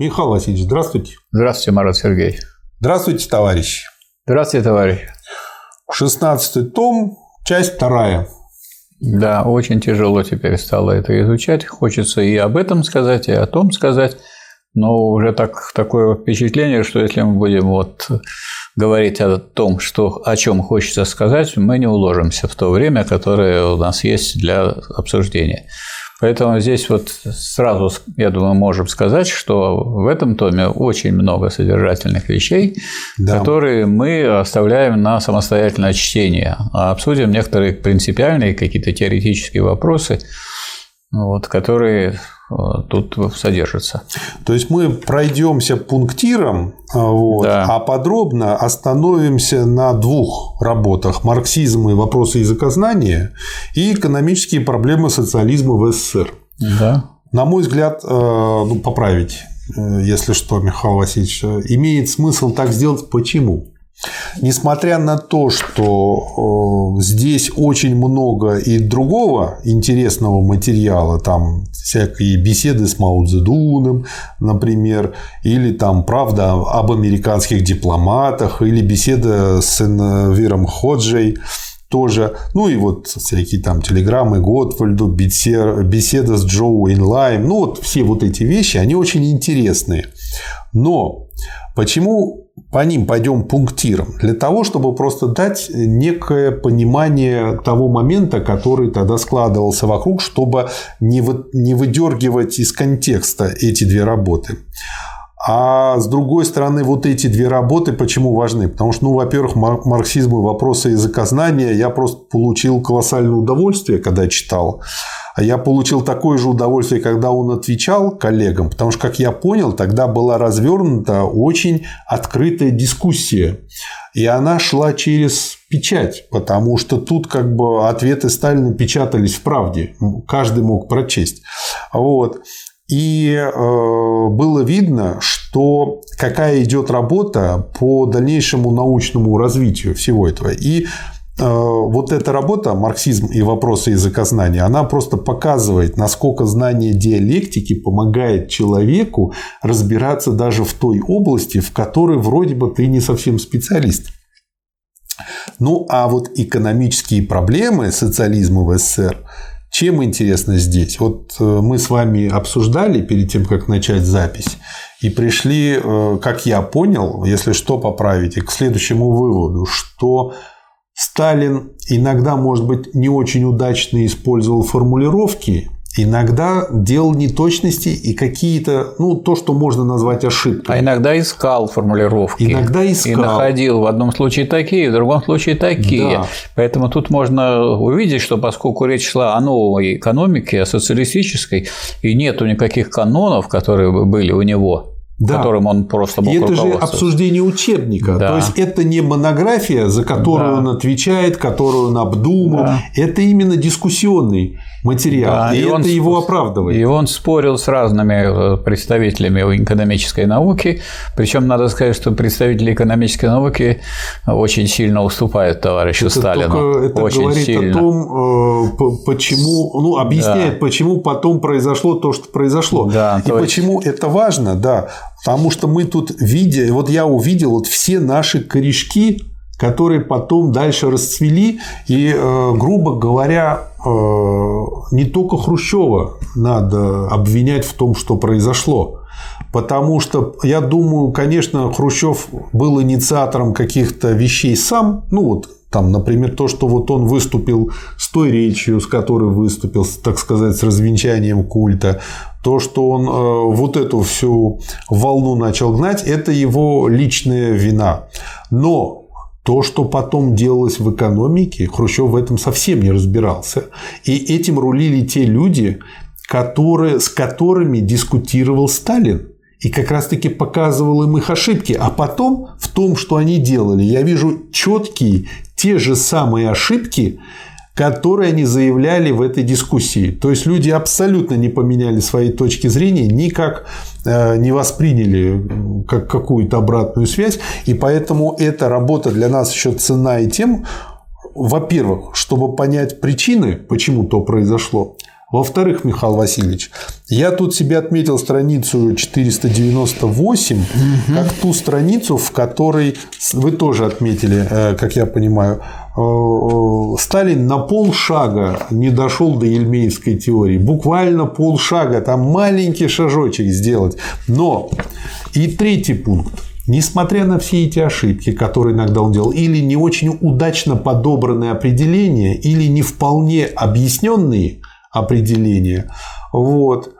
Михаил Васильевич, здравствуйте. Здравствуйте, Марат Сергеевич. Здравствуйте, товарищи. Здравствуйте, товарищ. 16 том, часть вторая. Да, очень тяжело теперь стало это изучать. Хочется и об этом сказать, и о том сказать. Но уже так, такое впечатление, что если мы будем вот говорить о том, что, о чем хочется сказать, мы не уложимся в то время, которое у нас есть для обсуждения. Поэтому здесь вот сразу, я думаю, можем сказать, что в этом томе очень много содержательных вещей, да. которые мы оставляем на самостоятельное чтение, а обсудим некоторые принципиальные какие-то теоретические вопросы, вот, которые тут содержатся. То есть мы пройдемся пунктиром, э, вот, да. а подробно остановимся на двух работах: марксизм и вопросы языкознания и экономические проблемы социализма в СССР. Да. На мой взгляд, э, ну, поправить, если что, Михаил Васильевич, имеет смысл так сделать. Почему? Несмотря на то, что э, здесь очень много и другого интересного материала, там всякие беседы с Мао Цзэдуном, например, или там правда об американских дипломатах, или беседа с Энвиром Ходжей, тоже, ну и вот всякие там телеграммы Готвальду, беседа с Джоу Инлайм, ну вот все вот эти вещи, они очень интересные. Но почему по ним пойдем пунктиром, для того, чтобы просто дать некое понимание того момента, который тогда складывался вокруг, чтобы не выдергивать из контекста эти две работы. А с другой стороны, вот эти две работы почему важны? Потому что, ну, во-первых, марксизм и вопросы языкознания я просто получил колоссальное удовольствие, когда читал. А я получил такое же удовольствие, когда он отвечал коллегам, потому что, как я понял, тогда была развернута очень открытая дискуссия. И она шла через печать, потому что тут как бы ответы Сталина печатались в правде. Каждый мог прочесть. Вот. И э, было видно, что какая идет работа по дальнейшему научному развитию всего этого. И вот эта работа «Марксизм и вопросы языкознания», она просто показывает, насколько знание диалектики помогает человеку разбираться даже в той области, в которой вроде бы ты не совсем специалист. Ну, а вот экономические проблемы социализма в СССР, чем интересно здесь? Вот э, мы с вами обсуждали перед тем, как начать запись, и пришли, э, как я понял, если что, поправить, к следующему выводу, что Сталин иногда, может быть, не очень удачно использовал формулировки, иногда делал неточности и какие-то, ну, то, что можно назвать ошибкой. А иногда искал формулировки. Иногда искал. И находил в одном случае такие, в другом случае такие. Да. Поэтому тут можно увидеть, что поскольку речь шла о новой экономике, о социалистической, и нету никаких канонов, которые были у него, да. которым он просто мог И это же обсуждение учебника. Да. То есть это не монография, за которую да. он отвечает, которую он обдумал. Да. Это именно дискуссионный материал. Да, и, и это его оправдывает. И он спорил с разными э, представителями экономической науки. Причем надо сказать, что представители экономической науки очень сильно уступают товарищу это Сталину. Это очень говорит сильно. о том, э, почему, ну, объясняет, да. почему потом произошло то, что произошло. Да, и почему это важно, да. Потому что мы тут видя, вот я увидел вот все наши корешки, которые потом дальше расцвели. И, э, грубо говоря, э, не только Хрущева надо обвинять в том, что произошло. Потому что, я думаю, конечно, Хрущев был инициатором каких-то вещей сам. Ну, вот там, например, то, что вот он выступил с той речью, с которой выступил, так сказать, с развенчанием культа, то, что он э, вот эту всю волну начал гнать, это его личная вина. Но то, что потом делалось в экономике, Хрущев в этом совсем не разбирался. И этим рулили те люди, которые, с которыми дискутировал Сталин и как раз-таки показывал им их ошибки. А потом в том, что они делали, я вижу четкие те же самые ошибки, которые они заявляли в этой дискуссии. То есть люди абсолютно не поменяли свои точки зрения, никак э, не восприняли как какую-то обратную связь. И поэтому эта работа для нас еще цена и тем, во-первых, чтобы понять причины, почему то произошло, Во-вторых, Михаил Васильевич, я тут себе отметил страницу 498, угу. как ту страницу, в которой вы тоже отметили, э, как я понимаю, э, э, Сталин на полшага не дошел до ельмейской теории. Буквально полшага, там маленький шажочек сделать. Но и третий пункт. Несмотря на все эти ошибки, которые иногда он делал, или не очень удачно подобранные определения, или не вполне объясненные определения, вот,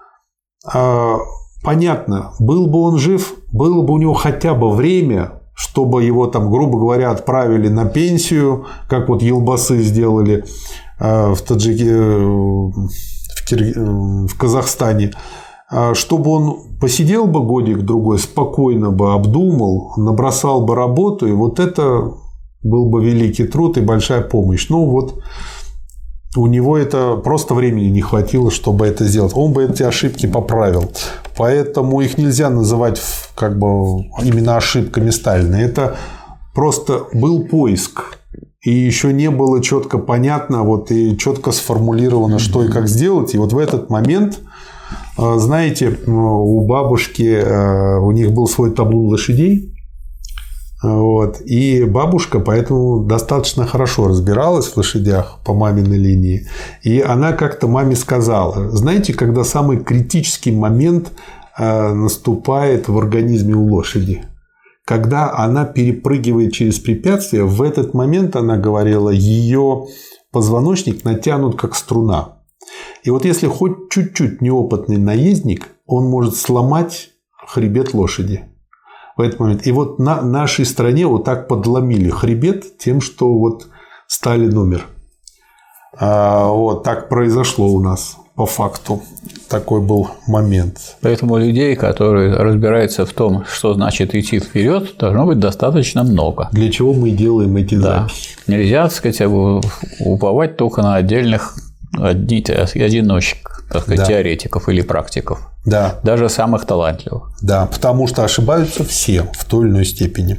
а, понятно, был бы он жив, было бы у него хотя бы время, чтобы его там, грубо говоря, отправили на пенсию, как вот елбасы сделали а, в, Таджике, в, Кир... в Казахстане, а, чтобы он посидел бы годик-другой, спокойно бы обдумал, набросал бы работу, и вот это был бы великий труд и большая помощь. Ну вот у него это просто времени не хватило, чтобы это сделать. Он бы эти ошибки поправил. Поэтому их нельзя называть как бы именно ошибками Сталина. Это просто был поиск. И еще не было четко понятно вот, и четко сформулировано, что и как сделать. И вот в этот момент а, знаете, у бабушки, э, у них был свой таблун лошадей, вот. И бабушка поэтому достаточно хорошо разбиралась в лошадях по маминой линии. И она как-то маме сказала, знаете, когда самый критический момент э, наступает в организме у лошади, когда она перепрыгивает через препятствия, в этот момент, она говорила, ее позвоночник натянут как струна. И вот если хоть чуть-чуть неопытный наездник, он может сломать хребет лошади в этот момент. И вот на нашей стране вот так подломили хребет тем, что вот стали номер. А, вот так произошло у нас по факту. Такой был момент. Поэтому людей, которые разбираются в том, что значит идти вперед, должно быть достаточно много. Для чего мы делаем эти да. записи? Нельзя, так сказать, уповать только на отдельных одиночек, так сказать, да. теоретиков или практиков. Да. Даже самых талантливых. Да, потому что ошибаются все в той или иной степени.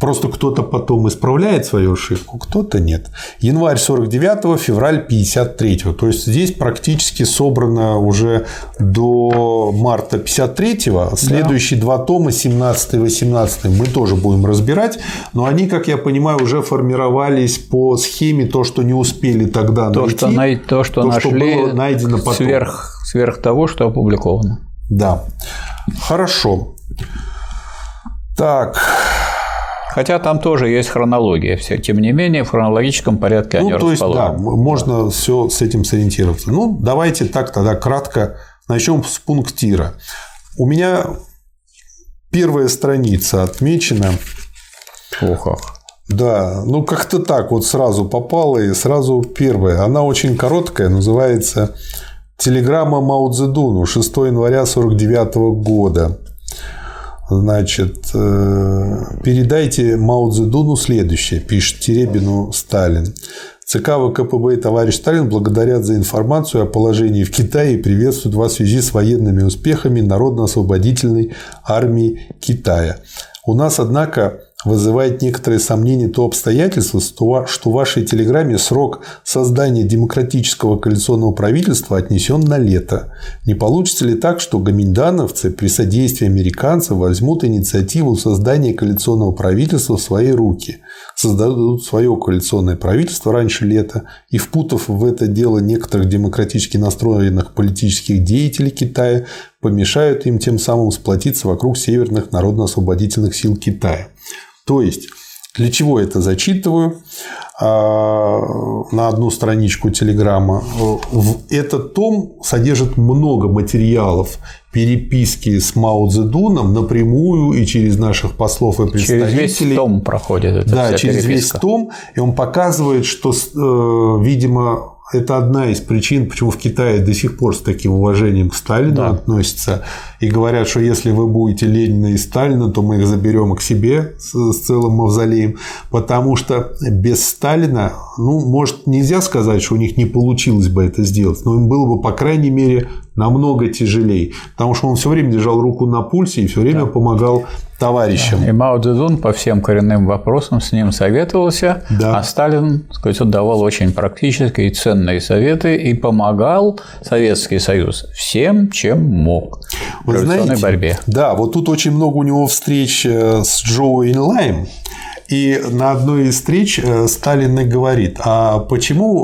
Просто кто-то потом исправляет свою ошибку, кто-то нет. Январь 49 февраль 53 То есть здесь практически собрано уже до марта 53 Следующие да. два тома 17 и 18 мы тоже будем разбирать. Но они, как я понимаю, уже формировались по схеме то, что не успели тогда то, найти. Что, най... то, что то, нашли что было найдено потом. Сверх, сверх того, что опубликовано. Да. Хорошо. Так. Хотя там тоже есть хронология. Все. Тем не менее, в хронологическом порядке ну, они то есть, да, можно все с этим сориентироваться. Ну, давайте так тогда кратко начнем с пунктира. У меня первая страница отмечена. Ох, ох. Да, ну как-то так вот сразу попала и сразу первая. Она очень короткая, называется «Телеграмма Мао Цзэдуну 6 января 1949 года». Значит, э, передайте Мао Цзэдуну следующее, пишет Теребину Сталин. ЦК ВКПБ и товарищ Сталин благодарят за информацию о положении в Китае и приветствуют вас в связи с военными успехами Народно-освободительной армии Китая. У нас, однако, вызывает некоторые сомнения то обстоятельство, что в вашей телеграмме срок создания демократического коалиционного правительства отнесен на лето. Не получится ли так, что гоминдановцы при содействии американцев возьмут инициативу создания коалиционного правительства в свои руки, создадут свое коалиционное правительство раньше лета и, впутав в это дело некоторых демократически настроенных политических деятелей Китая, помешают им тем самым сплотиться вокруг северных народно-освободительных сил Китая. То есть, для чего это зачитываю а, на одну страничку телеграмма? Этот том содержит много материалов переписки с Мао Цзэдуном напрямую и через наших послов и представителей. Через весь том проходит. Да, через переписка. весь том. И он показывает, что, э, видимо, это одна из причин, почему в Китае до сих пор с таким уважением к Сталину да. относятся. И говорят, что если вы будете Ленина и Сталина, то мы их заберем к себе с, с целым мавзолеем. Потому что без Сталина, ну, может, нельзя сказать, что у них не получилось бы это сделать, но им было бы, по крайней мере, намного тяжелее, потому что он все время держал руку на пульсе и все время да. помогал товарищам. И Мао Цзэдун по всем коренным вопросам с ним советовался, да. а Сталин, сказать, давал очень практические и ценные советы и помогал Советский Союз всем, чем мог в Вы знаете, борьбе. Да, вот тут очень много у него встреч э, с Джоу Инлайм, и на одной из встреч э, Сталин и говорит, а почему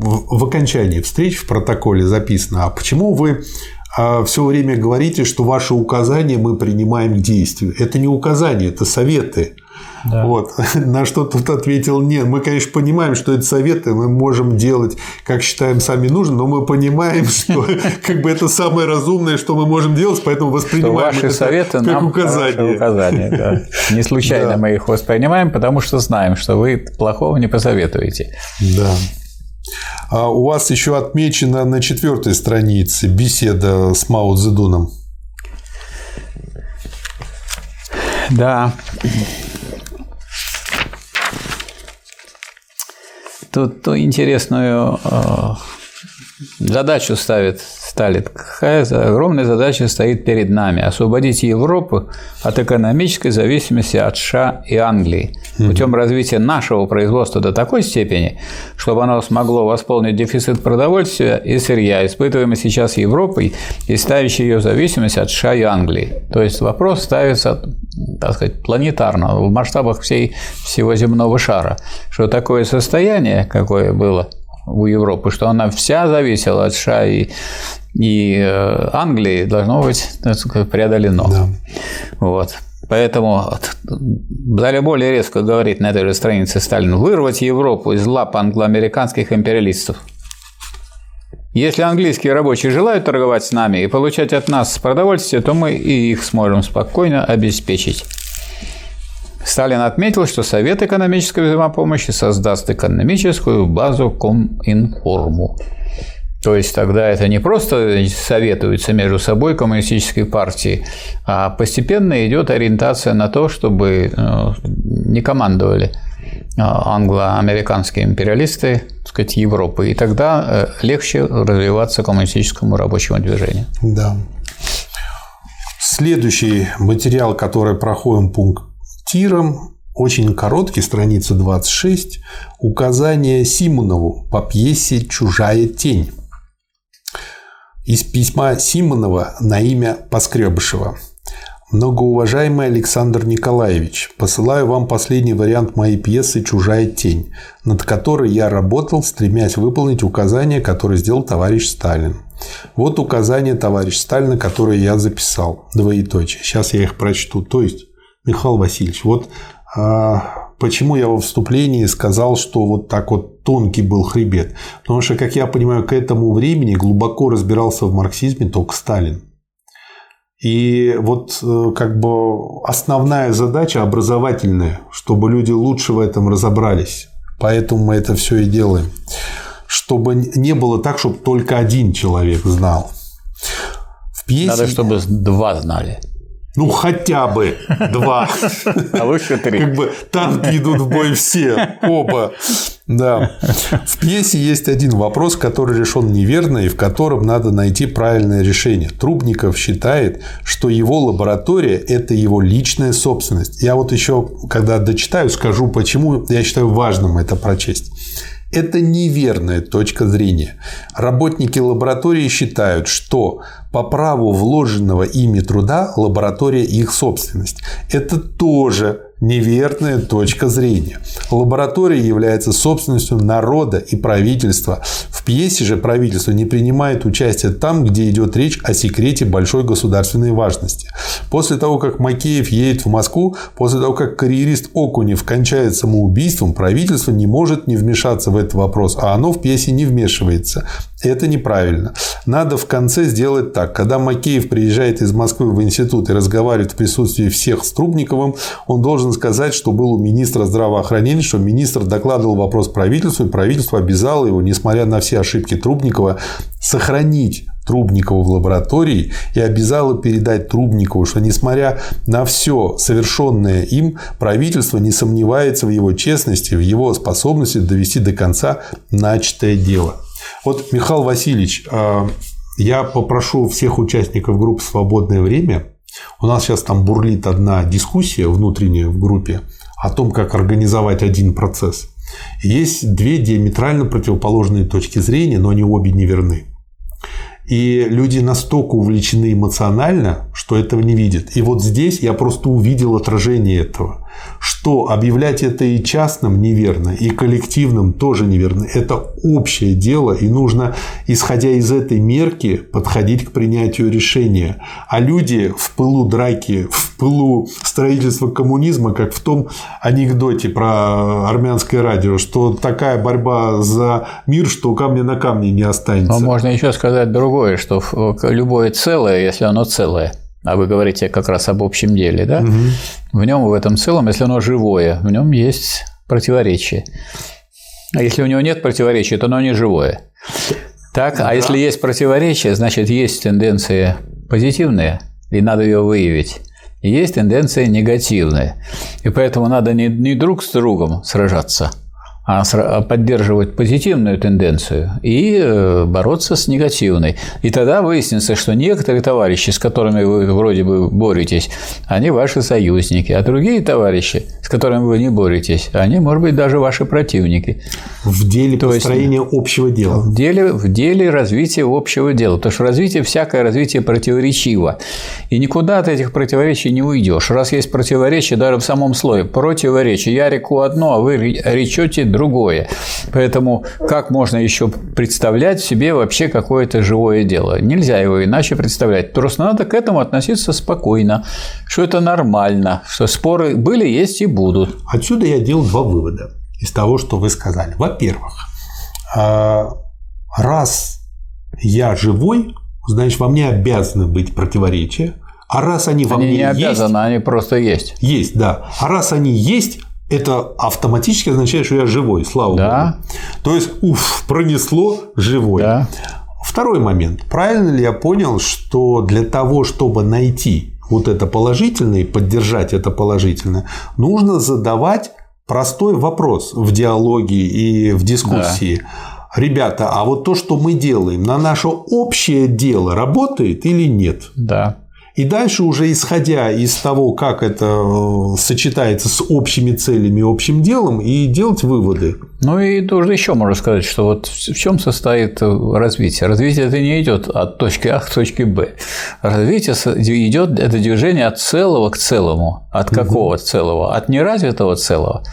э, в окончании встреч в протоколе записано, а почему вы а все время говорите, что ваши указания мы принимаем к действию. Это не указания, это советы. Да. Вот. На что тут ответил нет. Мы, конечно, понимаем, что это советы, мы можем делать, как считаем сами нужно, но мы понимаем, что как бы это самое разумное, что мы можем делать, поэтому воспринимаем что ваши это советы как нам указания. указания да. Не случайно да. мы их воспринимаем, потому что знаем, что вы плохого не посоветуете. Да. А у вас еще отмечена на четвертой странице беседа с Мао Цзэдуном. Да. Тут интересную э, задачу ставит Сталин. Какая огромная задача стоит перед нами – освободить Европу от экономической зависимости от США и Англии путем развития нашего производства до такой степени, чтобы оно смогло восполнить дефицит продовольствия и сырья, испытываемый сейчас Европой и ставящий ее зависимость от США и Англии. То есть вопрос ставится, так сказать, планетарно, в масштабах всей, всего земного шара, что такое состояние, какое было у Европы, что она вся зависела от США и, и э, Англии, должно быть преодолено. Да. Вот. Поэтому далее более резко говорит на этой же странице Сталин вырвать Европу из лап англоамериканских империалистов. Если английские рабочие желают торговать с нами и получать от нас продовольствие, то мы и их сможем спокойно обеспечить. Сталин отметил, что Совет экономической взаимопомощи создаст экономическую базу Коминформу. То есть тогда это не просто советуются между собой коммунистические партии, а постепенно идет ориентация на то, чтобы э, не командовали э, англо-американские империалисты, так сказать, Европы, и тогда э, легче развиваться коммунистическому рабочему движению. Да. Следующий материал, который проходим пунктиром, очень короткий, страница 26, указание Симонову по пьесе «Чужая тень» из письма Симонова на имя Поскребышева. Многоуважаемый Александр Николаевич, посылаю вам последний вариант моей пьесы «Чужая тень», над которой я работал, стремясь выполнить указания, которые сделал товарищ Сталин. Вот указания товарища Сталина, которые я записал. Двоеточие. Сейчас я их прочту. То есть, Михаил Васильевич, вот а, Почему я во вступлении сказал, что вот так вот тонкий был хребет? Потому что, как я понимаю, к этому времени глубоко разбирался в марксизме только Сталин. И вот э, как бы основная задача образовательная, чтобы люди лучше в этом разобрались. Поэтому мы это все и делаем. Чтобы не было так, чтобы только один человек знал. В пьесе... Надо, чтобы два знали. Ну, хотя бы два. А лучше три. Как бы танки идут в бой все, оба. Да. В пьесе есть один вопрос, который решен неверно и в котором надо найти правильное решение. Трубников считает, что его лаборатория – это его личная собственность. Я вот еще, когда дочитаю, скажу, почему я считаю важным это прочесть. Это неверная точка зрения. Работники лаборатории считают, что по праву вложенного ими труда лаборатория их собственность. Это тоже неверная точка зрения. Лаборатория является собственностью народа и правительства. В пьесе же правительство не принимает участие там, где идет речь о секрете большой государственной важности. После того, как Макеев едет в Москву, после того, как карьерист Окунев кончает самоубийством, правительство не может не вмешаться в этот вопрос, а оно в пьесе не вмешивается. Это неправильно. Надо в конце сделать так. Когда Макеев приезжает из Москвы в институт и разговаривает в присутствии всех с Трубниковым, он должен сказать, что был у министра здравоохранения, что министр докладывал вопрос правительству, и правительство обязало его, несмотря на все ошибки Трубникова, сохранить Трубникову в лаборатории и обязало передать Трубникову, что несмотря на все совершенное им, правительство не сомневается в его честности, в его способности довести до конца начатое дело. Вот, Михаил Васильевич, э, я попрошу всех участников группы «Свободное время». У нас сейчас там бурлит одна дискуссия внутренняя в группе о том, как организовать один процесс. Есть две диаметрально противоположные точки зрения, но они обе неверны. И люди настолько увлечены эмоционально, что этого не видят. И вот здесь я просто увидел отражение этого что объявлять это и частным неверно, и коллективным тоже неверно. Это общее дело, и нужно, исходя из этой мерки, подходить к принятию решения. А люди в пылу драки, в пылу строительства коммунизма, как в том анекдоте про армянское радио, что такая борьба за мир, что камня на камне не останется. Но можно еще сказать другое, что любое целое, если оно целое, а вы говорите как раз об общем деле, да? Угу. В нем, в этом целом, если оно живое, в нем есть противоречие. А если у него нет противоречия, то оно не живое. Так, а если есть противоречие, значит, есть тенденции позитивные, и надо ее выявить. И есть тенденции негативные. И поэтому надо не, не друг с другом сражаться, поддерживать позитивную тенденцию и э, бороться с негативной. И тогда выяснится, что некоторые товарищи, с которыми вы вроде бы боретесь, они ваши союзники, а другие товарищи, с которыми вы не боретесь, они, может быть, даже ваши противники. В деле То построения есть, общего дела. В деле, в деле развития общего дела. Потому что развитие, всякое развитие противоречиво. И никуда от этих противоречий не уйдешь. Раз есть противоречие даже в самом слое, противоречие. Я реку одно, а вы речете другое. Поэтому как можно еще представлять себе вообще какое-то живое дело? Нельзя его иначе представлять. Просто надо к этому относиться спокойно, что это нормально, что споры были, есть и будут. Отсюда я делал два вывода из того, что вы сказали. Во-первых, а, раз я живой, значит, во мне обязаны быть противоречия, а раз они во они мне не обязаны, есть, они просто есть. Есть, да. А раз они есть, это автоматически означает, что я живой, слава да. Богу. То есть, уф, пронесло живой. Да. Второй момент. Правильно ли я понял, что для того, чтобы найти вот это положительное и поддержать это положительное, нужно задавать простой вопрос в диалоге и в дискуссии. Да. Ребята, а вот то, что мы делаем, на наше общее дело работает или нет? Да. И дальше уже исходя из того, как это э, сочетается с общими целями и общим делом, и делать выводы. Ну и тоже еще можно сказать, что вот в чем состоит развитие. Развитие это не идет от точки А к точке Б. Развитие идет это движение от целого к целому. От какого угу. целого? От неразвитого целого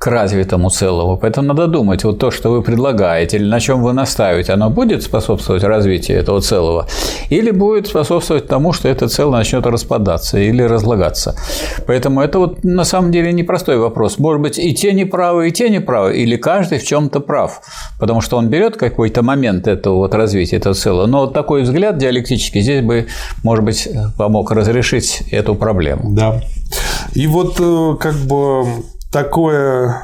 к развитому целому. Поэтому надо думать, вот то, что вы предлагаете, или на чем вы настаиваете, оно будет способствовать развитию этого целого, или будет способствовать тому, что это целое начнет распадаться или разлагаться. Поэтому это вот на самом деле непростой вопрос. Может быть, и те неправы, и те неправы, или каждый в чем-то прав, потому что он берет какой-то момент этого вот развития этого целого. Но вот такой взгляд диалектический здесь бы, может быть, помог разрешить эту проблему. Да. И вот э, как бы такое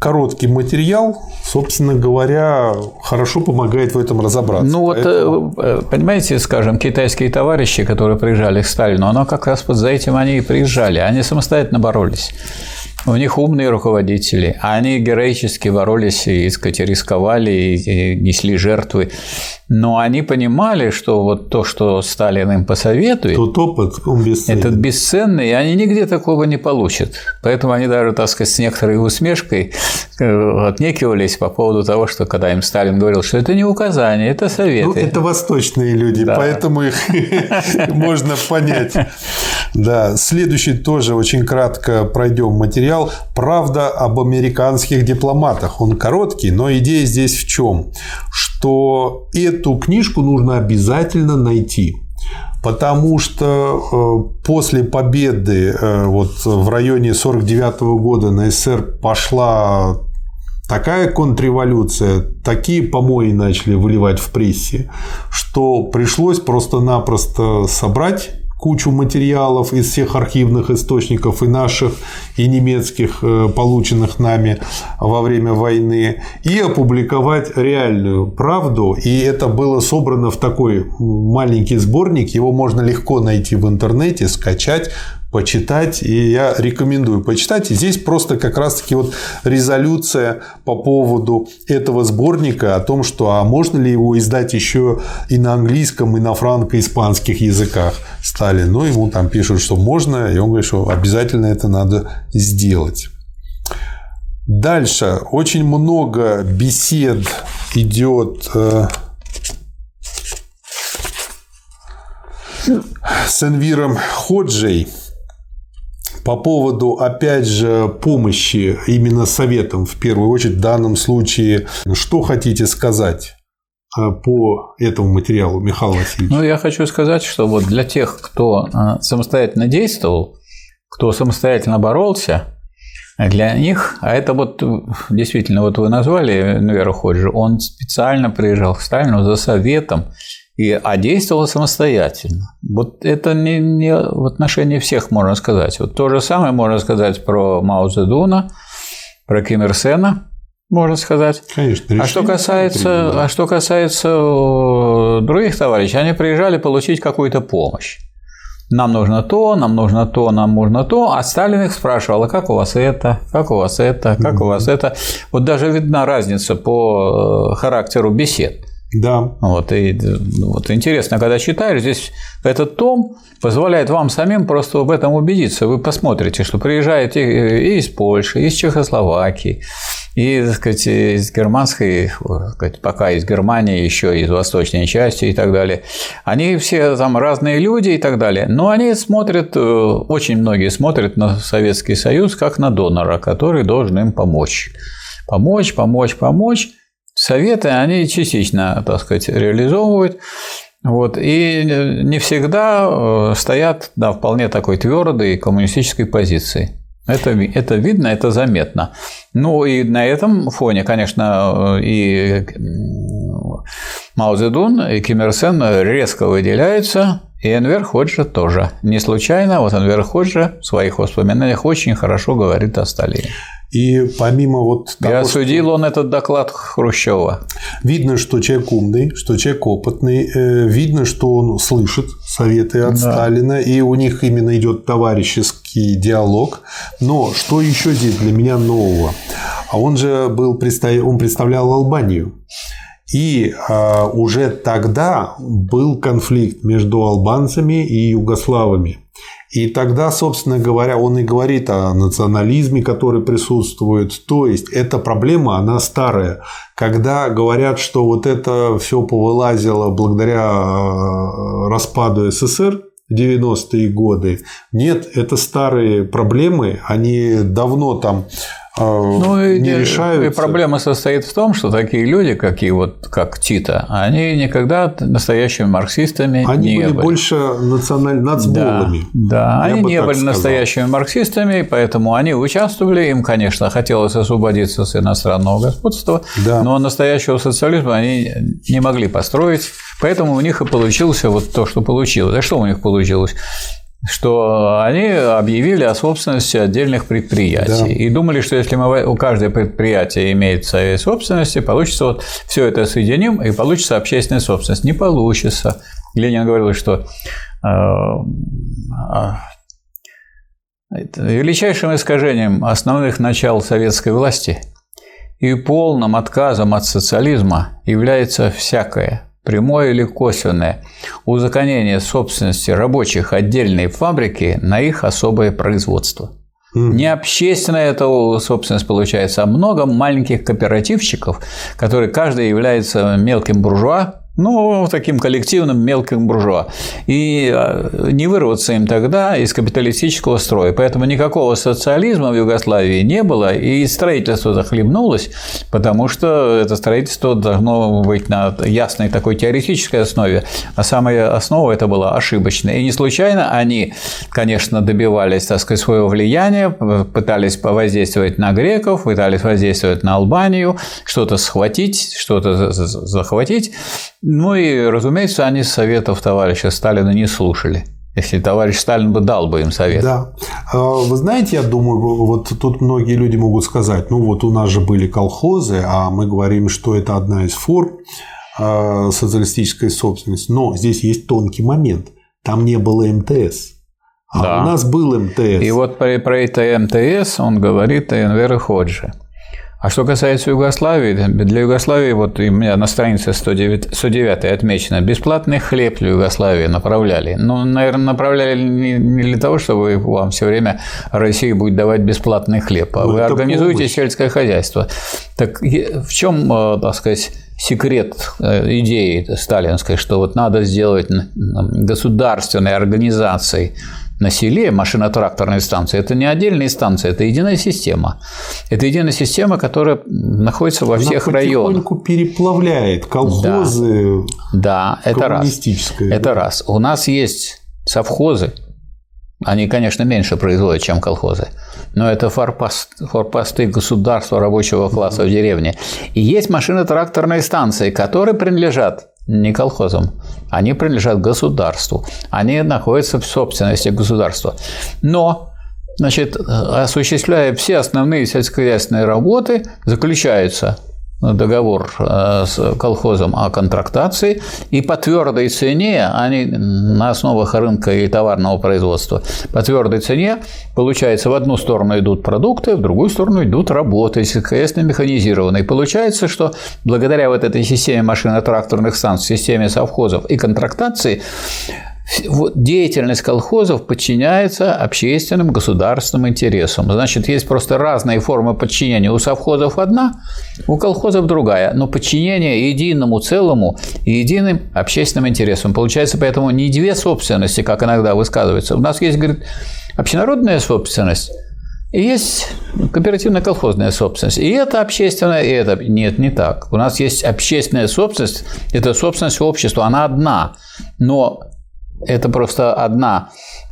короткий материал, собственно говоря, хорошо помогает в этом разобраться. Ну вот, Поэтому... Э, понимаете, скажем, китайские товарищи, которые приезжали к Сталину, оно как раз вот за этим они и приезжали, они самостоятельно боролись. У них умные руководители, а они героически боролись и, сказать, рисковали, и несли жертвы. Но они понимали, что вот то, что Сталин им посоветует, Тот опыт, он бесценный. этот бесценный, и они нигде такого не получат. Поэтому они даже, так сказать, с некоторой усмешкой э, отнекивались по поводу того, что когда им Сталин говорил, что это не указание, это советы. Ну, это восточные люди, да. поэтому их можно понять. Да, следующий тоже очень кратко пройдем материал. Правда об американских дипломатах. Он короткий, но идея здесь в чем? Что эту книжку нужно обязательно найти. Потому что э, после победы э, вот в районе 49 года на СССР пошла такая контрреволюция, такие помои начали выливать в прессе, что пришлось просто-напросто собрать кучу материалов из всех архивных источников и наших, и немецких, э, полученных нами во время войны, и опубликовать реальную правду. И это было собрано в такой маленький сборник, его можно легко найти в интернете, скачать, почитать, и я рекомендую почитать. Здесь просто как раз-таки вот резолюция по поводу этого сборника о том, что а можно ли его издать еще и на английском, и на франко-испанских языках Сталин. Ну, ему там пишут, что можно, и он говорит, что обязательно это надо сделать. Дальше очень много бесед идет э, с Энвиром Ходжей по поводу, опять же, помощи именно советам, в первую очередь, в данном случае. Что хотите сказать э, по этому материалу, Михаил Васильевич? Ну, я хочу сказать, что вот для тех, кто э, самостоятельно действовал, кто самостоятельно боролся, для них, а это вот действительно, вот вы назвали Нверу Ходжи, он специально приезжал к Сталину за советом, и, а действовал самостоятельно. Вот это не, не в отношении всех можно сказать. Вот то же самое можно сказать про Мао Цзэдуна, про Ким Ир Сена, можно сказать. Конечно. А что касается, да. а что касается э, других товарищей, они приезжали получить какую-то помощь. Нам нужно то, нам нужно то, нам нужно то. А Сталин их спрашивал, а как у вас это, как у вас это, как mm-hmm. у вас это. Вот даже видна разница по э, характеру бесед. Да. Вот, и вот интересно, когда читаешь, здесь этот том позволяет вам самим просто в этом убедиться. Вы посмотрите, что приезжаете и из Польши, и из Чехословакии, и, так сказать, из германской, сказать, пока из Германии, еще из восточной части и так далее. Они все там разные люди и так далее. Но они смотрят, э, очень многие смотрят на Советский Союз как на донора, который должен им помочь. Помочь, помочь, помочь. Советы они частично, так сказать, реализовывают. Вот, и не всегда э, стоят на вполне такой твердой коммунистической позиции. Это, это видно, это заметно. Ну и на этом фоне, конечно, э, и Мао Цзэдун, и Ким Ир Сен резко выделяются, и Энвер Ходжа тоже. Не случайно, вот Энвер Ходжа в своих воспоминаниях очень хорошо говорит о Сталине. И помимо вот того, И осудил что... он этот доклад Хрущева. Видно, что человек умный, что человек опытный, э, видно, что он слышит советы от да. Сталина, и у них именно идет товарищеский диалог. Но что еще здесь для меня нового? А он же был он представлял Албанию. И а, уже тогда был конфликт между албанцами и югославами. И тогда, собственно говоря, он и говорит о национализме, который присутствует. То есть, эта проблема, она старая. Когда говорят, что вот это все повылазило благодаря э, распаду СССР, 90-е годы. Нет, это старые проблемы, они давно там а, ну, не и, решаются. И проблема состоит в том, что такие люди, какие вот как Тита, они никогда настоящими марксистами они не были. были. больше националь... нацболами. Да, да. они не были сказал. настоящими марксистами, поэтому они участвовали, им, конечно, хотелось освободиться с иностранного господства, да. но настоящего социализма они не могли построить, поэтому у них и получился вот то, что получилось. А что у них получилось? Что они объявили о собственности отдельных предприятий. Да. И думали, что если мы, у каждого предприятия имеет своей собственности, получится вот все это соединим, и получится общественная собственность. Не получится. Ленин говорил, что э, а, величайшим искажением основных начал советской власти и полным отказом от социализма является всякое прямое или косвенное, узаконение собственности рабочих отдельной фабрики на их особое производство. Не общественная эта собственность получается, а много маленьких кооперативщиков, которые каждый является мелким буржуа, ну, таким коллективным мелким буржуа. И а, не вырваться им тогда из капиталистического строя. Поэтому никакого социализма в Югославии не было, и строительство захлебнулось, потому что это строительство должно быть на ясной такой теоретической основе, а самая основа это была ошибочная. И не случайно они, конечно, добивались, так сказать, своего влияния, пытались повоздействовать на греков, пытались воздействовать на Албанию, что-то схватить, что-то захватить, ну и, разумеется, они советов товарища Сталина не слушали. Если товарищ Сталин бы дал бы им совет. Да. А, вы знаете, я думаю, вот тут многие люди могут сказать, ну вот у нас же были колхозы, а мы говорим, что это одна из форм а, социалистической собственности. Но здесь есть тонкий момент. Там не было МТС. А да. у нас был МТС. И вот про, про это МТС он говорит Энвер Ходжи. А что касается Югославии, для Югославии, вот у меня на странице 109, 109 отмечено, бесплатный хлеб для Югославии направляли. Ну, наверное, направляли не для того, чтобы вам все время Россия будет давать бесплатный хлеб, а ну, вы организуете помощь. сельское хозяйство. Так в чем, э, так сказать, секрет э, идеи сталинской, что вот надо сделать государственной организацией на селе машино-тракторные станции – это не отдельные станции, это единая система. Это единая система, которая находится во всех Она районах. переплавляет колхозы. Да, да это раз. Это раз. У нас есть совхозы, они, конечно, меньше производят, чем колхозы, но это форпост, форпосты государства рабочего класса в деревне. И есть машино-тракторные станции, которые принадлежат не колхозам, они принадлежат государству, они находятся в собственности государства. Но значит, осуществляя все основные сельскохозяйственные работы, заключаются договор э, с колхозом о контрактации, и по твердой цене, они на основах рынка и товарного производства, по твердой цене, получается, в одну сторону идут продукты, в другую сторону идут работы сельскохозяйственно механизированные. Получается, что благодаря вот этой системе машино-тракторных станций, системе совхозов и контрактации, деятельность колхозов подчиняется общественным государственным интересам. Значит, есть просто разные формы подчинения. У совхозов одна, у колхозов другая, но подчинение единому целому и единым общественным интересам. Получается, поэтому не две собственности, как иногда высказывается. У нас есть, говорит, общенародная собственность, и есть кооперативно-колхозная собственность. И это общественная, и это... Нет, не так. У нас есть общественная собственность, это собственность общества, она одна. Но это просто одна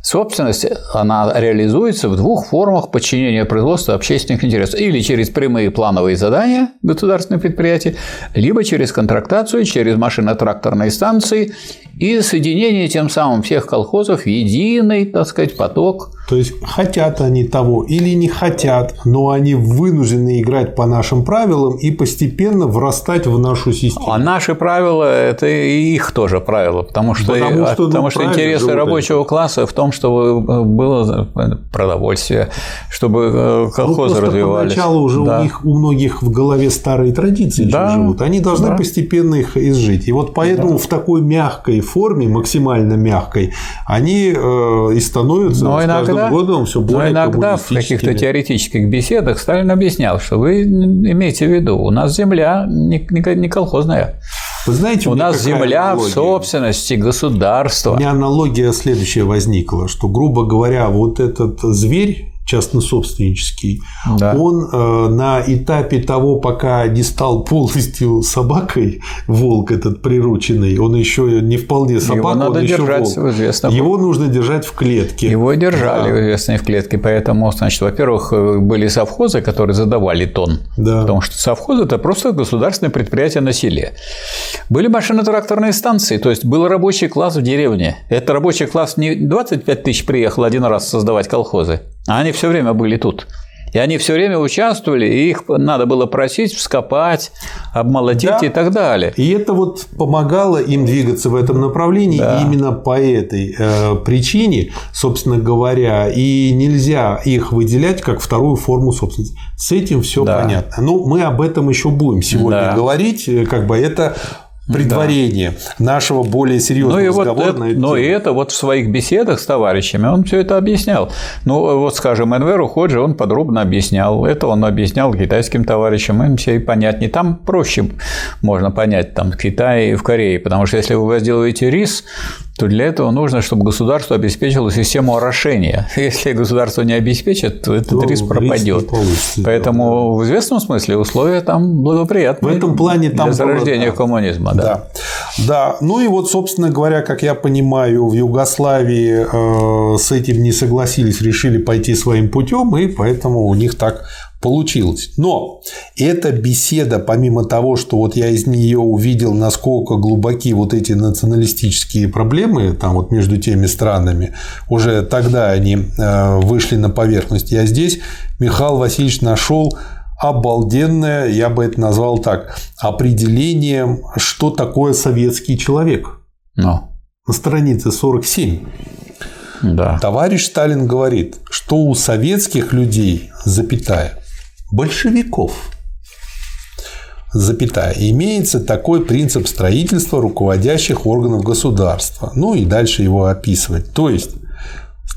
собственность, она реализуется в двух формах подчинения производства общественных интересов. Или через прямые плановые задания государственных предприятий, либо через контрактацию, через машино-тракторные станции и соединение тем самым всех колхозов в единый, так сказать, поток. То есть хотят они того или не хотят, но они вынуждены играть по нашим правилам и постепенно врастать в нашу систему. А наши правила – это и их тоже правила, потому что, потому что, потому ну, что интересы рабочего это. класса в том, чтобы было продовольствие, чтобы э, колхозы ну, развивались. Поначалу уже да. у них у многих в голове старые традиции да. живут, они должны да. постепенно их изжить. И вот поэтому да. в такой мягкой форме, максимально мягкой, они э, и становятся но с иногда, каждым годом все более Но иногда в каких-то теоретических беседах Сталин объяснял, что вы имеете в виду, у нас земля не, не колхозная. Вы знаете, у, у нас земля аналогия? в собственности государства. У меня аналогия следующая возникла, что, грубо говоря, вот этот зверь, частно-собственнический, да. он э, на этапе того, пока не стал полностью собакой, волк этот прирученный, он еще не вполне собака, Его надо он держать еще волк. В известном... Его нужно держать в клетке. Его держали да. в известной в клетке, поэтому, значит, во-первых, э, были совхозы, которые задавали тон, да. потому что совхоз – это просто государственное предприятие на селе. Были машино-тракторные станции, то есть был рабочий класс в деревне. Это рабочий класс не 25 тысяч приехал один раз создавать колхозы, а они все время были тут. И они все время участвовали, и их надо было просить вскопать, обмолотить да. и так далее. И это вот помогало им двигаться в этом направлении. Да. И именно по этой э, причине, собственно говоря, и нельзя их выделять как вторую форму собственности. С этим все да. понятно. Ну, мы об этом еще будем сегодня да. говорить. Как бы это предварение да. нашего более серьезного ну, и разговора вот на эту Но и это вот в своих беседах с товарищами он все это объяснял. Ну, вот, скажем, Энверу Ходжи он подробно объяснял. Это он объяснял китайским товарищам, им все и понятнее. Там проще можно понять там, в Китае и в Корее, потому что если вы возделываете рис, то для этого нужно, чтобы государство обеспечило систему орошения. Если государство не обеспечит, то этот то риск пропадет. Поэтому да. в известном смысле условия там благоприятные в этом плане там для зарождения было, да. коммунизма. Да. да. да. Ну и вот, собственно говоря, как я понимаю, в Югославии э, с этим не согласились, решили пойти своим путем, и поэтому у них так получилось. Но эта беседа, помимо того, что вот я из нее увидел, насколько глубоки вот эти националистические проблемы там вот между теми странами, уже тогда они э, вышли на поверхность. Я здесь Михаил Васильевич нашел обалденное, я бы это назвал так, определение, что такое советский человек. Но. На странице 47. Да. Товарищ Сталин говорит, что у советских людей, запятая, большевиков, запятая, имеется такой принцип строительства руководящих органов государства. Ну и дальше его описывать. То есть,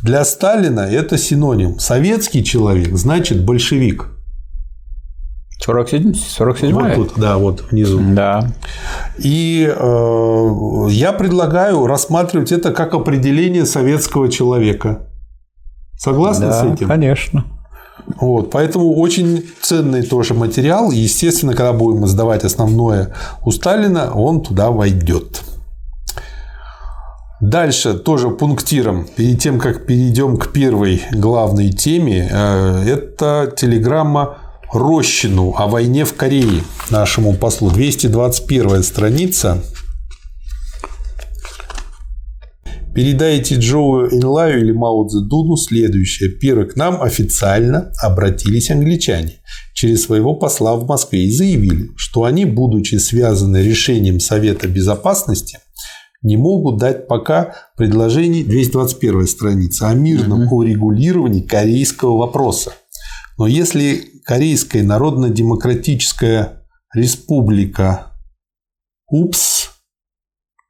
для Сталина это синоним. Советский человек значит большевик. 47 47 Вот тут, да, вот внизу. Да. И э, я предлагаю рассматривать это как определение советского человека. Согласны да, с этим? конечно. Вот, поэтому очень ценный тоже материал. И, естественно, когда будем сдавать основное у Сталина, он туда войдет. Дальше тоже пунктиром, перед тем, как перейдем к первой главной теме, э, это телеграмма Рощину о войне в Корее нашему послу. 221 страница. Передайте Джоу Энлаю или Мао Цзэдуну следующее. Первый к нам официально обратились англичане через своего посла в Москве и заявили, что они, будучи связаны решением Совета Безопасности, не могут дать пока предложений 221 страница о мирном угу. урегулировании корейского вопроса. Но если Корейская Народно-Демократическая Республика УПС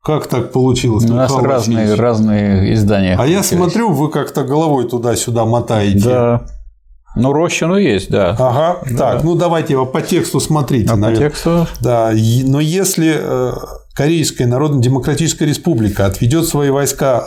как так получилось? У нас разные, Васильевич? разные издания. А я смотрю, вы как-то головой туда-сюда мотаете. Да. Ну, Рощину есть, да. Ага, так, ну давайте его по тексту смотрите. А по тексту Да, но если э, Корейская Народно-Демократическая Республика отведет свои войска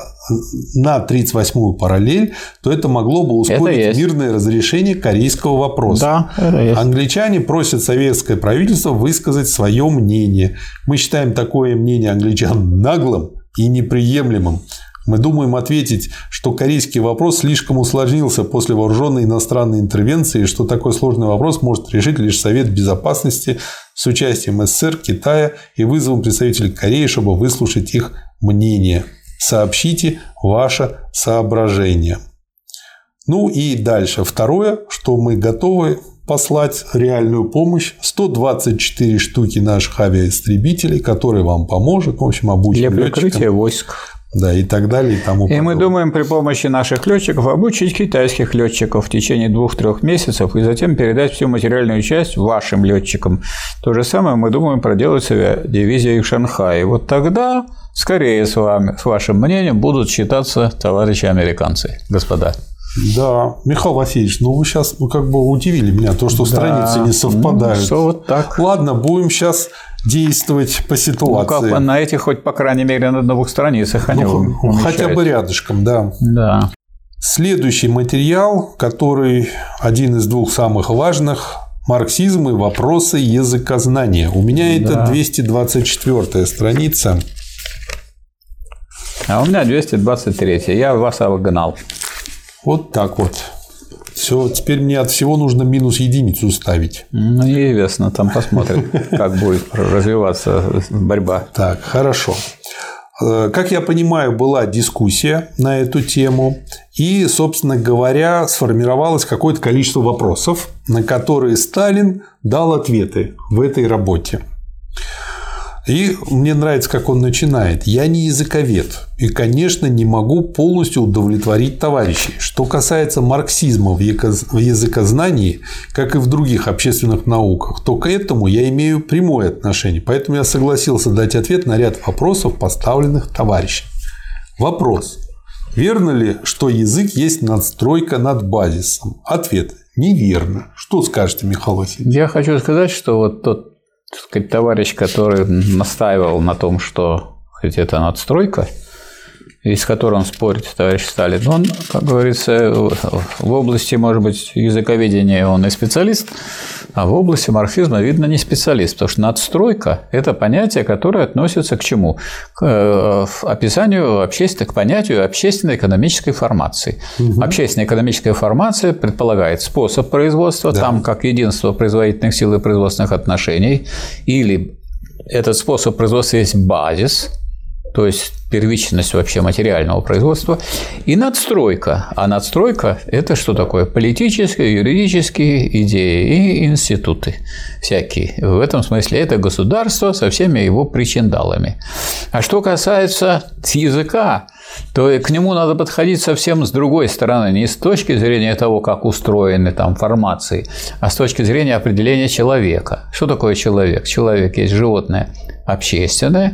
на 38-ю параллель, то это могло бы ускорить мирное разрешение корейского вопроса. Да. Англичане просят советское правительство высказать свое мнение. Мы считаем такое мнение англичан наглым и неприемлемым. Мы думаем ответить, что корейский вопрос слишком усложнился после вооруженной иностранной интервенции, и что такой сложный вопрос может решить лишь Совет Безопасности с участием СССР, Китая и вызовом представителей Кореи, чтобы выслушать их мнение. Сообщите ваше соображение. Ну и дальше. Второе, что мы готовы послать реальную помощь. 124 штуки наших авиаистребителей, которые вам поможет, в общем, обучим Для летчикам. прикрытия войск. Да, и так далее, и тому И мы подобное. думаем при помощи наших летчиков обучить китайских летчиков в течение двух-трех месяцев и затем передать всю материальную часть вашим летчикам. То же самое мы думаем проделать с авиадивизией в Шанхае. Вот тогда скорее с вами, с вашим мнением будут считаться товарищи американцы, господа. Да, Михаил Васильевич, ну вы сейчас ну, как бы удивили меня, то, что страницы не совпадают. Ну, что вот так. Ладно, будем сейчас действовать по Ну, ситуации. как на этих хоть, по крайней мере, на двух страницах они Ну, хотя бы рядышком, да. Да. Следующий материал, который один из двух самых важных марксизм и вопросы языкознания. У меня это Да. 224 страница. А у меня 223. Я вас обогнал. Вот так вот. Все, теперь мне от всего нужно минус единицу ставить. Ну, неизвестно, там посмотрим, как будет развиваться борьба. Так, хорошо. Э, Как я понимаю, была дискуссия на эту тему, и, собственно говоря, сформировалось какое-то количество вопросов, на которые Сталин дал ответы в этой работе. И мне нравится, как он начинает. Я не языковед и, конечно, не могу полностью удовлетворить товарищей. Что касается марксизма в языкознании, как и в других общественных науках, то к этому я имею прямое отношение. Поэтому я согласился дать ответ на ряд вопросов, поставленных товарищем. Вопрос. Верно ли, что язык есть надстройка над базисом? Ответ. Неверно. Что скажете, Михаил Васильевич? Я хочу сказать, что вот тот сказать, товарищ, который настаивал на том, что хоть это надстройка, и с которым спорит товарищ Сталин, он, как говорится, в области, может быть, языковедения он и специалист, а в области марксизма, видно, не специалист, потому что надстройка – это понятие, которое относится к чему? К э, описанию общественной, к понятию общественно-экономической формации. Общественно-экономическая формация предполагает способ производства, там как единство производительных сил и производственных отношений, или этот способ производства есть базис, то есть первичность вообще материального производства, и надстройка. А надстройка – это что такое? Политические, юридические идеи и институты всякие. В этом смысле это государство со всеми его причиндалами. А что касается языка, то к нему надо подходить совсем с другой стороны, не с точки зрения того, как устроены там формации, а с точки зрения определения человека. Что такое человек? Человек есть животное общественное,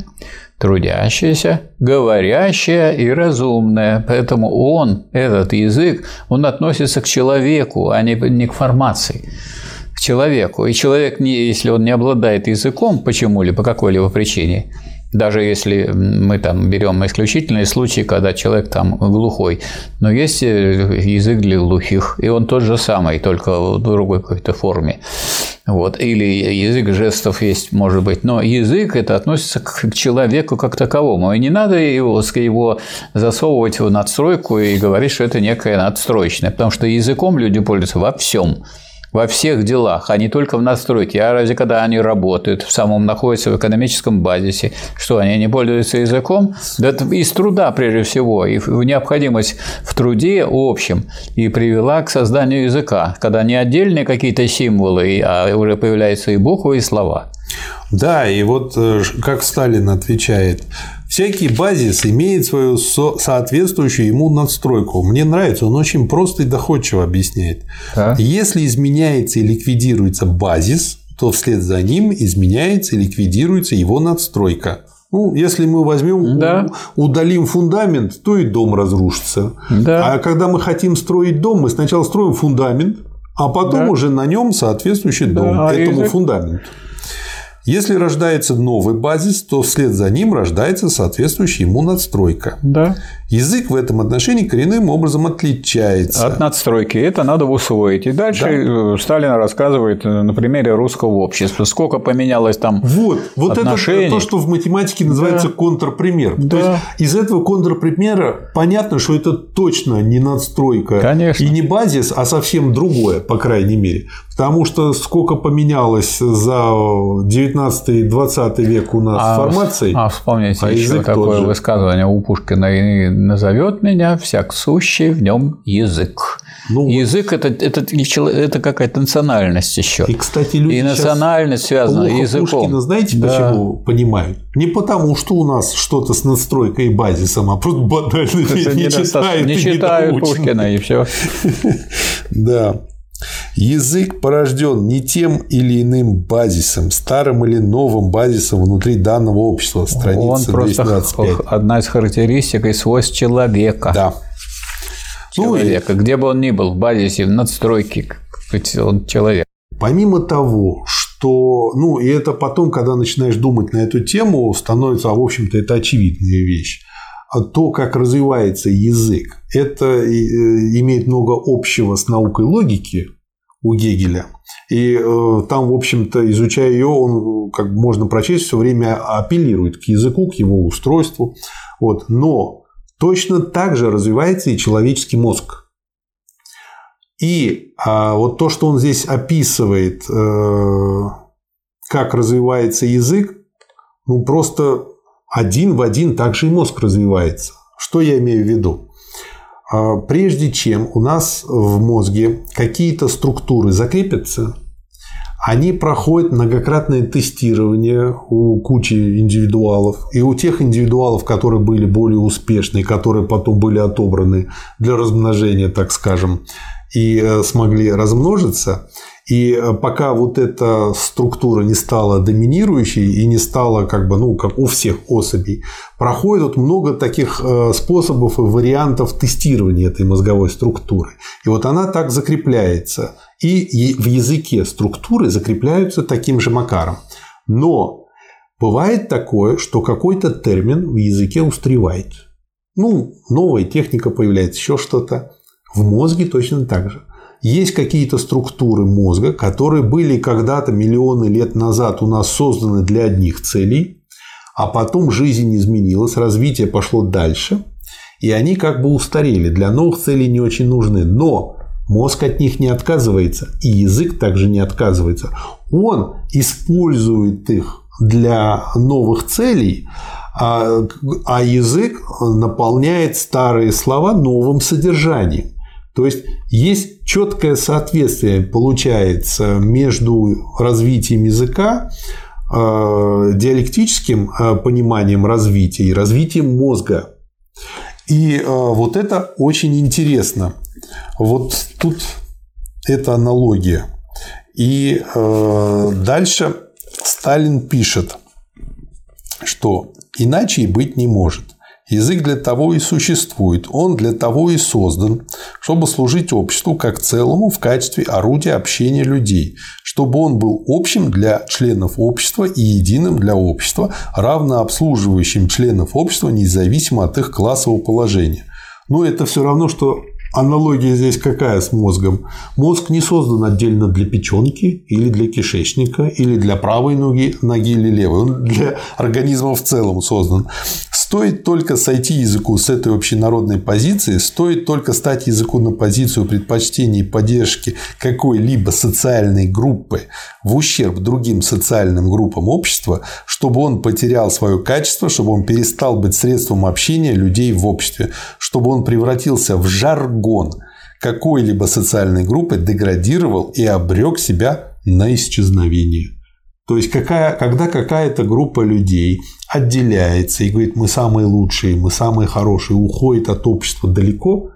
трудящееся, говорящее и разумное. Поэтому он, этот язык, он относится к человеку, а не, не к формации к человеку. И человек, если он не обладает языком почему-либо, по какой-либо причине, даже если мы там берем исключительные случаи, когда человек там глухой, но есть э, язык для глухих, и он тот же самый, только в другой какой-то форме. Вот. Или язык жестов есть, может быть. Но язык это относится к человеку как таковому. И не надо его, его засовывать в надстройку и говорить, что это некое надстроечное. Потому что языком люди пользуются во всем во всех делах, а не только в настройке. А разве когда они работают, в самом находятся в экономическом базисе, что они не пользуются языком? Да это из труда прежде всего, и необходимость в труде общем и привела к созданию языка, когда не отдельные какие-то символы, а уже появляются и буквы, и слова. Да, и вот э, как Сталин отвечает, Всякий базис имеет свою соответствующую ему надстройку. Мне нравится, он очень просто и доходчиво объясняет. А? Если изменяется и ликвидируется базис, то вслед за ним изменяется и ликвидируется его надстройка. Ну, если мы возьмем, да. удалим фундамент, то и дом разрушится. Да. А когда мы хотим строить дом, мы сначала строим фундамент, а потом да. уже на нем соответствующий дом да. этому фундаменту. Если рождается новый базис, то вслед за ним рождается соответствующая ему надстройка. Да. Язык в этом отношении коренным образом отличается. От надстройки. Это надо усвоить. И дальше да. Э, Сталин рассказывает э, на примере русского общества, сколько поменялось там Вот, вот отношений. это то, что в математике называется да. контрпример. Да. То есть из этого контрпримера понятно, что это точно не надстройка Конечно. и не базис, а совсем другое, по крайней мере. Потому что сколько поменялось за 19 и 20 век у нас а, формаций. А вспомните а еще такое высказывание у Пушкина и назовет меня всяк сущий в нем язык. Ну, язык это, это, это какая-то национальность еще. И, кстати, люди и национальность связана плохо языком. Пушкина знаете, да. почему понимают? Не потому, что у нас что-то с надстройкой и базисом, а просто банально не, не читают. Не читают Пушкина и все. Да. Язык порожден не тем или иным базисом, старым или новым базисом внутри данного общества. Страница Он просто 225. одна из характеристик и свойств человека. Да. Человека, ну, и... где бы он ни был, в базисе, в надстройке, он человек. Помимо того, что, ну, и это потом, когда начинаешь думать на эту тему, становится, в общем-то, это очевидная вещь. А то, как развивается язык, это э, имеет много общего с наукой логики у Гегеля. И э, там, в общем-то, изучая ее, он, как можно прочесть, все время апеллирует к языку, к его устройству. Вот. Но точно так же развивается и человеческий мозг. И а вот то, что он здесь описывает, э, как развивается язык, ну просто один в один также и мозг развивается. Что я имею в виду? А, прежде чем у нас в мозге какие-то структуры закрепятся, они проходят многократное тестирование у кучи индивидуалов. И у тех индивидуалов, которые были более успешны, которые потом были отобраны для размножения, так скажем, и э, смогли размножиться, и э, пока вот эта структура не стала доминирующей и не стала как бы, ну, как у всех особей, проходит много таких э, способов и вариантов тестирования этой мозговой структуры. И вот она так закрепляется. И в языке структуры закрепляются таким же макаром. Но бывает такое, что какой-то термин в языке устаревает. Ну, новая техника появляется, еще что-то. В мозге точно так же есть какие-то структуры мозга, которые были когда-то миллионы лет назад у нас созданы для одних целей, а потом жизнь изменилась, развитие пошло дальше, и они как бы устарели, для новых целей не очень нужны. Но мозг от них не отказывается, и язык также не отказывается. Он использует их для новых целей, а, а язык наполняет старые слова новым содержанием. То есть есть четкое соответствие, получается, между развитием языка, э, диалектическим э, пониманием развития и развитием мозга. И э, вот это очень интересно. Вот тут эта аналогия. И дальше Сталин пишет, что иначе и быть не может. Язык для того и существует, он для того и создан, чтобы служить обществу как целому в качестве орудия общения людей, чтобы он был общим для членов общества и единым для общества, равно обслуживающим членов общества независимо от их классового положения. Но это все равно, что Аналогия здесь какая с мозгом? Мозг не создан отдельно для печенки или для кишечника, или для правой ноги, ноги или левой. Он для организма в целом создан. Стоит только сойти языку с этой общенародной позиции, стоит только стать языку на позицию предпочтения и поддержки какой-либо социальной группы в ущерб другим социальным группам общества, чтобы он потерял свое качество, чтобы он перестал быть средством общения людей в обществе, чтобы он превратился в жаргон какой-либо социальной группы, деградировал и обрек себя на исчезновение. То есть, какая, когда какая-то группа людей отделяется и говорит, мы самые лучшие, мы самые хорошие, уходит от общества далеко,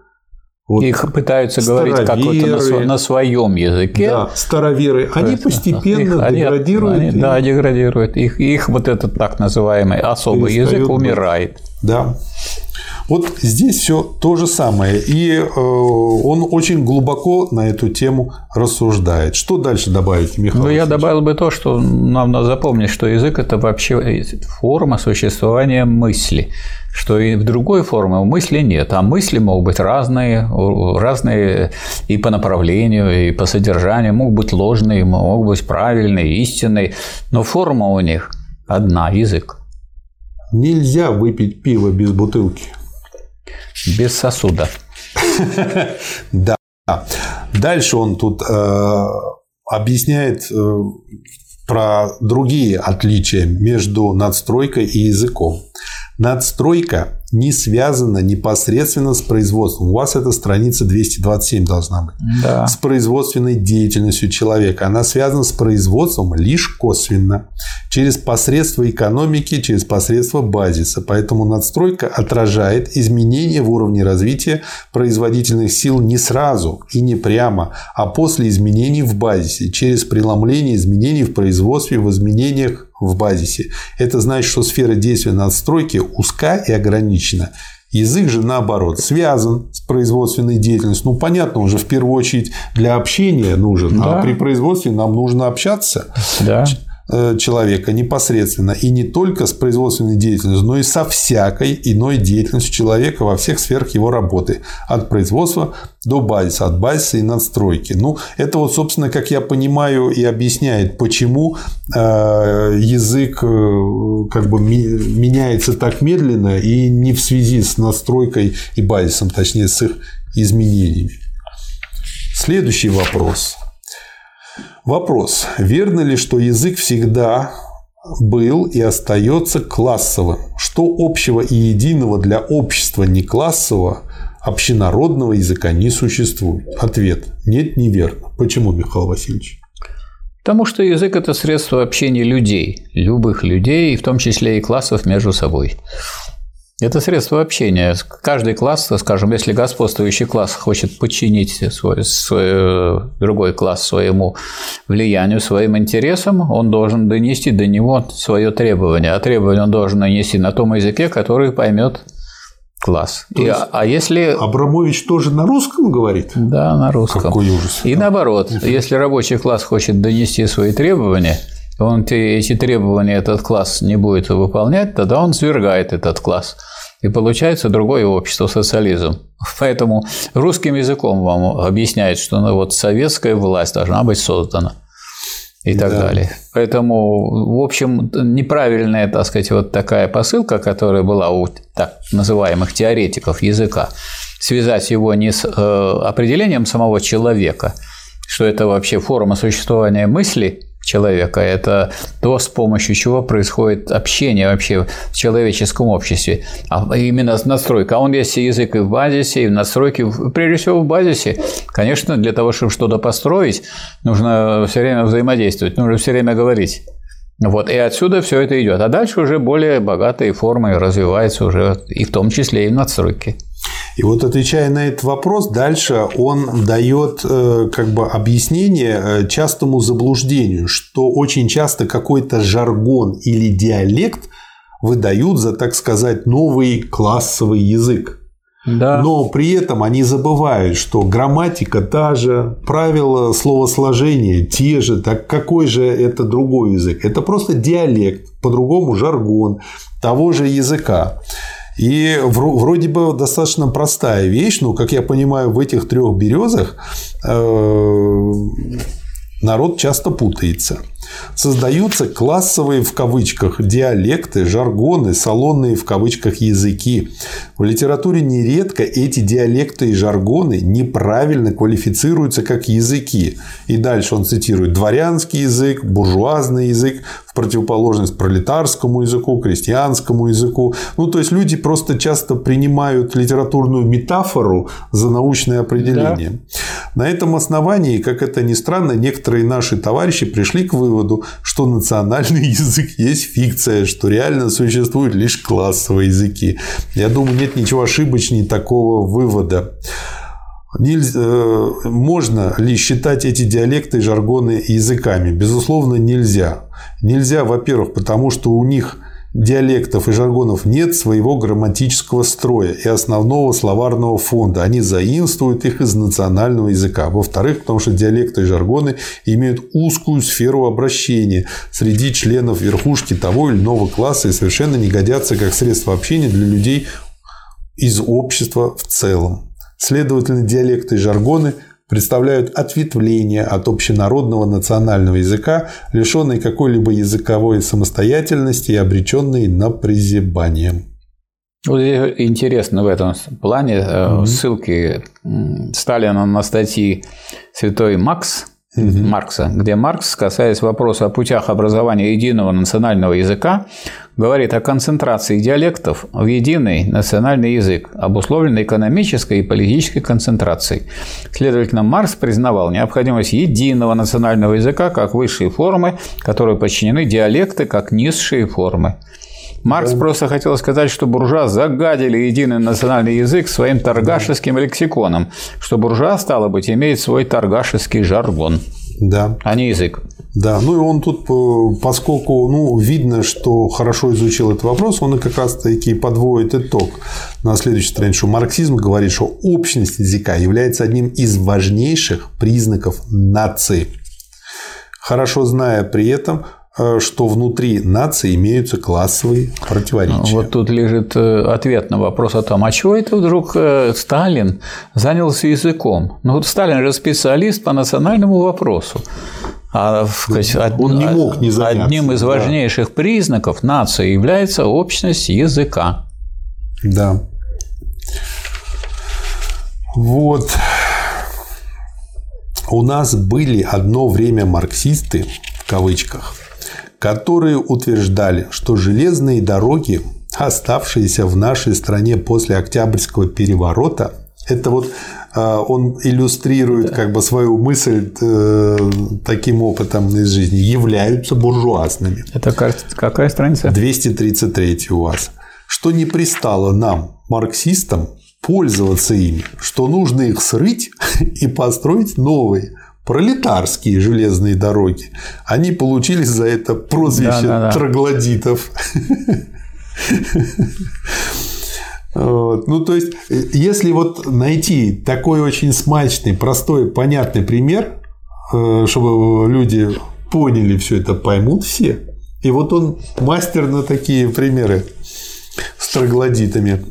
вот Их пытаются говорить как-то на, на своем языке. Да, староверы. Они постепенно их, деградируют. Они, и... Да, деградируют. Их, их вот этот так называемый особый язык умирает. Да. Вот здесь все то же самое. И э, он очень глубоко на эту тему рассуждает. Что дальше добавить, Михаил? Ну, я добавил бы то, что нам надо запомнить, что язык – это вообще форма существования мысли что и в другой форме у мысли нет, а мысли могут быть разные, разные и по направлению, и по содержанию, могут быть ложные, могут быть правильные, истинные, но форма у них одна – язык. Нельзя выпить пиво без бутылки. Без сосуда. Да. Дальше он тут э, объясняет э, про другие отличия между надстройкой и языком. Надстройка не связана непосредственно с производством. У вас это страница 227 должна быть. Да. С производственной деятельностью человека. Она связана с производством лишь косвенно. Через посредство экономики, через посредство базиса. Поэтому надстройка отражает изменения в уровне развития производительных сил не сразу и не прямо, а после изменений в базисе. Через преломление изменений в производстве, в изменениях в базисе. Это значит, что сфера действия надстройки узка и ограничена. Язык же, наоборот, связан с производственной деятельностью. Ну, понятно, он же в первую очередь для общения нужен, а да. а при производстве нам нужно общаться. Да. Э, человека непосредственно и не только с производственной деятельностью, но и со всякой иной деятельностью человека во всех сферах его работы. От производства до базиса, от базиса и надстройки. Ну, это вот, собственно, как я понимаю, и объясняет, почему э, язык э, как бы меняется так медленно и не в связи с настройкой и базисом, точнее, с их изменениями. Следующий вопрос. Вопрос. Верно ли, что язык всегда был и остается классовым? Что общего и единого для общества не классового, общенародного языка не существует? Ответ. Нет, неверно. Почему, Михаил Васильевич? Потому что язык – это средство общения людей, любых людей, в том числе и классов между собой. Это средство общения. Каждый класс, скажем, если господствующий класс хочет подчинить свой, свой другой класс своему влиянию, своим интересам, он должен донести до него свое требование. А требование он должен нанести на том языке, который поймет класс. И, а если... Абрамович тоже на русском говорит? Да, на русском. Какой ужас. И наоборот, если рабочий класс хочет донести свои требования, он эти требования этот класс не будет выполнять, тогда он свергает этот класс. И получается другое общество, социализм. Поэтому русским языком вам объясняют, что ну, вот советская власть должна быть создана и так да. далее. Поэтому, в общем, неправильная, так сказать, вот такая посылка, которая была у так называемых теоретиков языка, связать его не с э, определением самого человека, что это вообще форма существования мысли, человека. Это то, с помощью чего происходит общение вообще в человеческом обществе. А именно настройка. А он есть язык и в базисе, и в настройке. Прежде всего в базисе. Конечно, для того, чтобы что-то построить, нужно все время взаимодействовать, нужно все время говорить. Вот, и отсюда все это идет. А дальше уже более богатые формы развиваются уже, и в том числе и в надстройке. И вот отвечая на этот вопрос, дальше он дает э, как бы объяснение э, частому заблуждению, что очень часто какой-то жаргон или диалект выдают за, так сказать, новый классовый язык. Да. Но при этом они забывают, что грамматика та же, правила словосложения те же, так какой же это другой язык? Это просто диалект, по-другому жаргон того же языка. И вроде бы достаточно простая вещь, но, как я понимаю, в этих трех березах э, народ часто путается. Создаются классовые в кавычках диалекты, жаргоны, салонные в кавычках языки. В литературе нередко эти диалекты и жаргоны неправильно квалифицируются как языки. И дальше он цитирует дворянский язык, буржуазный язык, противоположность пролетарскому языку, крестьянскому языку. Ну, то есть люди просто часто принимают литературную метафору за научное определение. Да. На этом основании, как это ни странно, некоторые наши товарищи пришли к выводу, что национальный язык есть фикция, что реально существуют лишь классовые языки. Я думаю, нет ничего ошибочнее такого вывода. Нельзя, э, можно ли считать эти диалекты и жаргоны языками? Безусловно, нельзя. Нельзя, во-первых, потому что у них диалектов и жаргонов нет своего грамматического строя и основного словарного фонда. Они заимствуют их из национального языка. Во-вторых, потому что диалекты и жаргоны имеют узкую сферу обращения среди членов верхушки того или иного класса и совершенно не годятся как средство общения для людей из общества в целом. Следовательно, диалекты и жаргоны представляют ответвление от общенародного национального языка, лишенные какой-либо языковой самостоятельности и обреченные на призябание. Вот интересно в этом плане mm-hmm. ссылки Сталина на статьи «Святой Макс», угу. Маркса, где Маркс, касаясь вопроса о путях образования единого национального языка, говорит о концентрации диалектов в единый национальный язык, обусловленной экономической и политической концентрацией. Следовательно, Маркс признавал необходимость единого национального языка как высшей формы, которой подчинены диалекты как низшие формы. Маркс да. просто хотел сказать, что буржуа загадили единый национальный язык своим торгашеским лексиконом, что буржуа, стало быть, имеет свой торгашеский жаргон, да. а не язык. Да, ну и он тут, э, поскольку ну, видно, что хорошо изучил этот вопрос, он и как раз-таки подводит итог на следующей странице, что марксизм говорит, что общность языка является одним из важнейших признаков нации. Хорошо зная при этом, Э, что внутри нации имеются классовые противоречия. Вот тут лежит э, ответ на вопрос о том, а чего это вдруг Сталин занялся языком? Ну вот Сталин же специалист по национальному вопросу. А он не мог не заняться. Одним из важнейших да. признаков нации является общность языка. Да. Вот. У нас были одно время марксисты, в кавычках, которые утверждали, что железные дороги, оставшиеся в нашей стране после Октябрьского переворота, это вот а, он иллюстрирует как бы свою мысль э, таким опытом из жизни, являются буржуазными. Это какая страница? 233 у вас. Что не пристало нам, марксистам, пользоваться ими, что нужно их срыть и построить новые пролетарские железные дороги, они получили за это прозвище да, да, да. троглодитов. Вот. Ну, то есть, если вот найти такой очень смачный, простой, понятный пример, э, чтобы люди поняли все это, поймут все. И вот он мастер на такие примеры с троглодитами.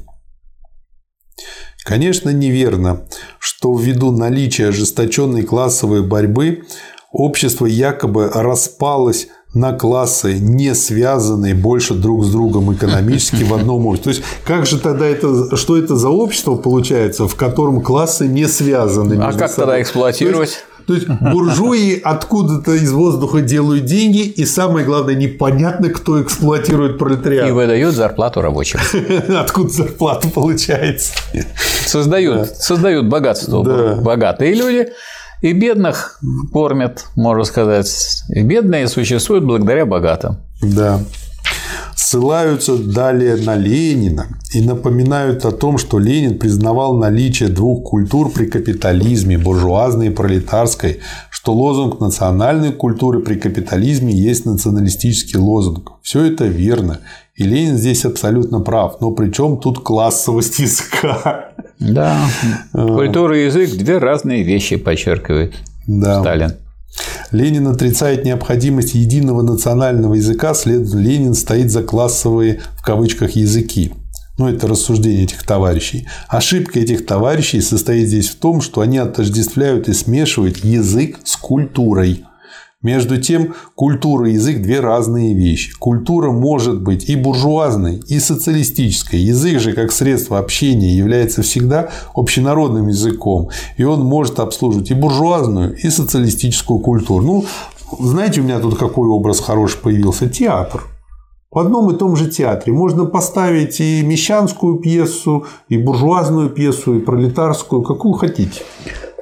Конечно, неверно, что ввиду наличия ожесточенной классовой борьбы общество якобы распалось на классы, не связанные больше друг с другом экономически в одном обществе. То есть, как же тогда это, что это за общество получается, в котором классы не связаны? А как собой? тогда эксплуатировать? То есть буржуи откуда-то из воздуха делают деньги, и самое главное, непонятно, кто эксплуатирует пролетариат. И выдают зарплату рабочим. Откуда зарплата получается? Создают, да. создают богатство. Богатые люди и бедных кормят, можно сказать. И бедные существуют благодаря богатым. Да. Ссылаются далее на Ленина и напоминают о том, что Ленин признавал наличие двух культур при капитализме, буржуазной и пролетарской, что лозунг национальной культуры при капитализме есть националистический лозунг. Все это верно. И Ленин здесь абсолютно прав. Но при чем тут классовость языка? Да. Культура и язык – две разные вещи, подчеркивает да. Сталин. Ленин отрицает необходимость единого национального языка, следовательно, Ленин стоит за классовые в кавычках языки. Ну, это рассуждение этих товарищей. Ошибка этих товарищей состоит здесь в том, что они отождествляют и смешивают язык с культурой. Между тем, культура и язык – две разные вещи. Культура может быть и буржуазной, и социалистической. Язык же, как средство общения, является всегда общенародным языком. И он может обслуживать и буржуазную, и социалистическую культуру. Ну, знаете, у меня тут какой образ хороший появился? Театр. В одном и том же театре можно поставить и мещанскую пьесу, и буржуазную пьесу, и пролетарскую, какую хотите.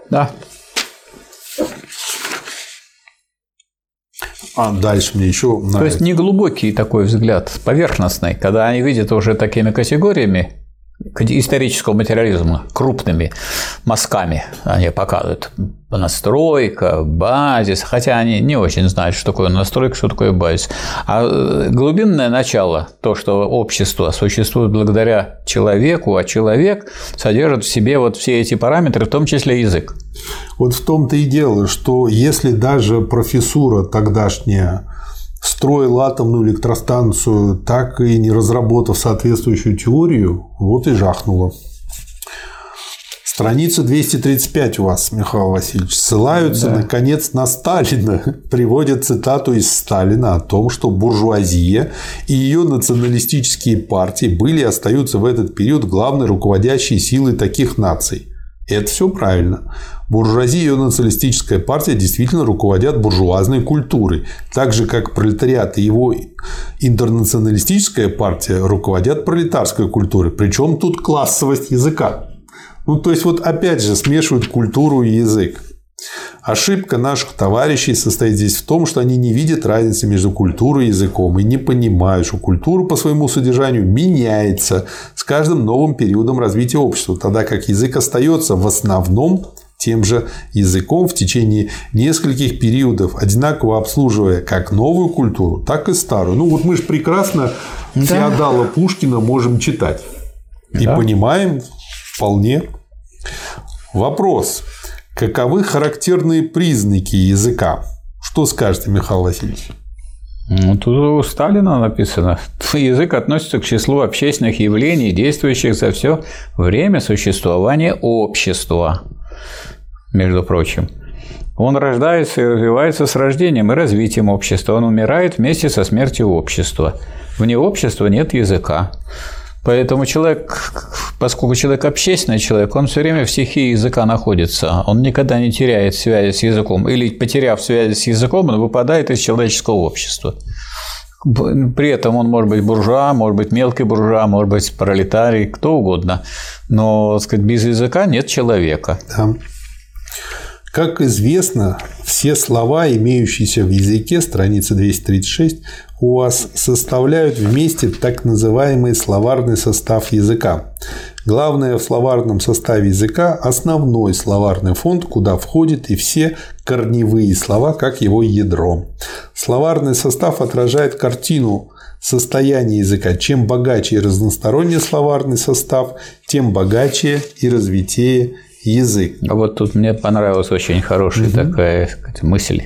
Да. А дальше мне еще нравится. То есть не глубокий такой взгляд, поверхностный, когда они видят уже такими категориями исторического материализма крупными мазками они показывают настройка, базис, хотя они не очень знают, что такое настройка, что такое базис. А э, глубинное начало, то, что общество существует благодаря человеку, а человек содержит в себе вот все эти параметры, в том числе язык. Вот в том-то и дело, что если даже профессура тогдашняя строила атомную электростанцию, так и не разработав соответствующую теорию, вот и жахнула. Страница 235 у вас, Михаил Васильевич. Ссылаются, да. наконец, на Сталина. Приводят цитату из Сталина о том, что буржуазия и ее националистические партии были и остаются в этот период главной руководящей силой таких наций. Это все правильно. Буржуазия и ее националистическая партия действительно руководят буржуазной культурой, так же как пролетариат и его интернационалистическая партия руководят пролетарской культурой. Причем тут классовость языка. Ну, то есть, вот опять же смешивают культуру и язык. Ошибка наших товарищей состоит здесь в том, что они не видят разницы между культурой и языком и не понимают, что культура по своему содержанию меняется с каждым новым периодом развития общества, тогда как язык остается в основном тем же языком в течение нескольких периодов, одинаково обслуживая как новую культуру, так и старую. Ну вот мы же прекрасно да. Феодала Пушкина можем читать и да. понимаем вполне. Вопрос. Каковы характерные признаки языка? Что скажете, Михаил Васильевич? Ну, тут у Сталина написано, язык относится к числу общественных явлений, действующих за все время существования общества, между прочим. Он рождается и развивается с рождением и развитием общества. Он умирает вместе со смертью общества. Вне общества нет языка. Поэтому человек, поскольку человек общественный человек, он все время в стихии языка находится. Он никогда не теряет связи с языком. Или, потеряв связи с языком, он выпадает из человеческого общества. При этом он может быть буржуа, может быть мелкий буржуа, может быть пролетарий, кто угодно. Но сказать, без языка нет человека. Да. Как известно, все слова, имеющиеся в языке, страница 236, у вас составляют вместе так называемый словарный состав языка. Главное в словарном составе языка – основной словарный фонд, куда входят и все корневые слова, как его ядро. Словарный состав отражает картину состояния языка. Чем богаче и разносторонний словарный состав, тем богаче и развитее язык. А вот тут мне понравилась очень хорошая угу. такая сказать, мысль.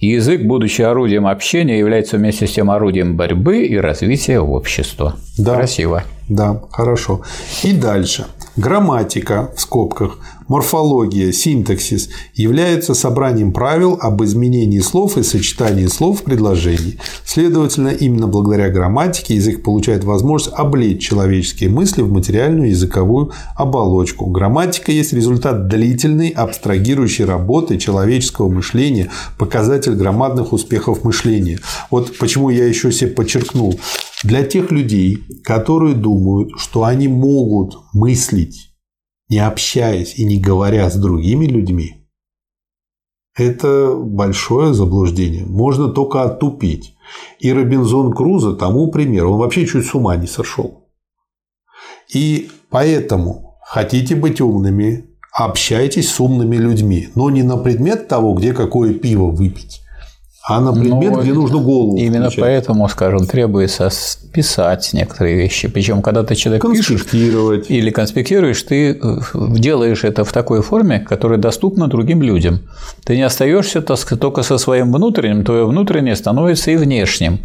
Язык, будучи орудием общения, является вместе с тем орудием борьбы и развития общества. Да. Красиво. Да, хорошо. И дальше. Грамматика в скобках морфология, синтаксис являются собранием правил об изменении слов и сочетании слов в предложении. Следовательно, именно благодаря грамматике язык получает возможность облечь человеческие мысли в материальную языковую оболочку. Грамматика есть результат длительной абстрагирующей работы человеческого мышления, показатель громадных успехов мышления. Вот почему я еще себе подчеркнул. Для тех людей, которые думают, что они могут мыслить не общаясь и не говоря с другими людьми, это большое заблуждение. Можно только отупить. И Робинзон Крузо тому пример. Он вообще чуть с ума не сошел. И поэтому хотите быть умными, общайтесь с умными людьми, но не на предмет того, где какое пиво выпить, а на предмет, Но где нужно голову. Именно включать. поэтому, скажем, требуется писать некоторые вещи. Причем, когда ты человек пишешь или конспектируешь, ты э, делаешь это в такой форме, которая доступна другим людям. Ты не остаешься только со своим внутренним, твое внутреннее становится и внешним.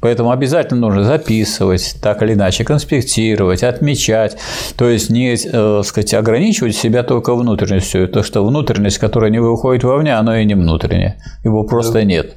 Поэтому обязательно нужно записывать, так или иначе, конспектировать, отмечать. То есть не э, сказать, ограничивать себя только внутренностью. То, что внутренность, которая не выходит вовне, она и не внутренняя. Его просто Да. нет.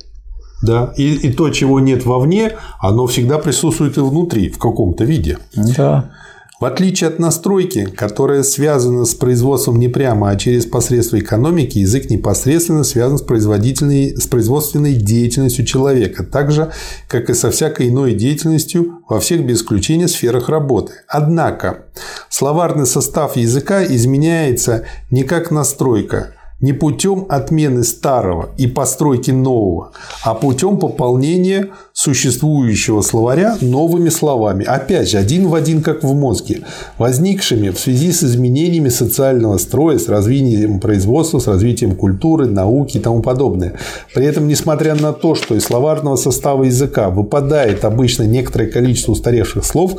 Да. И, и то, чего нет вовне, оно всегда присутствует и внутри в каком-то виде. Да. В отличие от настройки, которая связана с производством не прямо, а через посредство экономики, язык непосредственно связан с, производительной, с производственной деятельностью человека, так же, как и со всякой иной деятельностью во всех без исключения сферах работы. Однако, словарный состав языка изменяется не как настройка, не путем отмены старого и постройки нового, а путем пополнения существующего словаря новыми словами. Опять же, один в один, как в мозге, возникшими в связи с изменениями социального строя, с развитием производства, с развитием культуры, науки и тому подобное. При этом, несмотря на то, что из словарного состава языка выпадает обычно некоторое количество устаревших слов,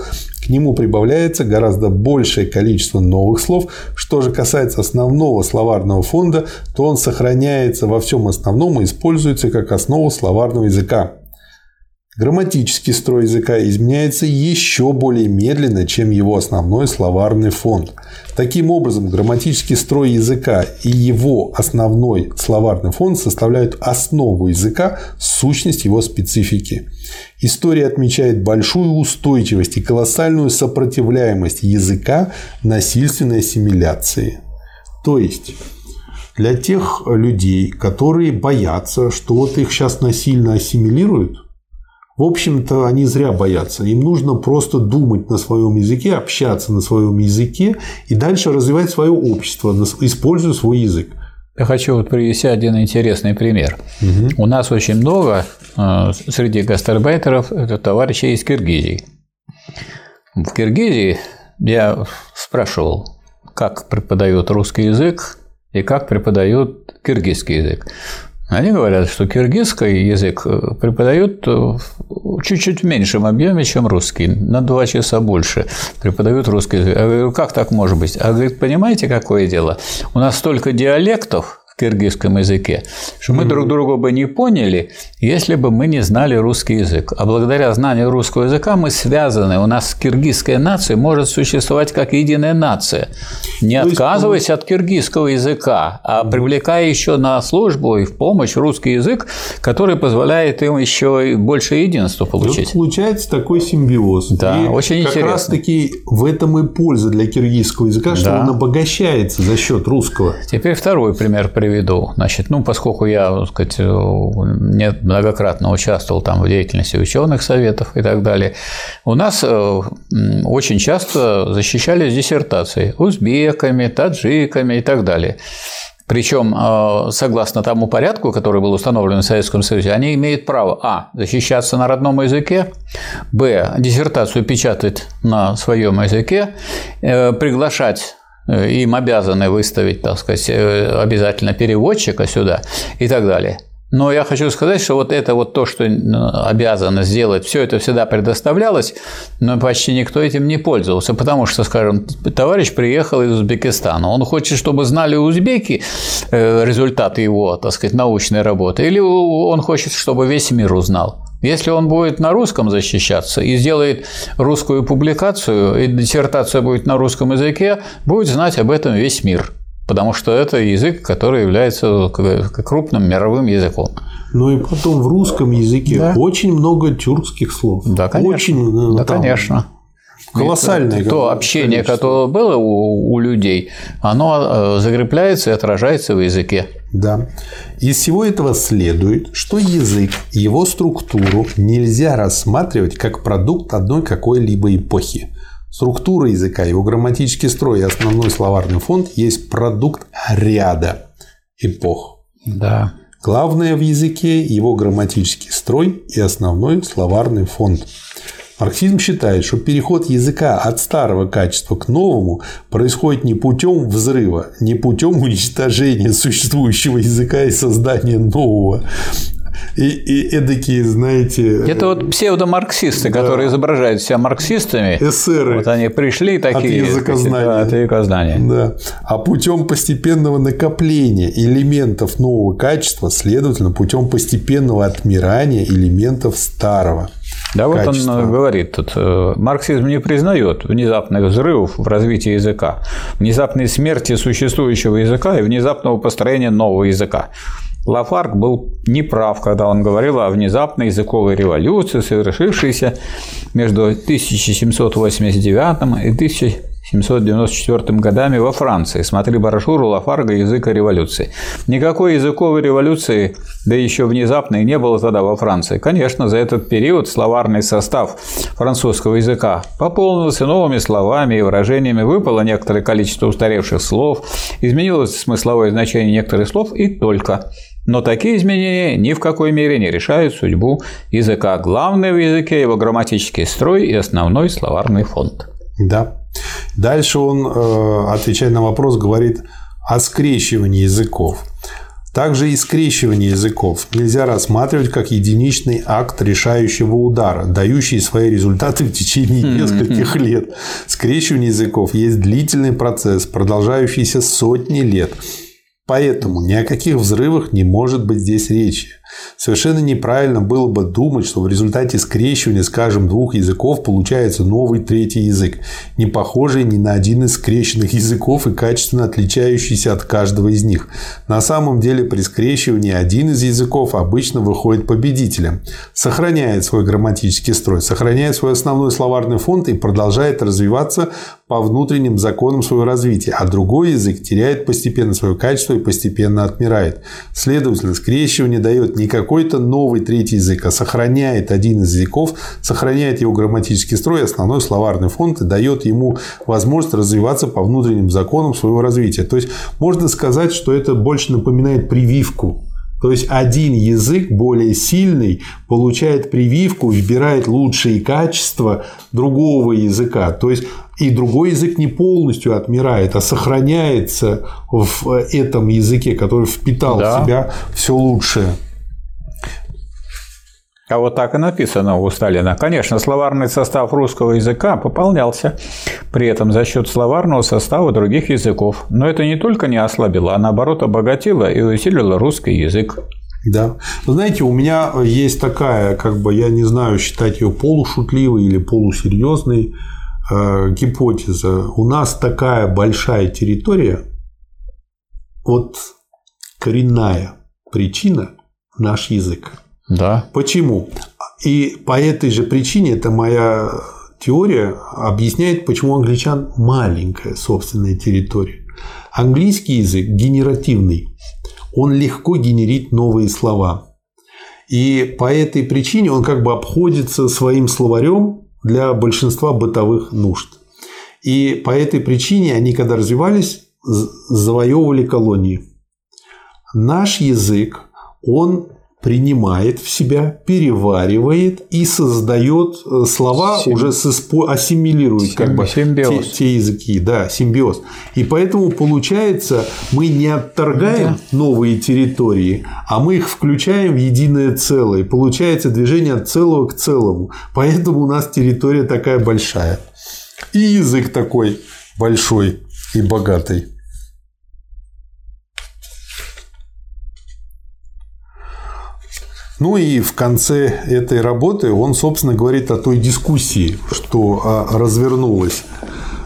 к нему прибавляется гораздо большее количество новых слов. Что же касается основного словарного фонда, то он сохраняется во всем основном и используется как основа словарного языка. Грамматический строй языка изменяется еще более медленно, чем его основной словарный фонд. Таким образом, грамматический строй языка и его основной словарный фонд составляют основу языка, сущность его специфики. История отмечает большую устойчивость и колоссальную сопротивляемость языка насильственной ассимиляции. То есть, для тех людей, которые боятся, что вот их сейчас насильно ассимилируют, в общем-то, они зря боятся. Им нужно просто думать на своем языке, общаться на своем языке и дальше развивать свое общество, используя свой язык. Я хочу вот привести один интересный пример. Угу. У нас очень много э, среди гастарбайтеров это товарищей из Киргизии. В Киргизии я спрашивал, как преподают русский язык и как преподают киргизский язык. Они говорят, что киргизский язык преподают чуть-чуть в меньшем объеме, чем русский, на два часа больше преподают русский язык. Я говорю, как так может быть? А говорит, понимаете, какое дело? У нас столько диалектов в киргизском языке, что мы друг друга бы не поняли, если бы мы не знали русский язык. А благодаря знанию русского языка мы связаны. У нас киргизская нация может существовать как единая нация, не То отказываясь есть... от киргизского языка, а привлекая еще на службу и в помощь русский язык, который позволяет им еще больше единства получить. Вот получается такой симбиоз. Да, и очень как интересно. Как раз таки в этом и польза для киргизского языка, что Да. он обогащается за счет русского. Теперь второй пример приведу. Значит, ну, поскольку я, так сказать, э, многократно участвовал там в деятельности ученых советов и так далее, у нас э, очень часто защищались диссертации узбеками, таджиками и так далее. Причем, э, согласно тому порядку, который был установлен в Советском Союзе, они имеют право а. защищаться на родном языке, б. диссертацию печатать на своем языке, приглашать им обязаны выставить, так сказать, э, обязательно переводчика сюда и так далее. Но я хочу сказать, что вот это вот то, что э, обязано сделать, все это всегда предоставлялось, но почти никто этим не пользовался, потому что, скажем, товарищ приехал из Узбекистана, он хочет, чтобы знали узбеки э, результаты его, так сказать, научной работы, или он хочет, чтобы весь мир узнал. Если он будет на русском защищаться и сделает русскую публикацию, и диссертация будет на русском языке, будет знать об этом весь мир. Потому что это язык, который является крупным мировым языком. Ну и потом в русском языке Да. очень много тюркских слов. Да, конечно. Очень, э, Да, там конечно. Колоссальное То количество. общение, которое было у, у людей, оно э, закрепляется и отражается в языке. Да. Из всего этого следует, что язык его структуру нельзя рассматривать как продукт одной какой-либо эпохи. Структура языка, его грамматический строй и основной словарный фонд есть продукт ряда эпох. Да. Главное в языке – его грамматический строй и основной словарный фонд. Марксизм считает, что переход языка от старого качества к новому происходит не путем взрыва, не путем уничтожения существующего языка и создания нового, и, и эдакие, знаете... Это вот псевдомарксисты, да. которые изображают себя марксистами. Эсеры. Вот они пришли такие... От языкознания. от языкознания. Да. А путем постепенного накопления элементов нового качества, следовательно, путем постепенного отмирания элементов старого. Да, вот качества. он говорит тут, э, марксизм не признает внезапных взрывов в развитии языка, внезапной смерти существующего языка и внезапного построения нового языка. Лафарк был неправ, когда он говорил о внезапной языковой революции, совершившейся между 1789 и 1794 годами во Франции. Смотри брошюру Лафарга «Язык революции». Никакой языковой революции, да еще внезапной, не было тогда во Франции. Конечно, за этот период словарный состав французского языка пополнился новыми словами и выражениями, выпало некоторое количество устаревших слов, изменилось смысловое значение некоторых слов и только. Но такие изменения ни в какой мере не решают судьбу языка. Главное в языке – его грамматический строй и основной словарный фонд. Да. Дальше он, э, отвечая на вопрос, говорит о скрещивании языков. Также и скрещивание языков нельзя рассматривать как единичный акт решающего удара, дающий свои результаты в течение нескольких лет. Скрещивание языков есть длительный процесс, продолжающийся сотни лет. Поэтому ни о каких взрывах не может быть здесь речи. Совершенно неправильно было бы думать, что в результате скрещивания, скажем, двух языков получается новый третий язык, не похожий ни на один из скрещенных языков и качественно отличающийся от каждого из них. На самом деле при скрещивании один из языков обычно выходит победителем, сохраняет свой грамматический строй, сохраняет свой основной словарный фонд и продолжает развиваться по внутренним законам своего развития, а другой язык теряет постепенно свое качество и постепенно отмирает. Следовательно, скрещивание дает не какой-то новый третий язык, а сохраняет один из языков, сохраняет его грамматический строй, основной словарный фонд и дает ему возможность развиваться по внутренним законам своего развития. То есть можно сказать, что это больше напоминает прививку то есть один язык более сильный получает прививку, выбирает лучшие качества другого языка. То есть и другой язык не полностью отмирает, а сохраняется в этом языке, который впитал да. в себя все лучшее. А вот так и написано у Сталина. Конечно, словарный состав русского языка пополнялся при этом за счет словарного состава других языков. Но это не только не ослабило, а наоборот обогатило и усилило русский язык. Да. Знаете, у меня есть такая, как бы, я не знаю, считать ее полушутливой или полусерьезной э, гипотеза. У нас такая большая территория, вот коренная причина – наш язык. Да. Почему? И по этой же причине, это моя теория, объясняет, почему англичан маленькая собственная территория. Английский язык генеративный, он легко генерит новые слова. И по этой причине он как бы обходится своим словарем для большинства бытовых нужд. И по этой причине они, когда развивались, завоевывали колонии. Наш язык, он принимает в себя, переваривает и создает э, слова Сим... уже с испо... ассимилирует Сим... как бы те, те языки, да, симбиоз. И поэтому получается, мы не отторгаем да. новые территории, а мы их включаем в единое целое. получается движение от целого к целому. Поэтому у нас территория такая большая. И язык такой большой и богатый. Ну и в конце этой работы он, собственно, говорит о той дискуссии, что а, развернулась.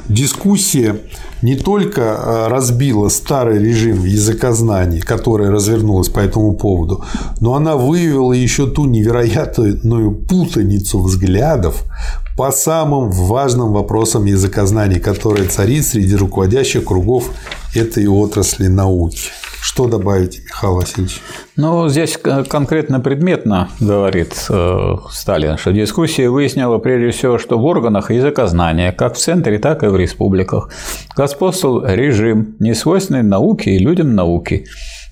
Дискуссия не только а, разбила старый режим языкознаний, который развернулась по этому поводу, но она выявила еще ту невероятную путаницу взглядов по самым важным вопросам языкознания, которая царит среди руководящих кругов этой отрасли науки. Что добавить, Михаил Васильевич? Ну, здесь конкретно предметно говорит э, Сталин, что дискуссия выяснила прежде всего, что в органах языкознания, как в центре, так и в республиках, господствовал режим, несвойственный науке и людям науки.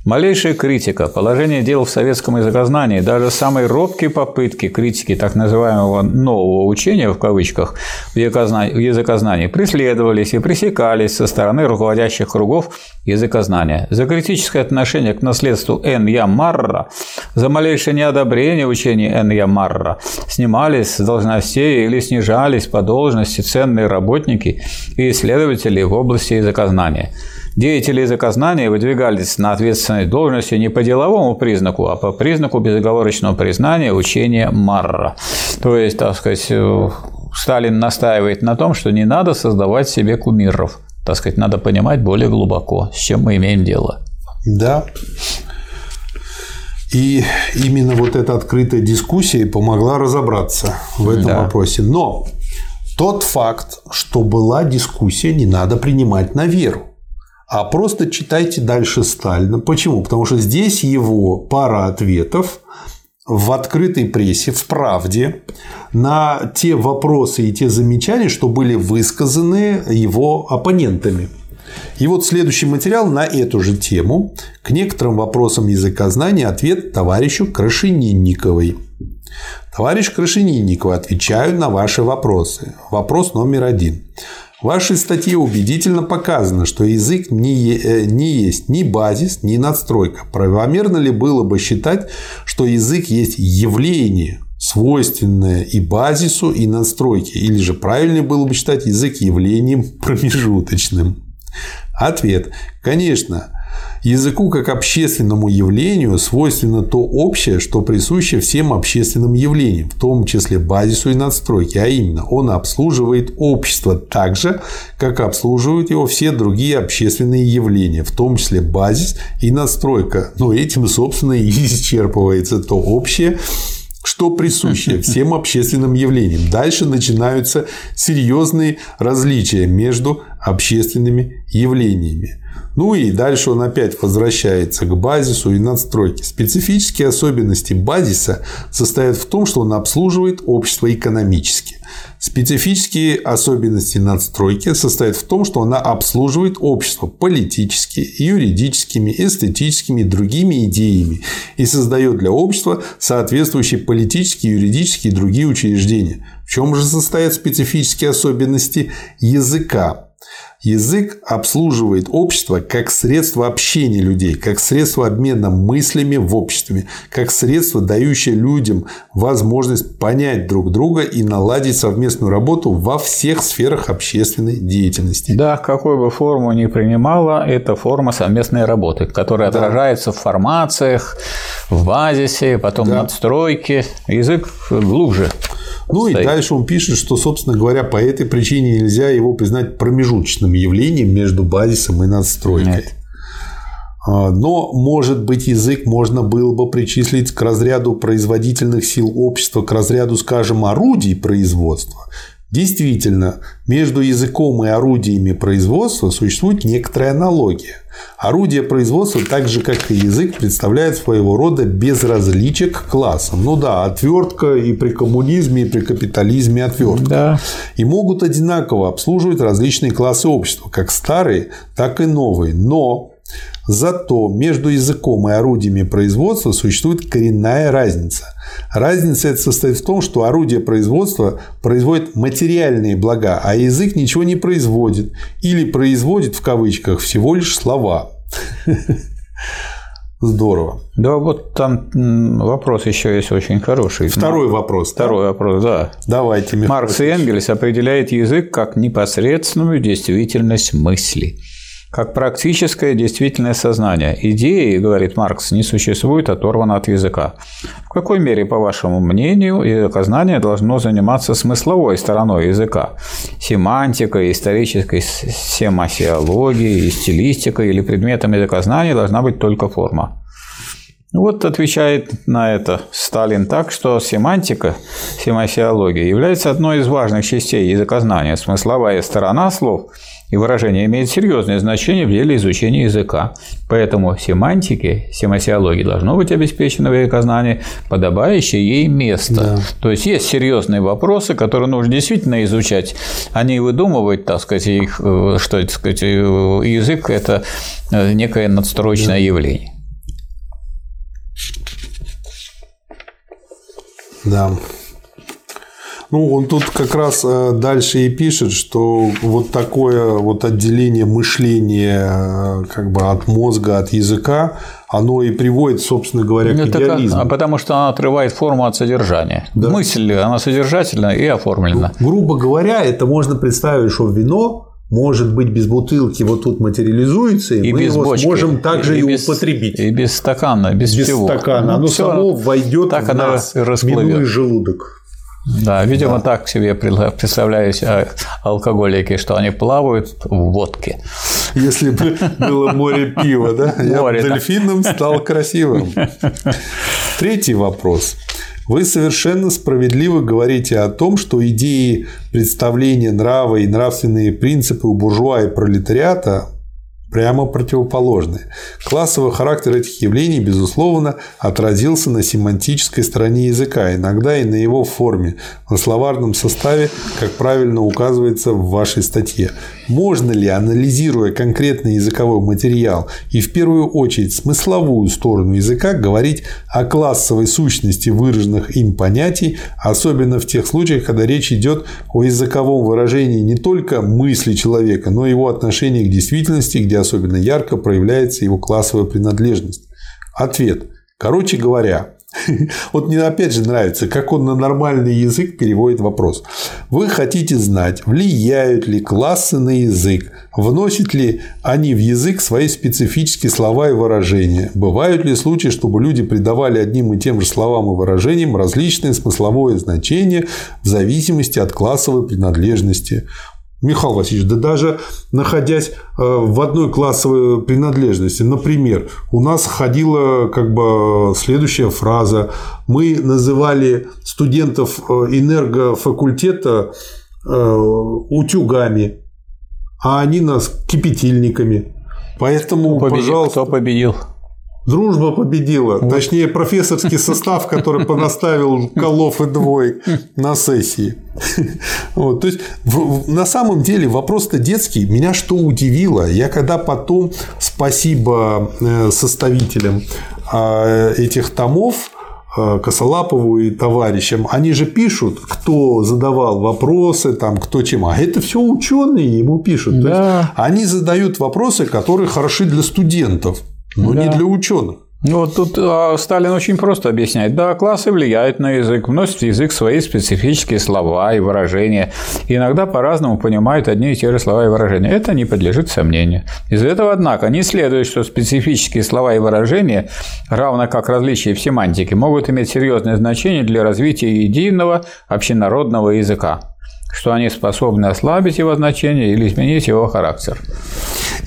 Малейшая критика положения дел в советском языкознании, даже самые робкие попытки критики так называемого «нового учения» в кавычках в языкознании преследовались и пресекались со стороны руководящих кругов языкознания. За критическое отношение к наследству Н. Я. Марра, за малейшее неодобрение учения Н. Я. Марра снимались с должностей или снижались по должности ценные работники и исследователи в области языкознания. Деятели языкознания выдвигались на ответственной должности не по деловому признаку, а по признаку безоговорочного признания учения Марра. То есть, так сказать, э, Сталин настаивает на том, что не надо создавать себе кумиров. Так сказать, надо понимать более глубоко, с чем мы имеем дело. Да. И именно вот эта открытая дискуссия помогла разобраться в этом да. вопросе. Но тот факт, что была дискуссия, не надо принимать на веру а просто читайте дальше Сталина. Почему? Потому что здесь его пара ответов в открытой прессе, в правде, на те вопросы и те замечания, что были высказаны его оппонентами. И вот следующий материал на эту же тему к некоторым вопросам языкознания ответ товарищу Крашенинниковой. Товарищ Крашенинникова, отвечаю на ваши вопросы. Вопрос номер один. В вашей статье убедительно показано, что язык не, э, не есть ни базис, ни надстройка. Правомерно ли было бы считать, что язык есть явление, свойственное и базису, и надстройке? Или же правильнее было бы считать язык явлением промежуточным? Ответ. Конечно, Языку как общественному явлению свойственно то общее, что присуще всем общественным явлениям, в том числе базису и надстройке, а именно он обслуживает общество так же, как обслуживают его все другие общественные явления, в том числе базис и надстройка. Но этим, собственно, и исчерпывается то общее, что присуще всем общественным явлениям. Дальше начинаются серьезные различия между общественными явлениями. Ну и дальше он опять возвращается к базису и надстройке. Специфические особенности базиса состоят в том, что он обслуживает общество экономически. Специфические особенности надстройки состоят в том, что она обслуживает общество политически, юридическими, эстетическими другими идеями и создает для общества соответствующие политические, юридические и другие учреждения. В чем же состоят специфические особенности языка? Язык обслуживает общество как средство общения людей, как средство обмена мыслями в обществе, как средство, дающее людям возможность понять друг друга и наладить совместную работу во всех сферах общественной деятельности. Да, какой бы форму ни принимала, это форма совместной работы, которая да. отражается в формациях, в базисе, потом да. надстройке. Язык глубже. Ну стоит. и дальше он пишет, что, собственно говоря, по этой причине нельзя его признать промежуточным явлением между базисом и надстройкой. Нет. А, но, может быть, язык можно было бы причислить к разряду производительных сил общества, к разряду, скажем, орудий производства. Действительно, между языком и орудиями производства существует некоторая аналогия. Орудие производства, так же как и язык, представляет своего рода безразличие к классам. Ну да, отвертка и при коммунизме, и при капитализме отвертка. Да. И могут одинаково обслуживать различные классы общества, как старые, так и новые. Но Зато между языком и орудиями производства существует коренная разница. Разница эта состоит в том, что орудие производства производит материальные блага, а язык ничего не производит или производит в кавычках всего лишь слова. Здорово. Да, вот там вопрос еще есть очень хороший. Второй вопрос. Второй да? вопрос, да. Давайте. Маркс и Энгельс определяют язык как непосредственную действительность мысли как практическое действительное сознание. Идеи, говорит Маркс, не существует оторвано от языка. В какой мере, по вашему мнению, языкознание должно заниматься смысловой стороной языка? Семантикой, исторической семасиологией, стилистикой или предметом языкознания должна быть только форма? Вот отвечает на это Сталин так, что семантика, семасиология является одной из важных частей языкознания. Смысловая сторона слов и выражение имеет серьезное значение в деле изучения языка. Поэтому семантике, семасиологии должно быть обеспечено в языкознании подобающее ей место. Да. То есть есть серьезные вопросы, которые нужно действительно изучать, а не выдумывать, так сказать, их, э, что так сказать, э, язык – это э, некое надстрочное да. явление. Да. Ну, он тут как раз э, дальше и пишет, что вот такое вот отделение мышления э, как бы от мозга, от языка, оно и приводит, собственно говоря, к Это как- идеализму. а потому что она отрывает форму от содержания. Мысль, она содержательна и оформлена. Грубо говоря, это можно представить, что вино может быть без бутылки вот тут материализуется, и, И мы без его бочки. сможем также и, без, употребить. И без стакана, без, без всего. стакана. Ну, Оно само войдет так в нас, и расплывет. минуя желудок. Да, видимо, так себе представляю себе алкоголики, что они плавают в водке. Если бы было море пива, да? Я бы да. дельфином стал красивым. Третий вопрос. Вы совершенно справедливо говорите о том, что идеи представления нрава и нравственные принципы у буржуа и пролетариата прямо противоположны. Классовый характер этих явлений, безусловно, отразился на семантической стороне языка, иногда и на его форме, на словарном составе, как правильно указывается в вашей статье. Можно ли, анализируя конкретный языковой материал и в первую очередь смысловую сторону языка, говорить о классовой сущности выраженных им понятий, особенно в тех случаях, когда речь идет о языковом выражении не только мысли человека, но и его отношении к действительности, где особенно ярко проявляется его классовая принадлежность? Ответ. Короче говоря, вот мне опять же нравится, как он на нормальный язык переводит вопрос. Вы хотите знать, влияют ли классы на язык, вносят ли они в язык свои специфические слова и выражения, бывают ли случаи, чтобы люди придавали одним и тем же словам и выражениям различное смысловое значение в зависимости от классовой принадлежности. Михаил Васильевич, да даже находясь э, в одной классовой принадлежности, например, у нас ходила как бы следующая фраза. Мы называли студентов э, энергофакультета э, утюгами, а они нас кипятильниками. Поэтому, Победи- пожалуйста, Кто победил? Дружба победила. Точнее, профессорский состав, который понаставил колов и двоек на сессии. Вот, то есть, в- на самом деле, вопрос-то детский. Меня что удивило, я когда потом, спасибо э, составителям э, этих томов, э, Косолапову и товарищам, они же пишут, кто задавал вопросы, там, кто чем. А это все ученые ему пишут. То есть, Да. они задают вопросы, которые хороши для студентов, но не Да. для ученых. Ну, вот тут а, Сталин очень просто объясняет. Да, классы влияют на язык, вносят в язык свои специфические слова и выражения. И иногда по-разному понимают одни и те же слова и выражения. Это не подлежит сомнению. Из этого, однако, не следует, что специфические слова и выражения, равно как различия в семантике, могут иметь серьезное значение для развития единого общенародного языка что они способны ослабить его значение или изменить его характер.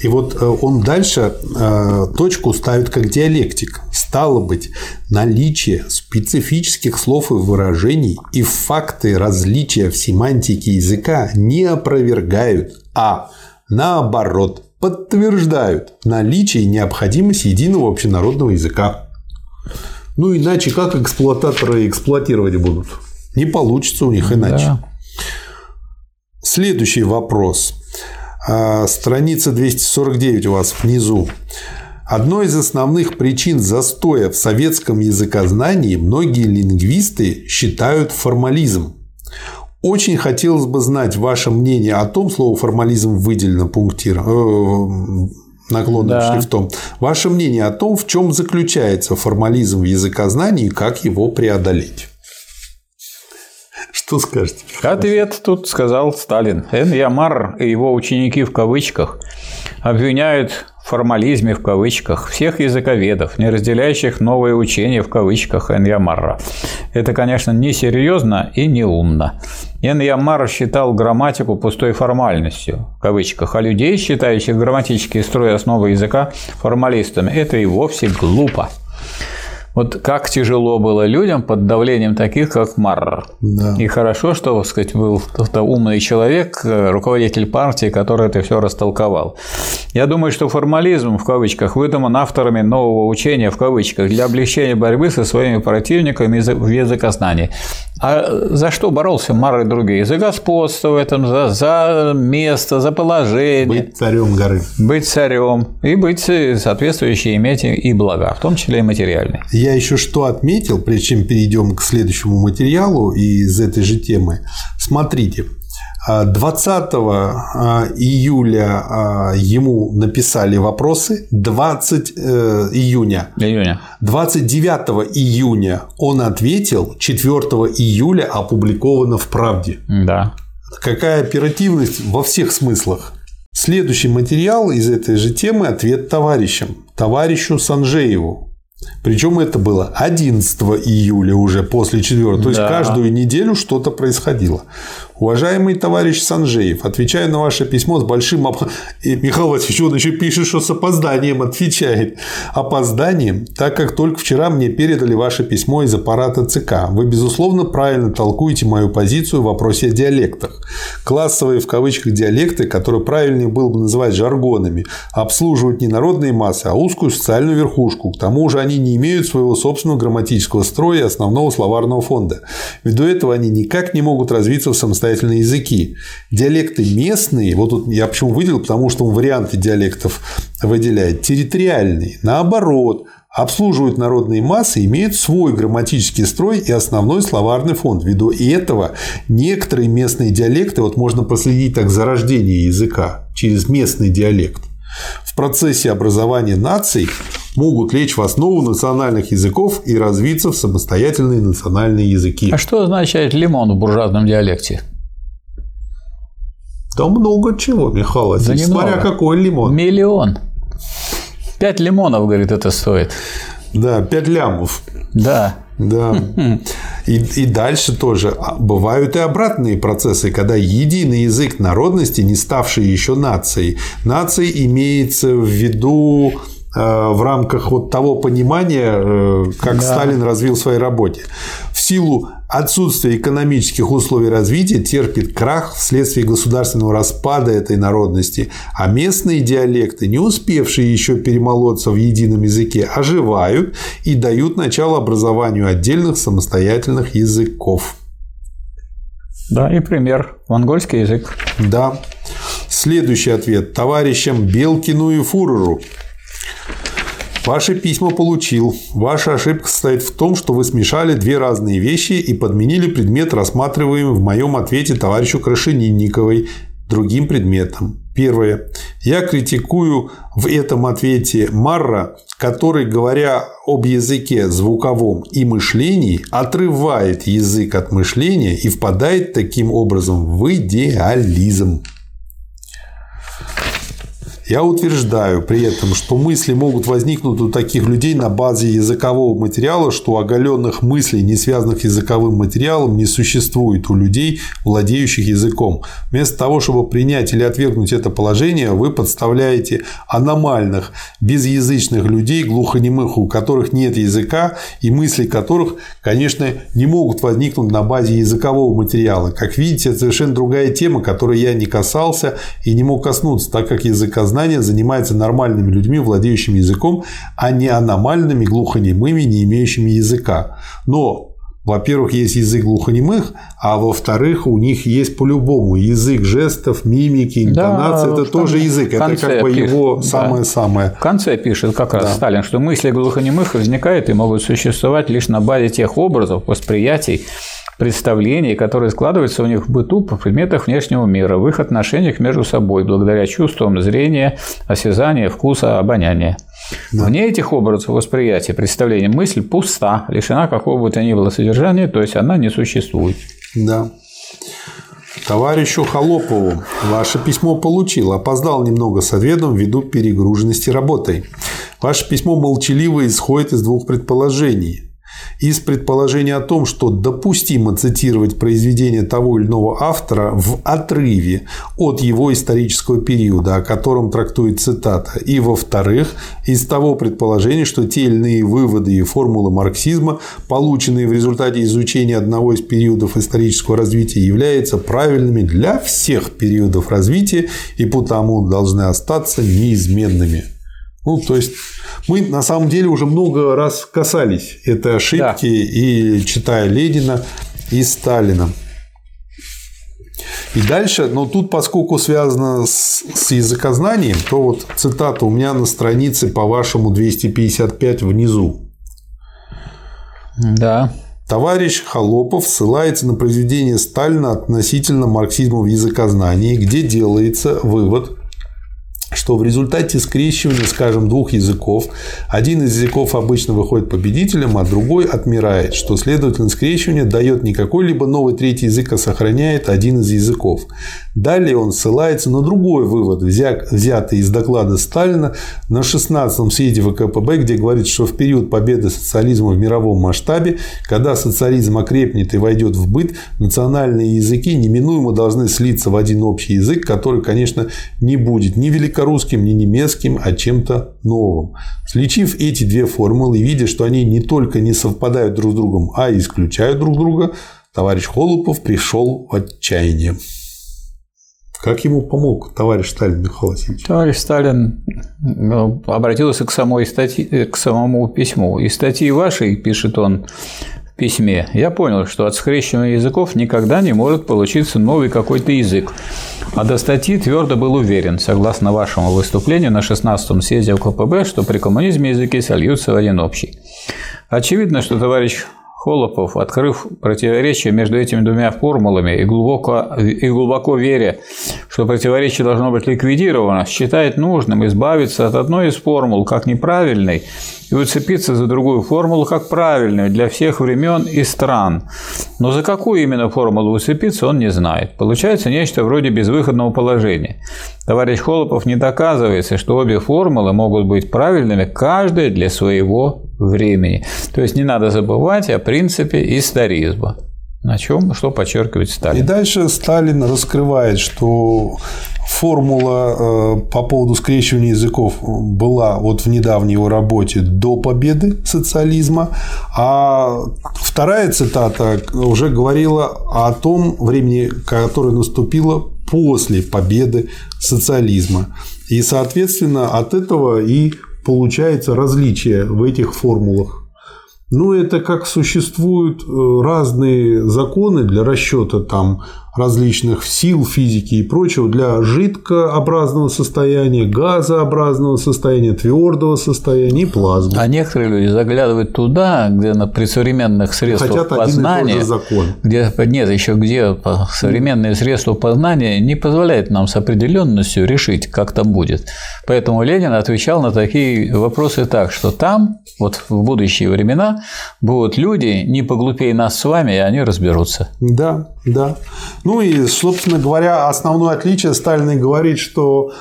И вот э, он дальше э, точку ставит как диалектик. Стало быть, наличие специфических слов и выражений и факты различия в семантике языка не опровергают, а наоборот подтверждают наличие и необходимость единого общенародного языка. Ну, иначе как эксплуататоры эксплуатировать будут? Не получится у них иначе. Да. Следующий вопрос. А, Страница 249 у вас внизу. Одной из основных причин застоя в советском языкознании многие лингвисты считают формализм. Очень хотелось бы знать ваше мнение о том, слово формализм выделено пунктиром, наклонным Да. шрифтом. Ваше мнение о том, в чем заключается формализм в языкознании и как его преодолеть. Что скажете? Ответ тут сказал Сталин. Эн Ямар и его ученики в кавычках обвиняют в формализме в кавычках всех языковедов, не разделяющих новые учения в кавычках Эн Ямара. Это, конечно, несерьезно и неумно. Эн Ямар считал грамматику пустой формальностью, в кавычках, а людей, считающих грамматический строй основы языка формалистами, это и вовсе глупо. Вот как тяжело было людям под давлением таких, как Марр. Да. И хорошо, что, так сказать, был кто-то умный человек, э, руководитель партии, который это все растолковал. Я думаю, что формализм, в кавычках, выдуман авторами нового учения, в кавычках, для облегчения борьбы со своими противниками в языкознании. А за что боролся Марр и другие? За господство в этом, за, за место, за положение Быть царем горы. быть царем и быть соответствующие иметь и блага, в том числе и материальные. Я еще что отметил, прежде чем перейдем к следующему материалу из этой же темы. Смотрите, 20 а, июля а, ему написали вопросы, 20 э, июня. июня. 29 июня он ответил, 4 июля опубликовано в «Правде». Да. Какая оперативность во всех смыслах. Следующий материал из этой же темы – ответ товарищам, товарищу Санжееву. Причем это было 11 июля уже после 4. То есть да. каждую неделю что-то происходило. Уважаемый товарищ Санжеев, отвечаю на ваше письмо с большим... Оп... И Михаил Васильевич, он еще пишет, что с опозданием отвечает. Опозданием, так как только вчера мне передали ваше письмо из аппарата ЦК. Вы, безусловно, правильно толкуете мою позицию в вопросе о диалектах. Классовые в кавычках диалекты, которые правильнее было бы называть жаргонами, обслуживают не народные массы, а узкую социальную верхушку. К тому же они не имеют своего собственного грамматического строя и основного словарного фонда. Ввиду этого они никак не могут развиться в самостоятельном самостоятельные языки. Диалекты местные, вот тут я почему выделил, потому что он варианты диалектов выделяет, территориальные, наоборот, обслуживают народные массы, имеют свой грамматический строй и основной словарный фонд. Ввиду этого некоторые местные диалекты, вот можно проследить так за рождение языка через местный диалект, в процессе образования наций могут лечь в основу национальных языков и развиться в самостоятельные национальные языки. А что означает лимон в буржуазном диалекте? Да много чего, Михаил Васильевич, да смотря какой лимон. Миллион. Пять лимонов, говорит, это стоит. Да, пять лямов. Да. Да. И, и дальше тоже а, бывают и обратные процессы, когда единый язык народности, не ставший еще нацией, нацией имеется в виду э, в рамках вот того понимания, э, как да. Сталин развил в своей работе. В силу отсутствие экономических условий развития терпит крах вследствие государственного распада этой народности, а местные диалекты, не успевшие еще перемолоться в едином языке, оживают и дают начало образованию отдельных самостоятельных языков. Да, и пример. Монгольский язык. Да. Следующий ответ. Товарищам Белкину и Фуреру. Ваше письмо получил. Ваша ошибка состоит в том, что вы смешали две разные вещи и подменили предмет, рассматриваемый в моем ответе товарищу Крашенинниковой, другим предметом. Первое. Я критикую в этом ответе Марра, который, говоря об языке звуковом и мышлении, отрывает язык от мышления и впадает таким образом в идеализм. Я утверждаю при этом, что мысли могут возникнуть у таких людей на базе языкового материала, что оголенных мыслей, не связанных языковым материалом, не существует у людей, владеющих языком. Вместо того, чтобы принять или отвергнуть это положение, вы подставляете аномальных, безязычных людей, глухонемых, у которых нет языка, и мысли которых, конечно, не могут возникнуть на базе языкового материала. Как видите, это совершенно другая тема, которой я не касался и не мог коснуться, так как языка сознание занимается нормальными людьми, владеющими языком, а не аномальными глухонемыми, не имеющими языка. Но во-первых, есть язык глухонемых, а во-вторых, у них есть по-любому язык жестов, мимики, интонации. Да, это тоже язык. Это как бы пишет, его самое-самое. В конце пишет как раз да. Сталин, что мысли глухонемых возникают и могут существовать лишь на базе тех образов, восприятий, представлений, которые складываются у них в быту по предметах внешнего мира, в их отношениях между собой, благодаря чувствам зрения, осязания, вкуса, обоняния. Да. Вне этих образов восприятия, представления, мысль пуста, лишена какого бы то ни было содержания, то есть она не существует. Да. Товарищу Холопову ваше письмо получил, опоздал немного с ответом ввиду перегруженности работой. Ваше письмо молчаливо исходит из двух предположений из предположения о том, что допустимо цитировать произведение того или иного автора в отрыве от его исторического периода, о котором трактует цитата, и, во-вторых, из того предположения, что те или иные выводы и формулы марксизма, полученные в результате изучения одного из периодов исторического развития, являются правильными для всех периодов развития и потому должны остаться неизменными. Ну, то есть мы на самом деле уже много раз касались этой ошибки да. и читая Ленина и Сталина. И дальше, но тут, поскольку связано с, с языкознанием, то вот цитата у меня на странице по вашему 255 внизу. Да. Товарищ Холопов ссылается на произведение Сталина относительно марксизма в языкознании, где делается вывод, что в результате скрещивания, скажем, двух языков, один из языков обычно выходит победителем, а другой отмирает, что, следовательно, скрещивание дает не какой-либо новый третий язык, а сохраняет один из языков. Далее он ссылается на другой вывод, взятый из доклада Сталина на 16-м съезде ВКПБ, где говорит, что в период победы социализма в мировом масштабе, когда социализм окрепнет и войдет в быт, национальные языки неминуемо должны слиться в один общий язык, который, конечно, не будет ни великорусским, ни немецким, а чем-то новым. Сличив эти две формулы и видя, что они не только не совпадают друг с другом, а и исключают друг друга, товарищ Холопов пришел в отчаяние. Как ему помог товарищ Сталин Михаил Васильевич? Товарищ Сталин ну, обратился к, самой статье, к самому письму. Из статьи вашей, пишет он письме, я понял, что от скрещивания языков никогда не может получиться новый какой-то язык. А до статьи твердо был уверен, согласно вашему выступлению на 16-м съезде ВКПБ, что при коммунизме языки сольются в один общий. Очевидно, что товарищ Холопов, открыв противоречие между этими двумя формулами и глубоко, и глубоко веря, что противоречие должно быть ликвидировано, считает нужным избавиться от одной из формул как неправильной и уцепиться за другую формулу как правильную для всех времен и стран. Но за какую именно формулу уцепиться он не знает. Получается нечто вроде безвыходного положения. Товарищ Холопов не доказывается, что обе формулы могут быть правильными, каждая для своего времени. То есть не надо забывать о принципе историзма. На чем, что подчеркивает Сталин. И дальше Сталин раскрывает, что формула э, по поводу скрещивания языков была вот в недавней его работе до победы социализма, а вторая цитата уже говорила о том времени, которое наступило после победы социализма. И, соответственно, от этого и получается различие в этих формулах. Ну, это как существуют э, разные законы для расчета там различных сил физики и прочего для жидкообразного состояния, газообразного состояния, твердого состояния и плазмы. А некоторые люди заглядывают туда, где на, при современных средствах Хотят познания, один закон. где нет еще где современные средства познания не позволяют нам с определенностью решить, как там будет. Поэтому Ленин отвечал на такие вопросы так, что там, вот в будущие времена, будут люди не поглупее нас с вами, и они разберутся. Да, да. Ну и, собственно говоря, основное отличие Сталин говорит, что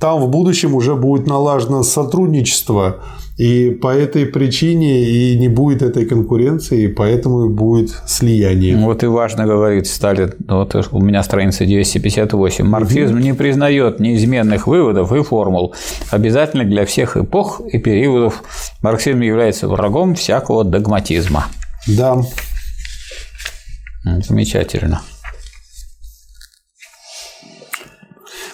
там в будущем уже будет налажено сотрудничество, и по этой причине и не будет этой конкуренции, и поэтому будет слияние. Вот и важно говорит Сталин, вот у меня страница 258, марксизм угу. не признает неизменных выводов и формул, обязательно для всех эпох и периодов. Марксизм является врагом всякого догматизма. Да. Замечательно.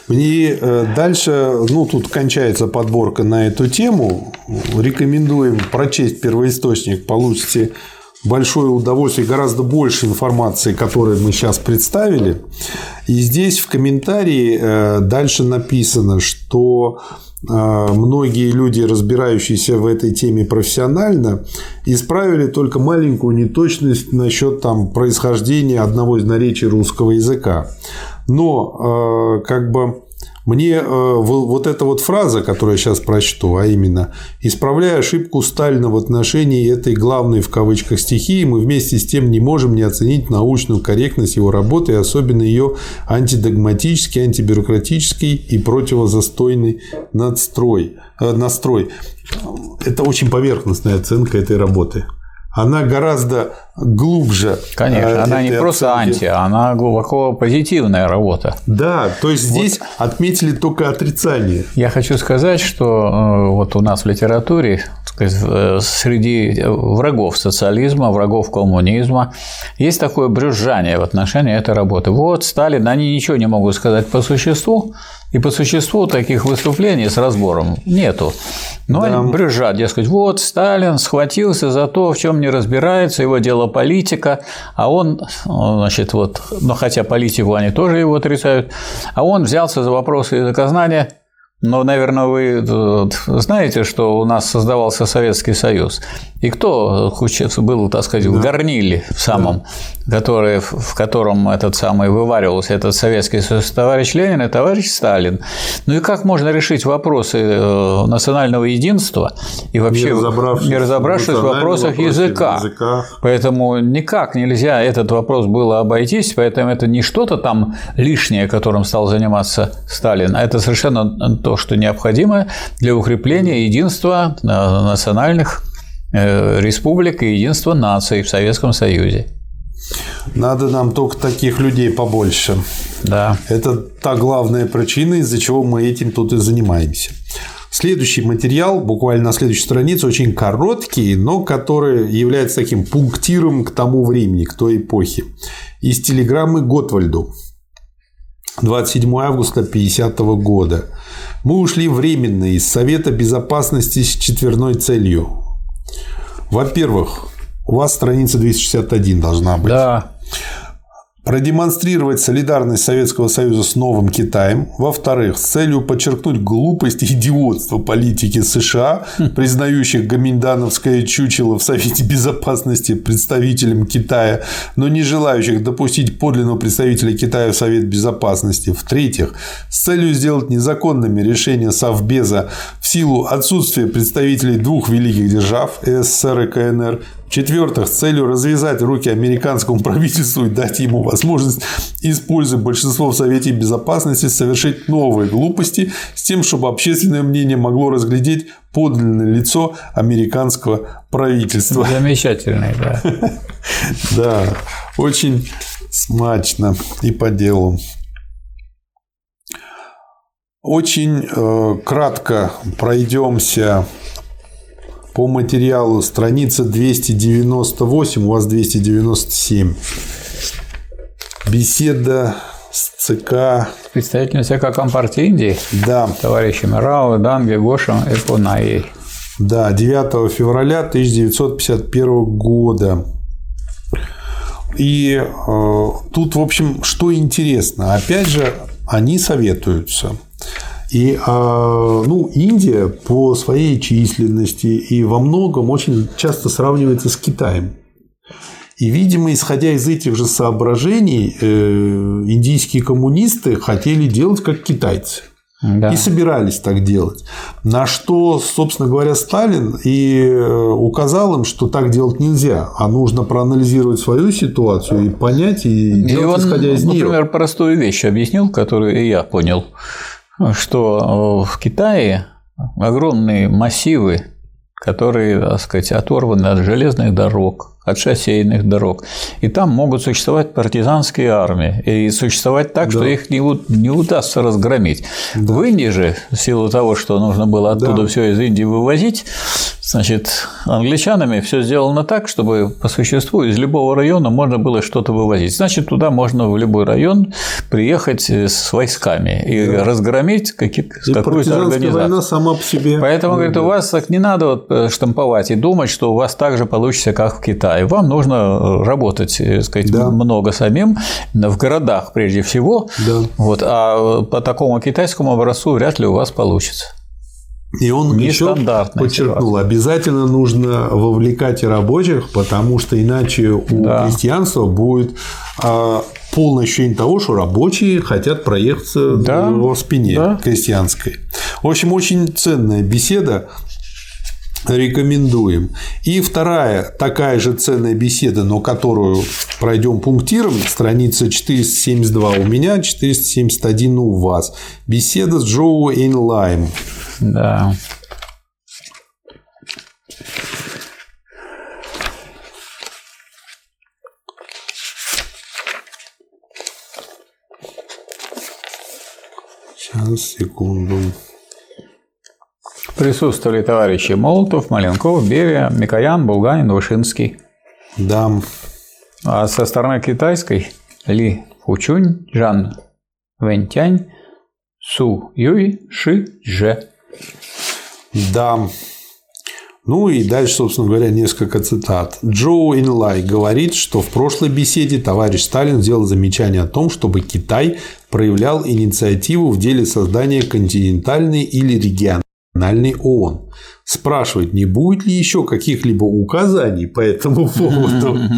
Мне э, дальше, ну, тут кончается подборка на эту тему. Рекомендуем прочесть первоисточник, получите большое удовольствие, гораздо больше информации, которую мы сейчас представили. И здесь в комментарии э, дальше написано, что многие люди, разбирающиеся в этой теме профессионально, исправили только маленькую неточность насчет там, происхождения одного из наречий русского языка. Но э, как бы мне э, вот эта вот фраза, которую я сейчас прочту, а именно «исправляя ошибку Сталина в отношении этой главной в кавычках стихии, мы вместе с тем не можем не оценить научную корректность его работы и особенно ее антидогматический, антибюрократический и противозастойный надстрой, э, настрой». Это очень поверхностная оценка этой работы она гораздо глубже. Конечно, э, она не просто анти, она глубоко позитивная работа. Да, то есть здесь вот. отметили только отрицание. Я хочу сказать, что э, вот у нас в литературе сказать, э, среди врагов социализма, врагов коммунизма есть такое брюзжание в отношении этой работы. Вот Сталин, они ничего не могут сказать по существу, и по существу таких выступлений с разбором нету. Но да. они брюзжат, дескать, вот Сталин схватился за то, в чем не разбирается, его дело политика, а он, значит, вот, но хотя политику они тоже его отрицают, а он взялся за вопросы языкознания Но, наверное, вы знаете, что у нас создавался Советский Союз. И кто был, так сказать, да. в горниле в самом, да. который, в котором этот самый вываривался этот Советский Союз, товарищ Ленин и товарищ Сталин. Ну и как можно решить вопросы э, национального единства и вообще не разобравшись, не разобравшись в вопросах языка. языка. Поэтому никак нельзя этот вопрос было обойтись, поэтому это не что-то там лишнее, которым стал заниматься Сталин, а это совершенно то, что необходимо для укрепления единства э, национальных Э, республик и единства наций в Советском Союзе. Надо нам только таких людей побольше. Да. Это та главная причина, из-за чего мы этим тут и занимаемся. Следующий материал, буквально на следующей странице, очень короткий, но который является таким пунктиром к тому времени, к той эпохе. Из телеграммы Готвальду. 27 августа 50 года. Мы ушли временно из Совета Безопасности с четверной целью во-первых, у вас страница 261 должна быть. Да продемонстрировать солидарность Советского Союза с новым Китаем, во-вторых, с целью подчеркнуть глупость и идиотство политики США, признающих гоминдановское чучело в Совете Безопасности представителем Китая, но не желающих допустить подлинного представителя Китая в Совет Безопасности, в-третьих, с целью сделать незаконными решения Совбеза в силу отсутствия представителей двух великих держав СССР и КНР, в-четвертых, с целью развязать руки американскому правительству и дать ему возможность, используя большинство в Совете Безопасности, совершить новые глупости с тем, чтобы общественное мнение могло разглядеть подлинное лицо американского правительства. Замечательный, да. Да, очень смачно и по делу. Очень э, кратко пройдемся по материалу страница 298, у вас 297. Беседа с ЦК. Представителем ЦК Компартии Индии? Да. Товарищами Рао, Данги, Гошем и Пунаей. Да, 9 февраля 1951 года. И э, тут, в общем, что интересно, опять же, они советуются. И а, ну, Индия по своей численности и во многом очень часто сравнивается с Китаем. И, видимо, исходя из этих же соображений, э, индийские коммунисты хотели делать как китайцы. Да. И собирались так делать. На что, собственно говоря, Сталин и э, указал им, что так делать нельзя, а нужно проанализировать свою ситуацию и понять, и, и делать, он, исходя из например, нее. Например, простую вещь объяснил, которую и я понял что в Китае огромные массивы, которые, так сказать, оторваны от железных дорог, от шоссейных дорог. И там могут существовать партизанские армии. И существовать так, да. что их не, не удастся разгромить. Да. В Индии же, в силу того, что нужно было оттуда да. все из Индии вывозить, значит, англичанами все сделано так, чтобы по существу из любого района можно было что-то вывозить. Значит, туда можно в любой район приехать с войсками и да. разгромить какую-то организацию. война сама по себе. Поэтому, да. говорит, у вас так не надо вот э, штамповать и думать, что у вас так же получится, как в Китае и вам нужно э, работать, э, сказать, да. много самим в городах прежде всего. Да. Вот, а по такому китайскому образцу вряд ли у вас получится. И он еще подчеркнул, ситуация. обязательно нужно вовлекать и рабочих, потому что иначе у да. крестьянства будет а, полное ощущение того, что рабочие хотят проехаться да. в спине да. крестьянской. В общем, очень ценная беседа рекомендуем. И вторая такая же ценная беседа, но которую пройдем пунктиром, страница 472 у меня, 471 у вас. Беседа с Джоу Эйнлайм. Да. Сейчас, секунду. Присутствовали товарищи Молотов, Маленков, Берия, Микоян, Булганин, Вышинский. Да. А со стороны китайской Ли Фучунь, Жан Вэнтянь, Су Юй, Ши Же. Да. Ну и дальше, собственно говоря, несколько цитат. Джоу Инлай говорит, что в прошлой беседе товарищ Сталин сделал замечание о том, чтобы Китай проявлял инициативу в деле создания континентальной или региональной ООН. Спрашивает, не будет ли еще каких-либо указаний по этому поводу.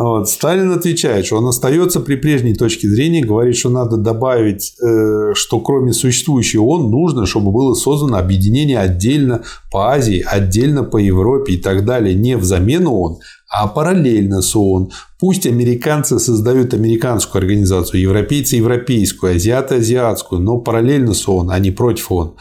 Вот. Сталин отвечает, что он остается при прежней точке зрения, говорит, что надо добавить, э, что кроме существующей ООН нужно, чтобы было создано объединение отдельно по Азии, отдельно по Европе и так далее, не в замену ООН, а параллельно с ООН. Пусть американцы создают американскую организацию, европейцы – европейскую, азиаты – азиатскую, но параллельно с ООН, а не против ООН.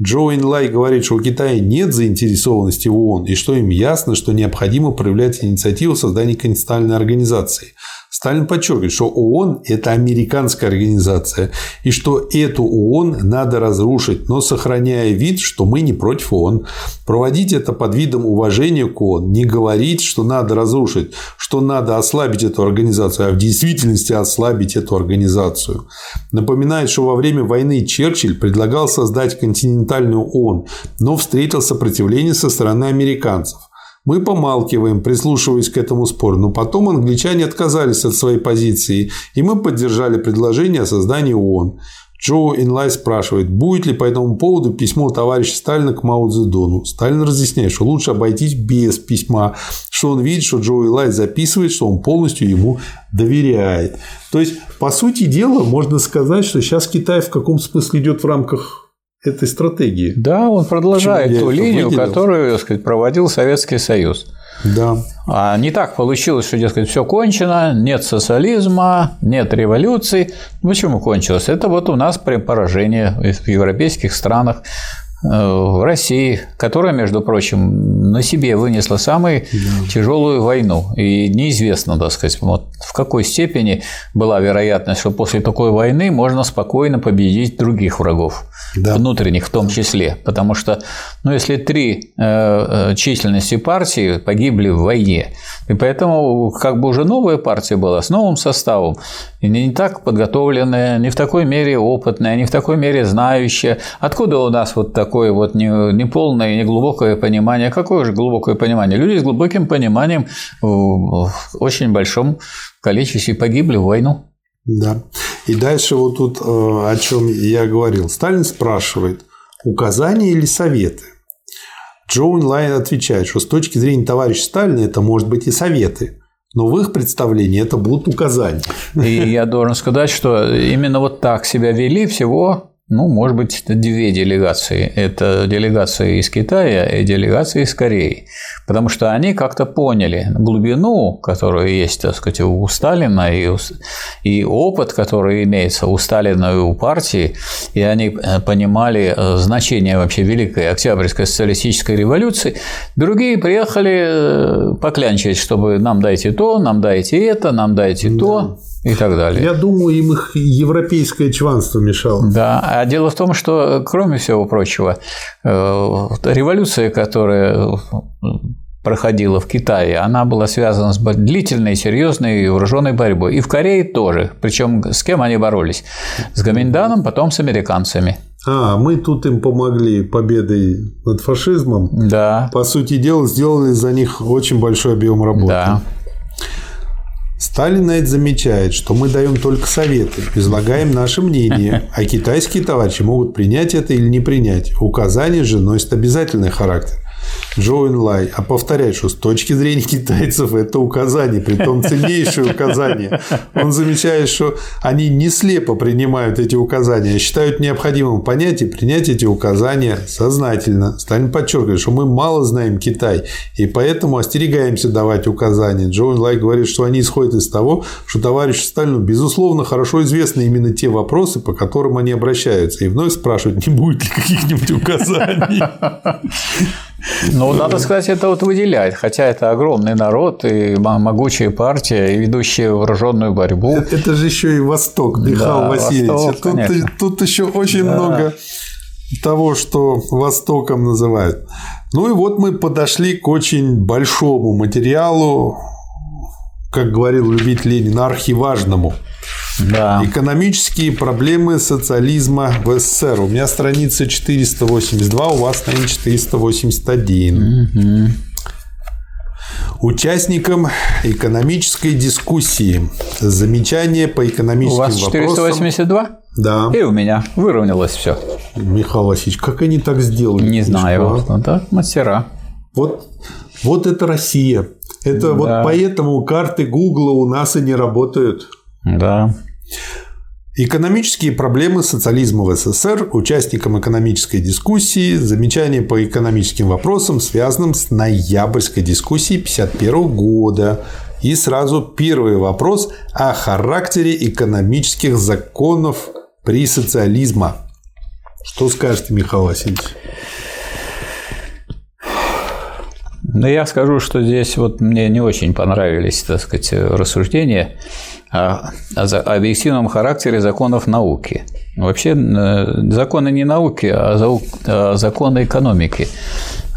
Джо Инлай говорит, что у Китая нет заинтересованности в ООН, и что им ясно, что необходимо проявлять инициативу создания континентальной организации. Сталин подчеркивает, что ООН – это американская организация, и что эту ООН надо разрушить, но сохраняя вид, что мы не против ООН. Проводить это под видом уважения к ООН, не говорить, что надо разрушить, что надо ослабить эту организацию, а в действительности ослабить эту организацию. Напоминает, что во время войны Черчилль предлагал создать континентальную ООН, но встретил сопротивление со стороны американцев. Мы помалкиваем, прислушиваясь к этому спору, но потом англичане отказались от своей позиции, и мы поддержали предложение о создании ООН. Джо Инлай спрашивает, будет ли по этому поводу письмо товарища Сталина к Мао Цзэдуну. Сталин разъясняет, что лучше обойтись без письма, что он видит, что Джо Инлай записывает, что он полностью ему доверяет. То есть, по сути дела, можно сказать, что сейчас Китай в каком смысле идет в рамках этой стратегии. Да, он продолжает ту линию, выделил. которую так сказать, проводил Советский Союз. Да. А не так получилось, что, дескать, все кончено, нет социализма, нет революции. Почему кончилось? Это вот у нас поражение в европейских странах в России, которая, между прочим, на себе вынесла самую да. тяжелую войну. И неизвестно, так сказать, вот в какой степени была вероятность, что после такой войны можно спокойно победить других врагов, да. внутренних в том числе. Потому что, ну, если три э, э, численности партии погибли в войне, и поэтому как бы уже новая партия была с новым составом, и не так подготовленная, не в такой мере опытная, не в такой мере знающая. Откуда у нас вот так такое вот неполное, не неглубокое понимание. Какое же глубокое понимание? Люди с глубоким пониманием в очень большом количестве погибли в войну. Да. И дальше вот тут э, о чем я говорил. Сталин спрашивает, указания или советы? Чжоу Эньлай отвечает, что с точки зрения товарища Сталина это может быть и советы. Но в их представлении это будут указания. И я должен сказать, что именно вот так себя вели всего ну, может быть, две делегации. Это делегация из Китая и делегация из Кореи. Потому что они как-то поняли глубину, которая есть, так сказать, у Сталина, и, и опыт, который имеется у Сталина и у партии, и они э, понимали э, значение вообще Великой Октябрьской социалистической революции. Другие приехали э, поклянчить, чтобы нам дайте то, нам дайте это, нам дайте да. то и так далее. Я думаю, им их европейское чванство мешало. Да, а дело в том, что, кроме всего прочего, э, революция, которая проходила в Китае, она была связана с длительной, серьезной вооруженной борьбой. И в Корее тоже. Причем с кем они боролись? С Гаминданом, потом с американцами. А, мы тут им помогли победой над фашизмом. Да. По сути дела, сделали за них очень большой объем работы. Да. Сталин на это замечает, что мы даем только советы, излагаем наше мнение, а китайские товарищи могут принять это или не принять. Указания же носят обязательный характер. Джо Лай, а повторяет, что с точки зрения китайцев это указание, при том ценнейшее указание. Он замечает, что они не слепо принимают эти указания, а считают необходимым понять и принять эти указания сознательно. Сталин подчеркивает, что мы мало знаем Китай, и поэтому остерегаемся давать указания. Джо Лай говорит, что они исходят из того, что товарищу Сталину, безусловно, хорошо известны именно те вопросы, по которым они обращаются, и вновь спрашивают, не будет ли каких-нибудь указаний. Ну, надо сказать, это вот выделяет, хотя это огромный народ и могучая партия, и ведущая вооруженную борьбу. Это, это же еще и Восток, Михаил да, Васильевич. Восток, тут, тут еще очень да. много того, что Востоком называют. Ну и вот мы подошли к очень большому материалу, как говорил любить Ленин, архиважному. Да. Экономические проблемы социализма в СССР. У меня страница 482, у вас, наверное, 481. Участникам экономической дискуссии. Замечания по экономическим У вас вопросам. 482? Да. И у меня выровнялось все. Михаил Васильевич, как они так сделали? Не знаю. Мишка? Ну, да, мастера. Вот, вот это Россия. Это вот Да. поэтому карты Гугла у нас и не работают. Да. Экономические проблемы социализма в СССР, участникам экономической дискуссии, замечания по экономическим вопросам, связанным с ноябрьской дискуссией 1951 года. И сразу первый вопрос о характере экономических законов при социализме. Что скажете, Михаил Васильевич? Но я скажу, что здесь вот мне не очень понравились, так сказать, рассуждения о, о объективном характере законов науки. Вообще э, законы не науки, а а законы экономики.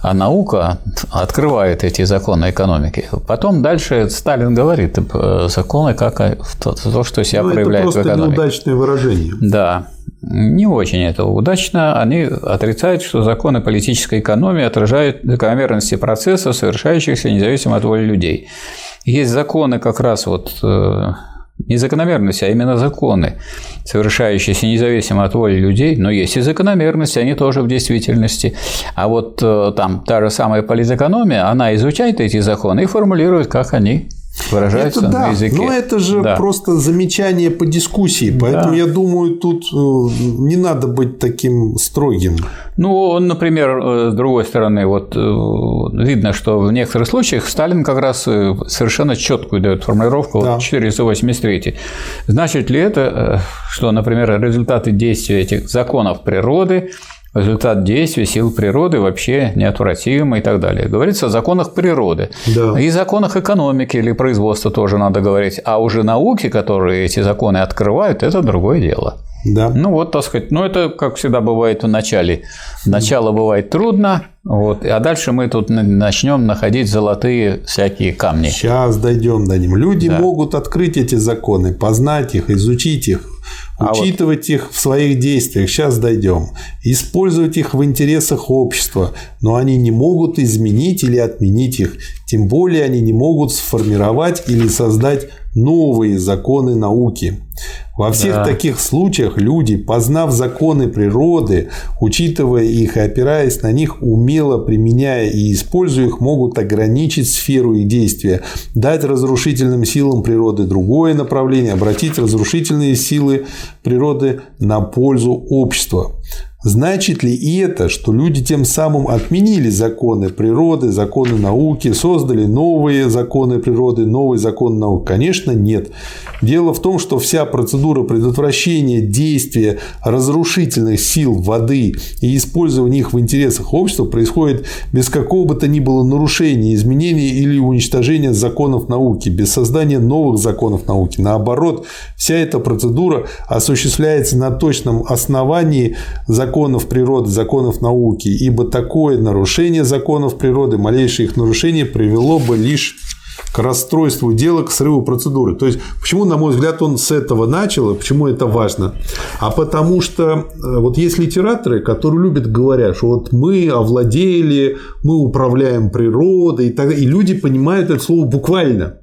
А наука открывает эти законы экономики. Потом дальше Сталин говорит э, законы как то, то, что себя Ну, это проявляет в просто экономике. неудачное выражение. Да, не очень это удачно. Они отрицают, что законы политической экономии отражают закономерности процессов, совершающихся независимо от воли людей. Есть законы как раз вот э, не закономерности, а именно законы, совершающиеся независимо от воли людей, но есть и закономерности, они тоже в действительности. А вот э, там та же самая политэкономия, она изучает эти законы и формулирует, как они выражаются Это да, на языке. но это же Да. просто замечание по дискуссии, поэтому Да. я думаю, тут э, не надо быть таким строгим. Ну, например, э, с другой стороны, вот э, видно, что в некоторых случаях Сталин как раз совершенно четкую дает формулировку Да. вот 483. Значит ли это, что, например, результаты действия этих законов природы результат действия сил природы вообще неотвратимы и так далее. Говорится о законах природы. Да. И законах экономики или производства тоже надо говорить. А уже науки, которые эти законы открывают, это другое дело. Да. Ну вот, так сказать, ну это, как всегда бывает в начале. Начало бывает трудно, вот, а дальше мы тут начнем находить золотые всякие камни. Сейчас дойдем до них. Люди Да. могут открыть эти законы, познать их, изучить их, А вот- учитывать их в своих действиях. Сейчас дойдем. Использовать их в интересах общества, но они не могут изменить или отменить их. Тем более они не могут сформировать или создать новые законы науки. Во всех Да. таких случаях люди, познав законы природы, учитывая их и опираясь на них, умело применяя и используя их, могут ограничить сферу их действия, дать разрушительным силам природы другое направление, обратить разрушительные силы природы на пользу общества. Значит ли и это, что люди тем самым отменили законы природы, законы науки, создали новые законы природы, новый закон наук? Конечно, нет. Дело в том, что вся процедура предотвращения действия разрушительных сил воды и использования их в интересах общества происходит без какого бы то ни было нарушения, изменения или уничтожения законов науки, без создания новых законов науки. Наоборот, вся эта процедура осуществляется на точном основании законов природы, законов науки, ибо такое нарушение законов природы, малейшее их нарушение привело бы лишь к расстройству дела, к срыву процедуры. То есть, почему, на мой взгляд, он с этого начал, и почему это важно? А потому что э, вот есть литераторы, которые любят говорят, что вот мы овладели, мы управляем природой, и, так, и люди понимают это слово буквально.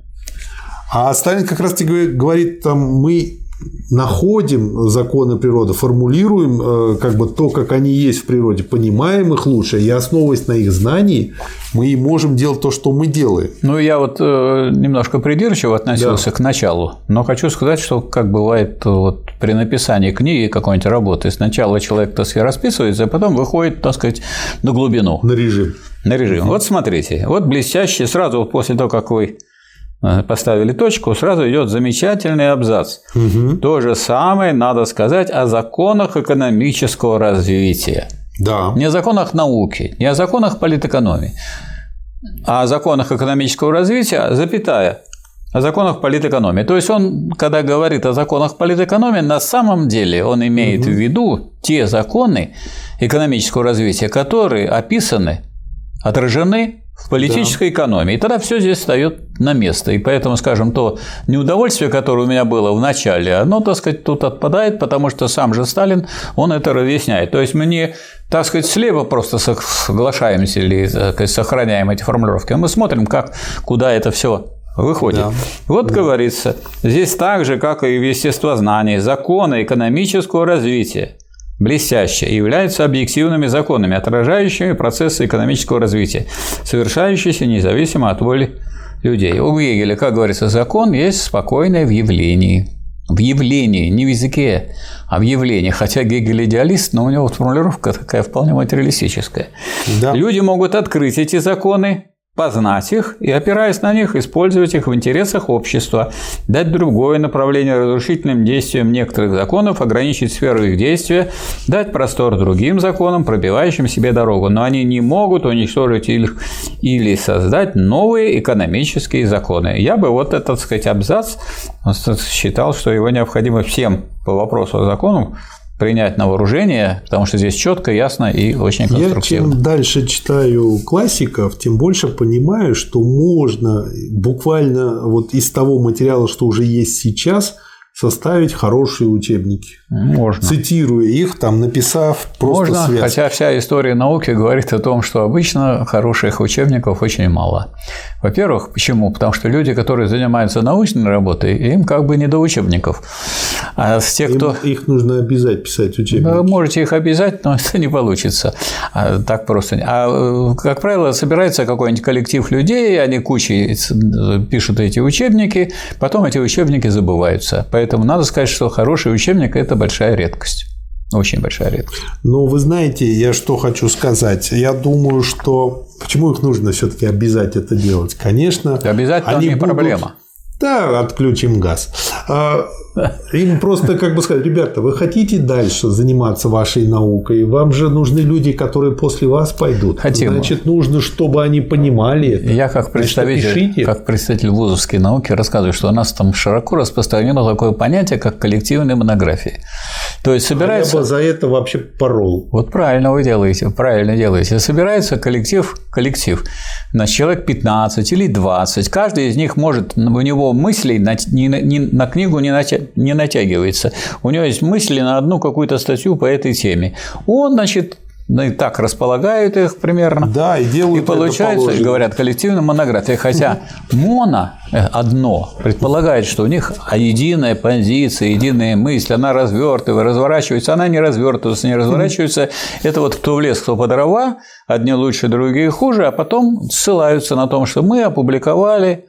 А Сталин как раз таки говорит, там, мы находим законы природы, формулируем э, как бы то, как они есть в природе, понимаем их лучше, и основываясь на их знании, мы и можем делать то, что мы делаем. Ну, я вот э, немножко придирчиво относился к началу, но хочу сказать, что как бывает вот при написании книги какой-нибудь работы, сначала человек, так сказать, расписывается, а потом выходит, так сказать, на глубину, На режим. на режим. Вот смотрите, вот блестящий, сразу после того, как вы поставили точку, сразу идет замечательный абзац. То же самое надо сказать о законах экономического развития. Да. Не о законах науки, не о законах политэкономии, а о законах экономического развития, запятая, о законах политэкономии. То есть он, когда говорит о законах политэкономии, на самом деле он имеет в виду те законы экономического развития, которые описаны, отражены в политической да. экономии. И тогда все здесь встает на место. И поэтому, скажем, то неудовольствие, которое у меня было в начале, оно, так сказать, тут отпадает, потому что сам же Сталин, он это разъясняет. То есть мы не, так сказать, слева просто соглашаемся или сказать, сохраняем эти формулировки, а мы смотрим, как, куда это все выходит. Да. Вот да. говорится, здесь так же, как и в естествознании, законы экономического развития блестяще и являются объективными законами, отражающими процессы экономического развития, совершающиеся независимо от воли людей. У Гегеля, как говорится, закон есть спокойное в явлении. В явлении, не в языке, а в явлении. Хотя Гегель идеалист, но у него формулировка такая вполне материалистическая. Да. Люди могут открыть эти законы, познать их и, опираясь на них, использовать их в интересах общества, дать другое направление разрушительным действиям некоторых законов, ограничить сферу их действия, дать простор другим законам, пробивающим себе дорогу. Но они не могут уничтожить их или создать новые экономические законы. Я бы вот этот, так сказать, абзац считал, что его необходимо всем по вопросу о законах принять на вооружение, потому что здесь четко, ясно и очень конструктивно. Я чем дальше читаю классиков, тем больше понимаю, что можно буквально вот из того материала, что уже есть сейчас – составить хорошие учебники. Можно. Цитируя их, там написав просто Можно, связь. хотя вся история науки говорит о том, что обычно хороших учебников очень мало. Во-первых, почему? Потому что люди, которые занимаются научной работой, им как бы не до учебников. А с тех, кто... Их нужно обязать писать учебники. Вы можете их обязать, но это не получится. А, так просто. А, как правило, собирается какой-нибудь коллектив людей, они кучей пишут эти учебники, потом эти учебники забываются. Поэтому надо сказать, что хороший учебник – это большая редкость. Очень большая редкость. Ну, вы знаете, я что хочу сказать. Я думаю, что почему их нужно все-таки обязать это делать? Конечно, обязать они не будут... проблема. Да, отключим газ. Им просто как бы сказать, ребята, вы хотите дальше заниматься вашей наукой, вам же нужны люди, которые после вас пойдут. Хотим. Значит, нужно, чтобы они понимали это. Я как представитель, Значит, как представитель вузовской науки рассказываю, что у нас там широко распространено такое понятие, как коллективные монографии. То есть собирается... А я бы за это вообще порол. Вот правильно вы делаете, правильно делаете. Собирается коллектив, коллектив, значит, человек 15 или 20, каждый из них может, у него мыслей на, не, не, на книгу не, натя, не натягивается. У него есть мысли на одну какую-то статью по этой теме. Он, значит, ну и так располагают их примерно. Да, и делают И получается, говорят, коллективная монография. Хотя моно э, одно предполагает, что у них единая позиция, единая мысль, она развертывается, разворачивается, она не развертывается, не разворачивается. Это вот кто в лес, кто по дрова, одни лучше, другие хуже, а потом ссылаются на том, что мы опубликовали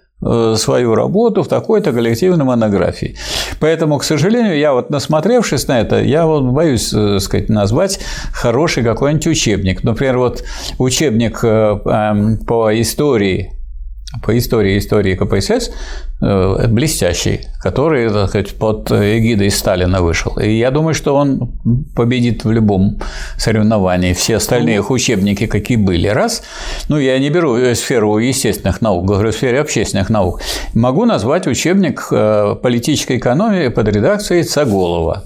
свою работу в такой-то коллективной монографии. Поэтому, к сожалению, я вот насмотревшись на это, я вот боюсь э, сказать, назвать хороший какой-нибудь учебник. Например, вот учебник э, эм, по истории по истории истории КПСС э, блестящий, который, так сказать, под эгидой Сталина вышел. И я думаю, что он победит в любом соревновании. Все остальные их учебники, какие были. Раз. Ну, я не беру сферу естественных наук, говорю сфере общественных наук. Могу назвать учебник э, политической экономии под редакцией Цаголова.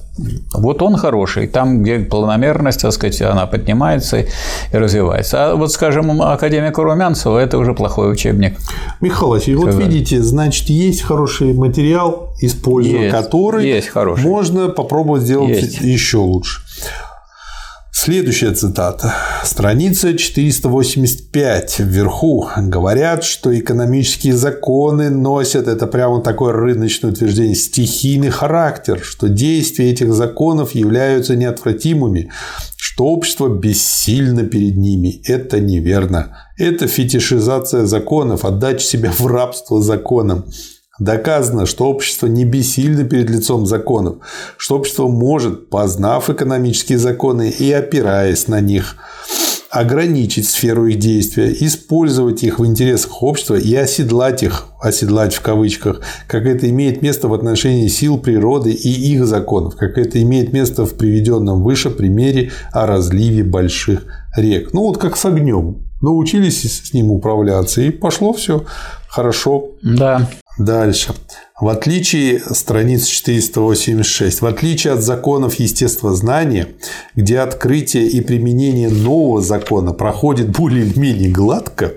Вот он хороший, там, где планомерность, так сказать, она поднимается и развивается. А вот, скажем, академика Румянцева – это уже плохой учебник. Михаил Васильевич, вот видите, значит, есть хороший материал, используя есть, который есть хороший. можно попробовать сделать есть. еще лучше. Следующая цитата. Страница 485 вверху. Говорят, что экономические законы носят, это прямо такое рыночное утверждение, стихийный характер, что действия этих законов являются неотвратимыми, что общество бессильно перед ними. Это неверно. Это фетишизация законов, отдача себя в рабство законам. Доказано, что общество не бессильно перед лицом законов, что общество может, познав экономические законы и опираясь на них, ограничить сферу их действия, использовать их в интересах общества и оседлать их, оседлать в кавычках, как это имеет место в отношении сил природы и их законов, как это имеет место в приведенном выше примере о разливе больших рек. Ну вот как с огнем. Научились с ним управляться, и пошло все Хорошо. Да. Дальше. В отличие, страница 486, в отличие от законов естествознания, где открытие и применение нового закона проходит более-менее гладко,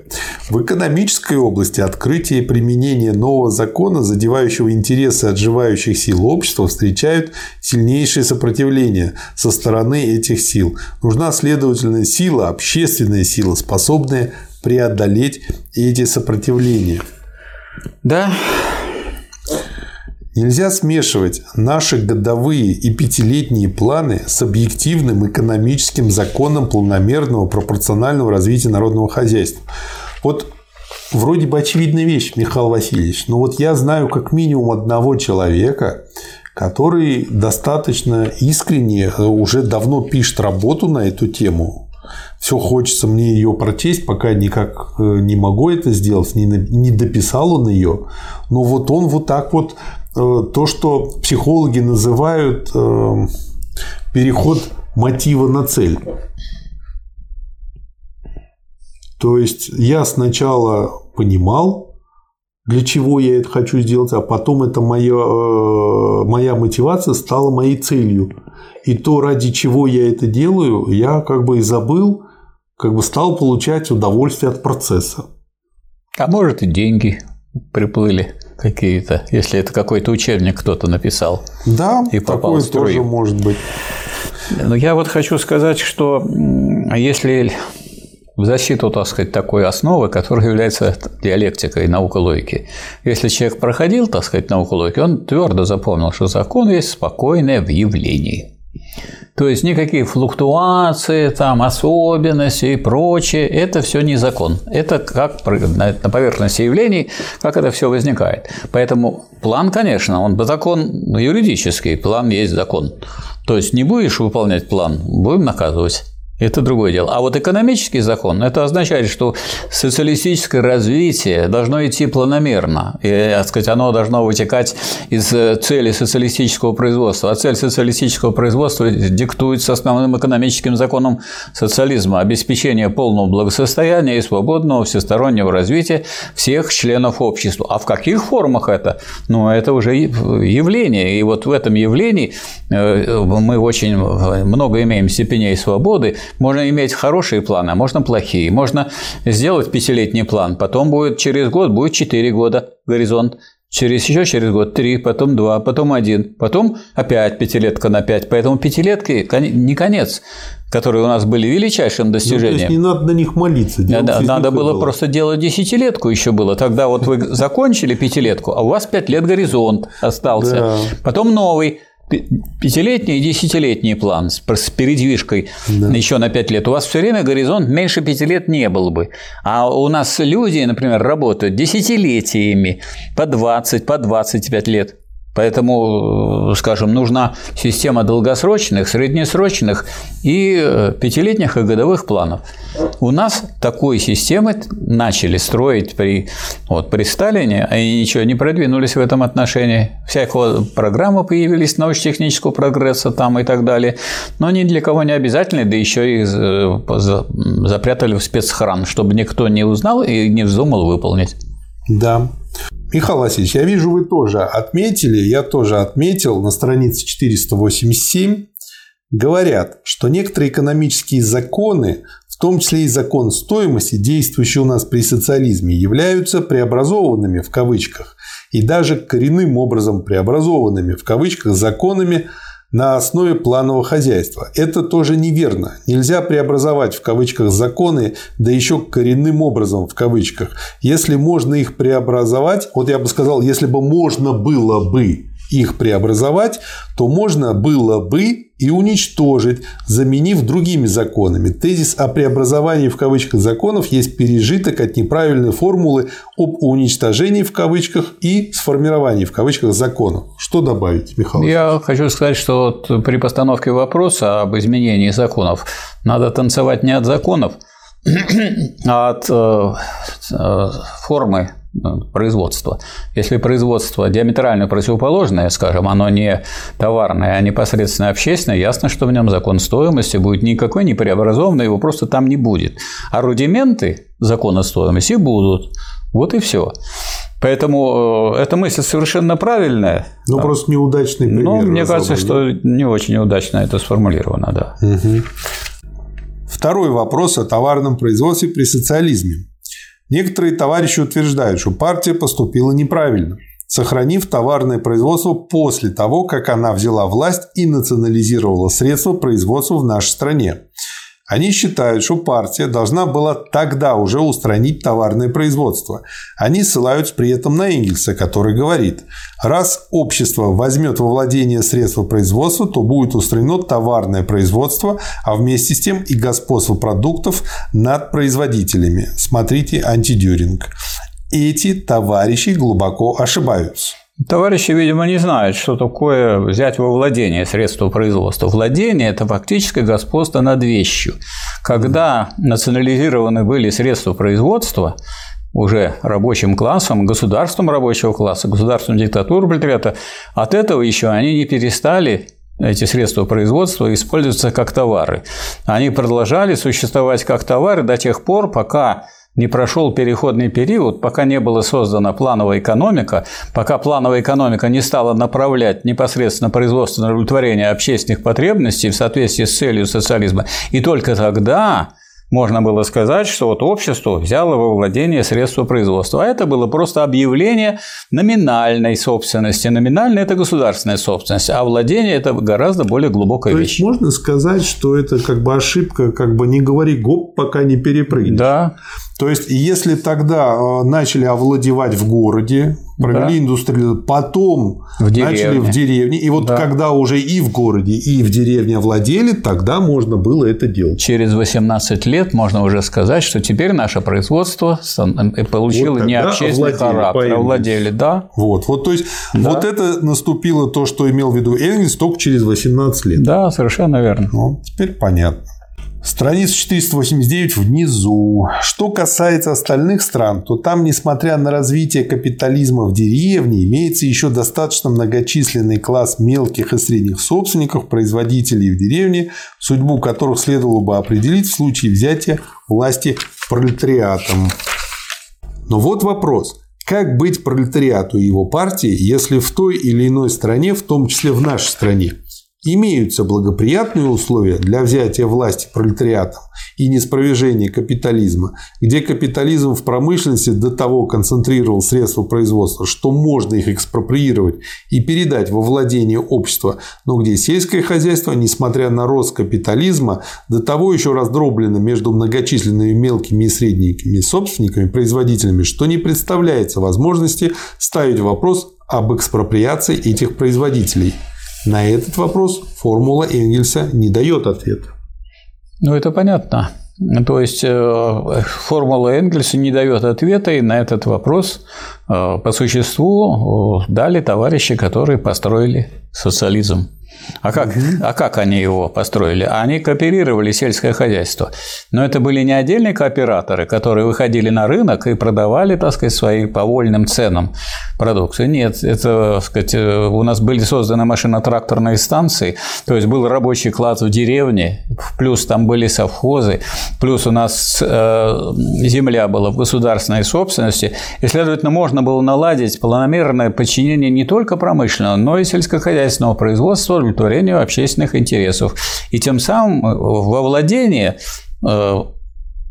в экономической области открытие и применение нового закона, задевающего интересы отживающих сил общества, встречают сильнейшее сопротивление со стороны этих сил. Нужна, следовательно, сила, общественная сила, способная преодолеть эти сопротивления. Да, Нельзя смешивать наши годовые и пятилетние планы с объективным экономическим законом планомерного пропорционального развития народного хозяйства. Вот вроде бы очевидная вещь, Михаил Васильевич, но вот я знаю как минимум одного человека, который достаточно искренне уже давно пишет работу на эту тему, все хочется мне ее прочесть, пока никак э, не могу это сделать, не дописал он ее. Но вот он вот так вот Э, то, что психологи называют э, переход мотива на цель. То есть я сначала понимал, для чего я это хочу сделать, а потом это моя, моя мотивация стала моей целью. И то, ради чего я это делаю, я как бы и забыл, как бы стал получать удовольствие от процесса. А может и деньги приплыли какие-то, если это какой-то учебник кто-то написал. Да, и попал такое в строй. тоже может быть. Но я вот хочу сказать, что если в защиту, так сказать, такой основы, которая является диалектикой наука логики. Если человек проходил, так сказать, науку логики, он твердо запомнил, что закон есть спокойное в явлении. То есть никакие флуктуации, там, особенности и прочее, это все не закон. Это как на поверхности явлений, как это все возникает. Поэтому план, конечно, он закон юридический, план есть закон. То есть не будешь выполнять план, будем наказывать. Это другое дело. А вот экономический закон, это означает, что социалистическое развитие должно идти планомерно. И, так сказать, оно должно вытекать из э, цели социалистического производства. А цель социалистического производства диктуется основным экономическим законом социализма – обеспечение полного благосостояния и свободного всестороннего развития всех членов общества. А в каких формах это? Ну, это уже явление. И вот в этом явлении э, мы очень много имеем степеней свободы, можно иметь хорошие планы, а можно плохие. Можно сделать пятилетний план, потом будет через год, будет четыре года горизонт. Через еще через год три, потом два, потом один, потом опять пятилетка на пять. Поэтому пятилетки не конец, которые у нас были величайшим достижением. Ну, то есть не надо на них молиться. Да, надо было, было просто делать десятилетку еще было. Тогда вот вы закончили пятилетку, а у вас пять лет горизонт остался. Да. Потом новый пятилетний и десятилетний план с передвижкой да. еще на пять лет, у вас все время горизонт меньше пяти лет не был бы. А у нас люди, например, работают десятилетиями по 20, по 25 лет. Поэтому, скажем, нужна система долгосрочных, среднесрочных и э, пятилетних и годовых планов. У нас такой системы начали строить при, вот, при Сталине, и ничего не продвинулись в этом отношении. Всякого программы появились научно-технического прогресса там и так далее, но они для кого не обязательны, да еще и э, запрятали в спецхран, чтобы никто не узнал и не вздумал выполнить. Да, Михаил Васильевич, я вижу, вы тоже отметили, я тоже отметил на странице 487, говорят, что некоторые экономические законы, в том числе и закон стоимости, действующий у нас при социализме, являются преобразованными в кавычках и даже коренным образом преобразованными в кавычках законами на основе планового хозяйства. Это тоже неверно. Нельзя преобразовать в кавычках законы, да еще коренным образом в кавычках. Если можно их преобразовать, вот я бы сказал, если бы можно было бы их преобразовать, то можно было бы и уничтожить, заменив другими законами. Тезис о преобразовании в кавычках законов есть пережиток от неправильной формулы об уничтожении в кавычках и сформировании в кавычках законов. Что добавить, Михаил? Я хочу сказать, что вот при постановке вопроса об изменении законов надо танцевать не от законов, а от э, э, формы производства. Если производство диаметрально противоположное, скажем, оно не товарное, а непосредственно общественное, ясно, что в нем закон стоимости будет никакой не преобразованный, его просто там не будет. А рудименты закона стоимости будут. Вот и все. Поэтому э, эта мысль совершенно правильная. Ну, да. просто неудачный пример. Но мне кажется, что не очень удачно это сформулировано, да. Угу. Второй вопрос о товарном производстве при социализме. Некоторые товарищи утверждают, что партия поступила неправильно, сохранив товарное производство после того, как она взяла власть и национализировала средства производства в нашей стране. Они считают, что партия должна была тогда уже устранить товарное производство. Они ссылаются при этом на Энгельса, который говорит, раз общество возьмет во владение средства производства, то будет устранено товарное производство, а вместе с тем и господство продуктов над производителями. Смотрите антидюринг. Эти товарищи глубоко ошибаются. Товарищи, видимо, не знают, что такое взять во владение средства производства. Владение – это фактически господство над вещью. Когда национализированы были средства производства, уже рабочим классом, государством рабочего класса, государством диктатуры пролетариата, от этого еще они не перестали эти средства производства использоваться как товары. Они продолжали существовать как товары до тех пор, пока не прошел переходный период, пока не была создана плановая экономика, пока плановая экономика не стала направлять непосредственно производство на удовлетворение общественных потребностей в соответствии с целью социализма, и только тогда можно было сказать, что вот общество взяло во владение средства производства. А это было просто объявление номинальной собственности. Номинальная – это государственная собственность, а владение – это гораздо более глубокая То вещь. есть можно сказать, что это как бы ошибка, как бы не говори гоп, пока не перепрыгнешь. Да. То есть, если тогда э, начали овладевать в городе, провели да. индустрию, потом в начали в деревне, и вот да. когда уже и в городе, и в деревне овладели, тогда можно было это делать. Через 18 лет можно уже сказать, что теперь наше производство э, получило вот не общественный характер, овладели, да. Вот, вот, то есть, да. вот это наступило то, что имел в виду Энгельс только через 18 лет. Да, совершенно верно. Ну, теперь понятно. Страница 489 внизу. Что касается остальных стран, то там, несмотря на развитие капитализма в деревне, имеется еще достаточно многочисленный класс мелких и средних собственников, производителей в деревне, судьбу которых следовало бы определить в случае взятия власти пролетариатом. Но вот вопрос. Как быть пролетариату и его партии, если в той или иной стране, в том числе в нашей стране, имеются благоприятные условия для взятия власти пролетариатом и неспровержения капитализма, где капитализм в промышленности до того концентрировал средства производства, что можно их экспроприировать и передать во владение общества, но где сельское хозяйство, несмотря на рост капитализма, до того еще раздроблено между многочисленными мелкими и средними собственниками, производителями, что не представляется возможности ставить вопрос об экспроприации этих производителей – на этот вопрос формула Энгельса не дает ответа. Ну, это понятно. То есть э, формула Энгельса не дает ответа, и на этот вопрос э, по существу э, дали товарищи, которые построили социализм. А как, а как они его построили? Они кооперировали сельское хозяйство. Но это были не отдельные кооператоры, которые выходили на рынок и продавали, так сказать, свои по вольным ценам продукцию. Нет, это, так сказать, у нас были созданы машино-тракторные станции, то есть был рабочий класс в деревне, плюс там были совхозы, плюс у нас э, земля была в государственной собственности, и, следовательно, можно было наладить планомерное подчинение не только промышленного, но и сельскохозяйственного производства удовлетворению общественных интересов. И тем самым э, во владение э,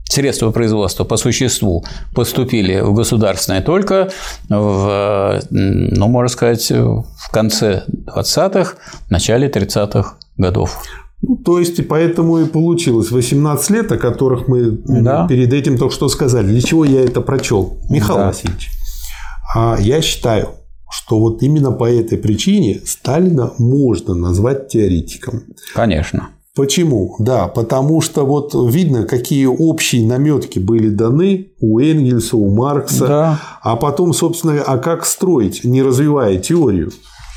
средства производства по существу поступили в государственное только в, ну, можно сказать, в конце 20-х, начале 30-х годов. Ну, то есть, и поэтому и получилось 18 лет, о которых мы да. перед этим только что сказали. Для чего я это прочел? Михаил да. Васильевич, а я считаю, что вот именно по этой причине Сталина можно назвать теоретиком. Конечно. Почему? Да, потому что вот видно, какие общие наметки были даны у Энгельса, у Маркса, да. а потом, собственно, а как строить, не развивая теорию.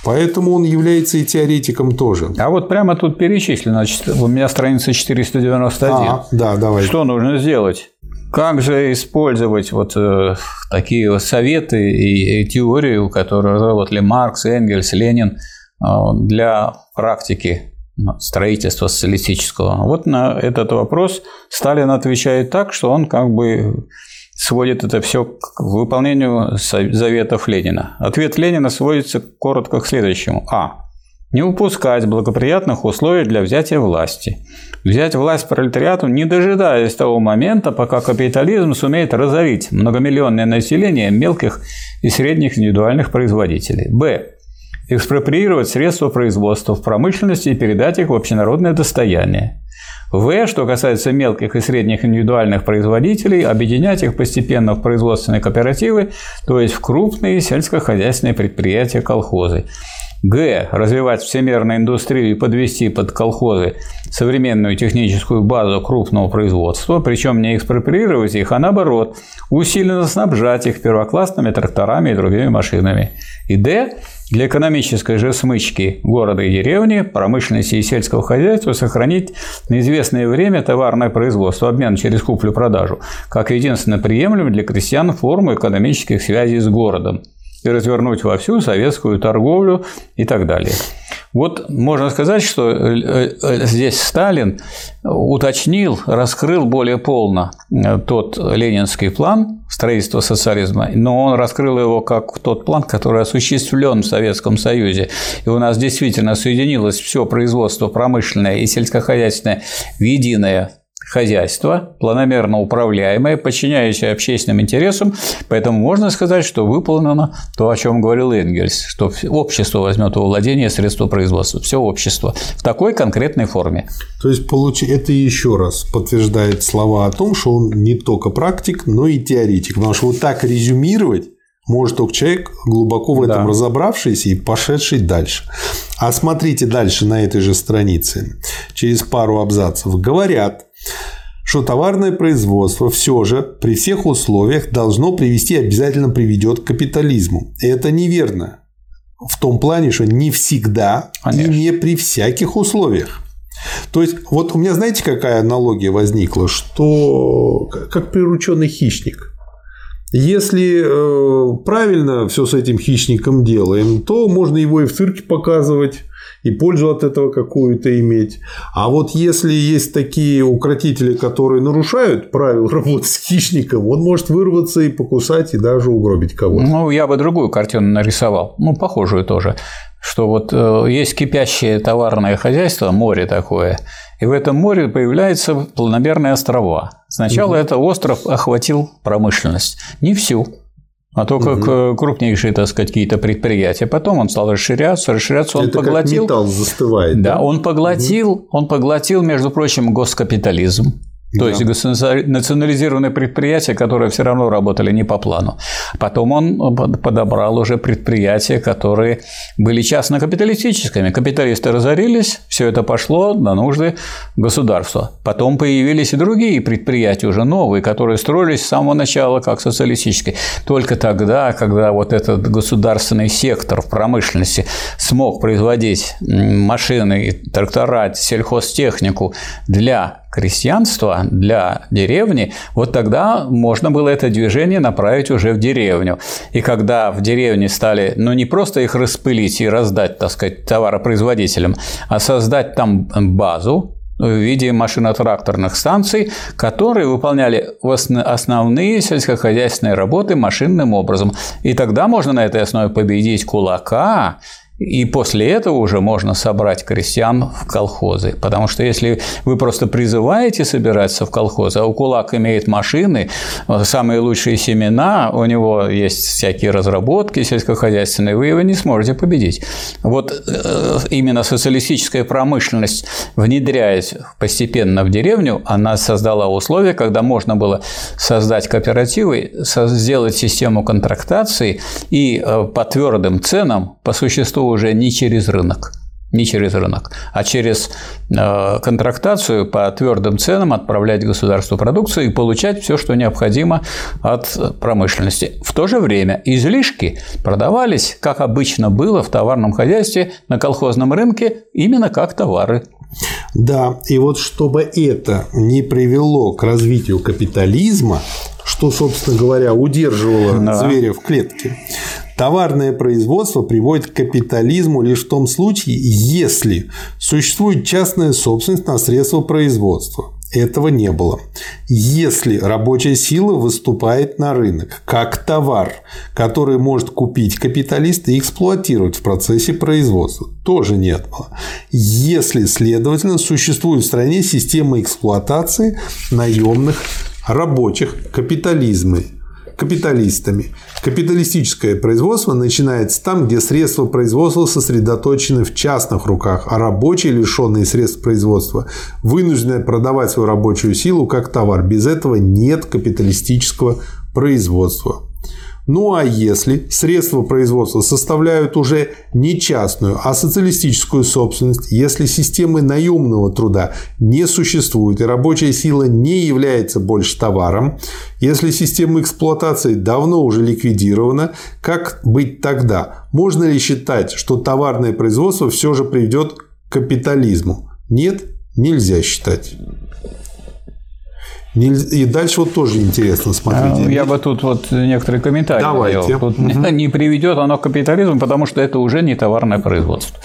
Поэтому он является и теоретиком тоже. А вот прямо тут перечислено, у меня страница 491. А, да, давай. Что нужно сделать? Как же использовать вот э, такие советы и, теорию, которые разработали Маркс, Энгельс, Ленин э, для практики ну, строительства социалистического? Вот на этот вопрос Сталин отвечает так, что он как бы сводит это все к выполнению заветов Ленина. Ответ Ленина сводится коротко к следующему. А. Не упускать благоприятных условий для взятия власти. Взять власть пролетариату, не дожидаясь того момента, пока капитализм сумеет разорить многомиллионное население мелких и средних индивидуальных производителей. Б экспроприировать средства производства в промышленности и передать их в общенародное достояние. В, что касается мелких и средних индивидуальных производителей, объединять их постепенно в производственные кооперативы, то есть в крупные сельскохозяйственные предприятия колхозы. Г. Развивать всемирную индустрию и подвести под колхозы современную техническую базу крупного производства, причем не экспроприировать их, а наоборот, усиленно снабжать их первоклассными тракторами и другими машинами. И Д. Для экономической же смычки города и деревни, промышленности и сельского хозяйства сохранить на известное время товарное производство, обмен через куплю-продажу, как единственно приемлемую для крестьян форму экономических связей с городом и развернуть во всю советскую торговлю и так далее. Вот можно сказать, что э, э, здесь Сталин уточнил, раскрыл более полно э, тот ленинский план строительства социализма, но он раскрыл его как тот план, который осуществлен в Советском Союзе. И у нас действительно соединилось все производство промышленное и сельскохозяйственное в единое хозяйство, планомерно управляемое, подчиняющее общественным интересам, поэтому можно сказать, что выполнено то, о чем говорил Энгельс, что общество возьмет во владение средства производства, все общество в такой конкретной форме. То есть это еще раз подтверждает слова о том, что он не только практик, но и теоретик, потому что вот так резюмировать может только человек, глубоко в этом да. разобравшийся и пошедший дальше. А смотрите дальше на этой же странице, через пару абзацев. Говорят, что товарное производство все же при всех условиях должно привести, обязательно приведет к капитализму. Это неверно. В том плане, что не всегда Конечно. и не при всяких условиях. То есть, вот у меня, знаете, какая аналогия возникла, что как прирученный хищник. Если э, правильно все с этим хищником делаем, то можно его и в цирке показывать, и пользу от этого какую-то иметь. А вот если есть такие укротители, которые нарушают правила работы с хищником, он может вырваться и покусать, и даже угробить кого-то. Ну, я бы другую картину нарисовал, ну, похожую тоже что вот э, есть кипящее товарное хозяйство, море такое, и в этом море появляются планомерные острова. Сначала угу. этот остров охватил промышленность, не всю, а только угу. крупнейшие, так сказать, какие-то предприятия. Потом он стал расширяться, расширяться, он Это поглотил. Как металл застывает. Да, да? он поглотил, угу. он поглотил, между прочим, госкапитализм. То да. есть национализированные предприятия, которые все равно работали не по плану. Потом он подобрал уже предприятия, которые были частно-капиталистическими. Капиталисты разорились, все это пошло на нужды государства. Потом появились и другие предприятия, уже новые, которые строились с самого начала как социалистические. Только тогда, когда вот этот государственный сектор в промышленности смог производить машины, трактора, сельхозтехнику для крестьянства, для деревни, вот тогда можно было это движение направить уже в деревню. И когда в деревне стали, ну не просто их распылить и раздать, так сказать, товаропроизводителям, а создать там базу, в виде машино-тракторных станций, которые выполняли основные сельскохозяйственные работы машинным образом. И тогда можно на этой основе победить кулака и после этого уже можно собрать крестьян в колхозы. Потому что если вы просто призываете собираться в колхозы, а у кулак имеет машины, самые лучшие семена, у него есть всякие разработки сельскохозяйственные, вы его не сможете победить. Вот э, именно социалистическая промышленность, внедряясь постепенно в деревню, она создала условия, когда можно было создать кооперативы, сделать систему контрактации и э, по твердым ценам, по существу уже не через рынок, не через рынок, а через э, контрактацию по твердым ценам отправлять государству продукцию и получать все, что необходимо от промышленности. В то же время излишки продавались, как обычно было в товарном хозяйстве на колхозном рынке, именно как товары. Да, и вот чтобы это не привело к развитию капитализма, что, собственно говоря, удерживало да. зверя в клетке, Товарное производство приводит к капитализму лишь в том случае, если существует частная собственность на средства производства. этого не было. Если рабочая сила выступает на рынок как товар, который может купить капиталист и эксплуатировать в процессе производства, тоже нет было. Если, следовательно, существует в стране система эксплуатации наемных рабочих капитализма, капиталистами. Капиталистическое производство начинается там, где средства производства сосредоточены в частных руках, а рабочие, лишенные средств производства, вынуждены продавать свою рабочую силу как товар. Без этого нет капиталистического производства. Ну а если средства производства составляют уже не частную, а социалистическую собственность, если системы наемного труда не существует и рабочая сила не является больше товаром, если система эксплуатации давно уже ликвидирована, как быть тогда? Можно ли считать, что товарное производство все же приведет к капитализму? Нет, нельзя считать. И дальше вот тоже интересно смотрите. Я бы тут вот некоторые комментарии Давайте. Делал. Тут угу. не приведет оно к капитализму, потому что это уже не товарное производство.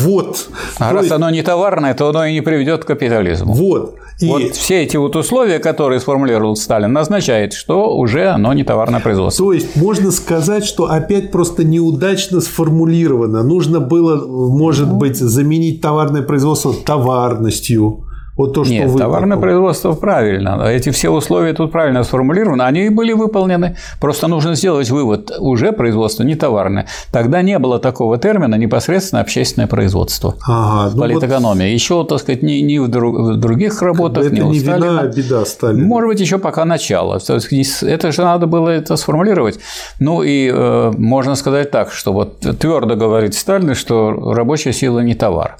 Вот. А то раз есть... оно не товарное, то оно и не приведет к капитализму. Вот. И... Вот все эти вот условия, которые сформулировал Сталин, назначает, что уже оно не товарное производство. То есть можно сказать, что опять просто неудачно сформулировано. Нужно было, может быть, заменить товарное производство товарностью вот то, что Нет, вы товарное производство правильно. Эти все условия тут правильно сформулированы. Они и были выполнены. Просто нужно сделать вывод. Уже производство не товарное. Тогда не было такого термина непосредственно общественное производство. Ага, ну политэкономия. Вот... Еще, так сказать, ни, ни в, друг, в других работах, это ни не вина, а беда Сталина. Может быть, еще пока начало. Это же надо было это сформулировать. Ну и э, можно сказать так, что вот твердо говорит Сталин, что рабочая сила не товар.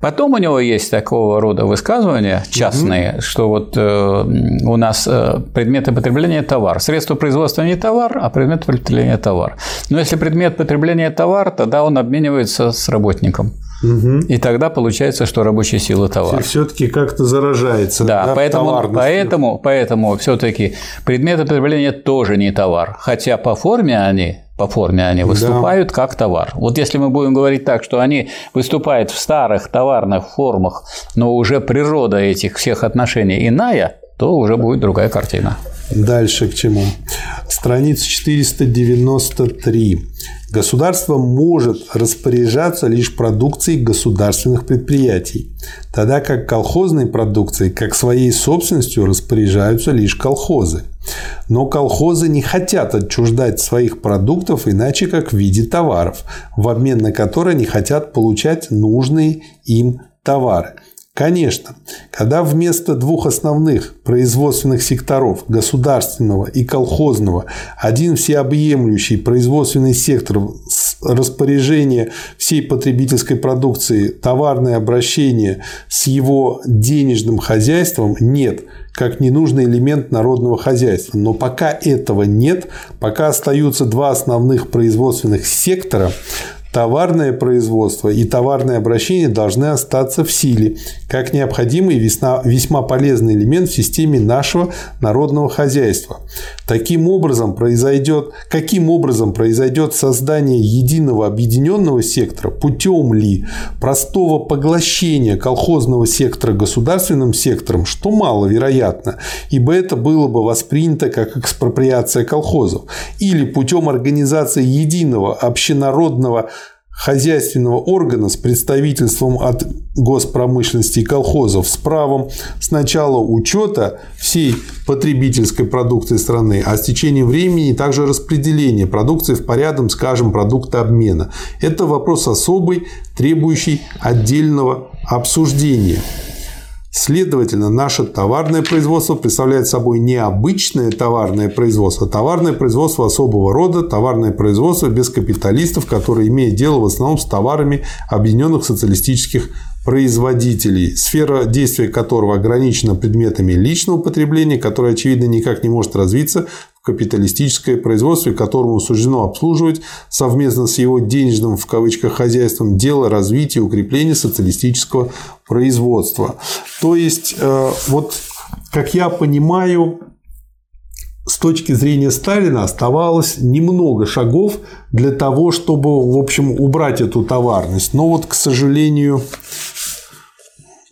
Потом у него есть такого рода высказывания частные, угу. что вот э, у нас э, предметы потребления – товар. Средство производства не товар, а предмет потребления – товар. Но если предмет потребления – товар, тогда он обменивается с работником. Угу. И тогда получается, что рабочая сила товар. Все-таки как-то заражается. Да, да поэтому, поэтому, поэтому все-таки предметы потребления тоже не товар. Хотя по форме они по форме они выступают да. как товар. Вот если мы будем говорить так, что они выступают в старых товарных формах, но уже природа этих всех отношений иная, то уже будет другая картина. Дальше к чему? Страница 493. Государство может распоряжаться лишь продукцией государственных предприятий, тогда как колхозной продукцией, как своей собственностью, распоряжаются лишь колхозы. Но колхозы не хотят отчуждать своих продуктов иначе как в виде товаров, в обмен на которые они хотят получать нужные им товары. Конечно, когда вместо двух основных производственных секторов, государственного и колхозного, один всеобъемлющий производственный сектор с распоряжения всей потребительской продукции, товарное обращение с его денежным хозяйством нет, как ненужный элемент народного хозяйства. Но пока этого нет, пока остаются два основных производственных сектора, Товарное производство и товарное обращение должны остаться в силе, как необходимый и весьма полезный элемент в системе нашего народного хозяйства. Таким образом произойдет, каким образом произойдет создание единого объединенного сектора путем ли простого поглощения колхозного сектора государственным сектором, что маловероятно, ибо это было бы воспринято как экспроприация колхозов, или путем организации единого общенародного хозяйственного органа с представительством от госпромышленности и колхозов с правом сначала учета всей потребительской продукции страны, а с течением времени также распределения продукции в порядок, скажем, продукта обмена. Это вопрос особый, требующий отдельного обсуждения. Следовательно, наше товарное производство представляет собой не обычное товарное производство, а товарное производство особого рода, товарное производство без капиталистов, которые имеют дело в основном с товарами объединенных социалистических производителей, сфера действия которого ограничена предметами личного потребления, которое, очевидно, никак не может развиться капиталистическое производство, которому суждено обслуживать совместно с его денежным в кавычках хозяйством дело развития и укрепления социалистического производства. То есть, э, вот как я понимаю, с точки зрения Сталина оставалось немного шагов для того, чтобы, в общем, убрать эту товарность. Но вот, к сожалению,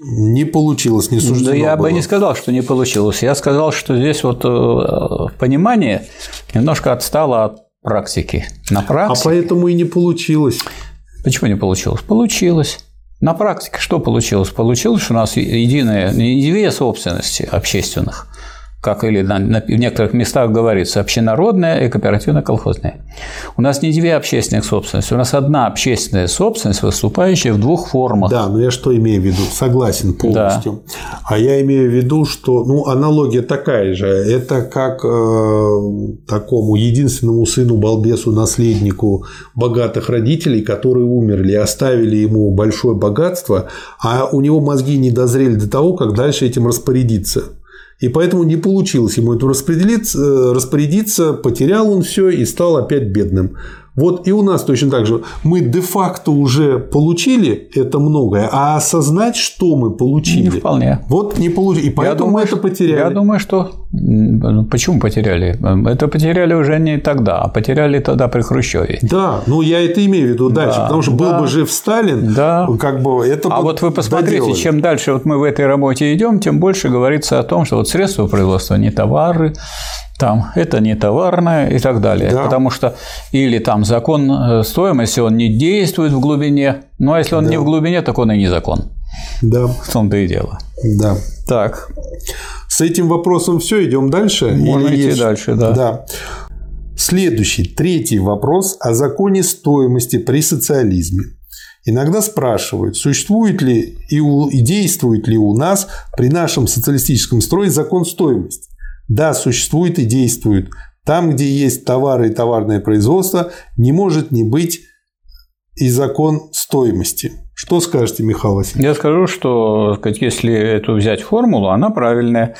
Не получилось, не суждено Да я было. бы не сказал, что не получилось. Я сказал, что здесь вот э, понимание немножко отстало от практики. На А практике... поэтому и не получилось. Почему не получилось? Получилось. На практике что получилось? Получилось, что у нас единая, две собственности общественных, как или на, на- в некоторых местах говорится, общенародная и кооперативно-колхозная. У нас не две общественных собственности, у нас одна общественная собственность, выступающая в двух формах. Да, но я что имею в виду? Согласен полностью. А я имею в виду, что ну, аналогия такая же. Это как э, такому единственному сыну, балбесу, наследнику богатых родителей, которые умерли оставили ему большое богатство, а у него мозги не дозрели до того, как дальше этим распорядиться. И поэтому не получилось ему это распределиться, э, распорядиться, потерял он все и стал опять бедным. Вот и у нас точно так же. Мы де-факто уже получили это многое, а осознать, что мы получили, Не вполне. вот не получили. И поэтому мы это потеряли. Я думаю, что почему потеряли? Это потеряли уже не тогда, а потеряли тогда при Хрущеве. Да, ну я это имею в виду дальше, Да, потому что был да. бы жив Сталин, Да. как бы это А бы вот вы посмотрите, доделали. чем дальше вот мы в этой работе идем, тем больше говорится о том, что вот средства производства не товары, там это не товарное и так далее. Да. Потому что или там закон э, стоимости, он не действует в глубине, ну а если он не в глубине, так он и не закон. Да, В том-то и дело. да. Так, С этим вопросом все, идем дальше. Можно Или идти есть- дальше, да. да. Следующий, третий вопрос о законе стоимости при социализме. Иногда спрашивают, существует ли и, у- и действует ли у нас при нашем социалистическом строе закон стоимости. Да, существует и действует. Там, где есть товары и товарное производство, не может не быть и закон стоимости. Что скажете, Михаил Васильевич? Я скажу, что если эту взять формулу, она правильная.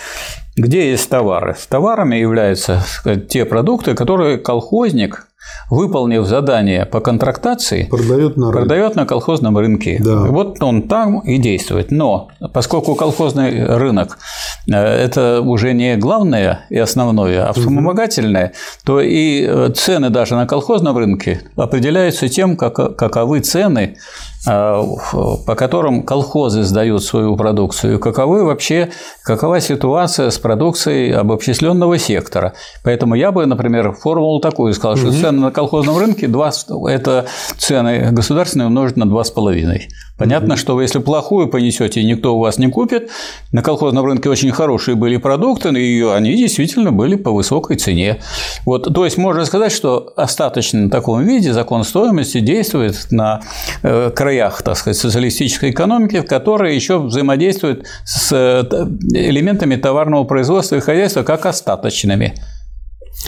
Где есть товары? Товарами являются сказать, те продукты, которые колхозник, выполнив задание по контрактации, Продает на рынке. продает на колхозном рынке. Да. Вот он там и действует. Но поскольку колхозный рынок э, это уже не главное и основное, а вспомогательное, то и э, цены даже на колхозном рынке определяются тем, как, каковы цены, по которым колхозы сдают свою продукцию, каковы вообще, какова ситуация с продукцией обобщисленного сектора. Поэтому я бы, например, формулу такую сказал, что цены на колхозном рынке 2, это цены государственные умножить на 2,5. Понятно, что если плохую понесете и никто у вас не купит, на колхозном рынке очень хорошие были продукты, и они действительно были по высокой цене. Вот, то есть можно сказать, что остаточно в таком виде закон стоимости действует на э, краях, так сказать, социалистической экономики, которые еще взаимодействуют с э, элементами товарного производства и хозяйства как остаточными.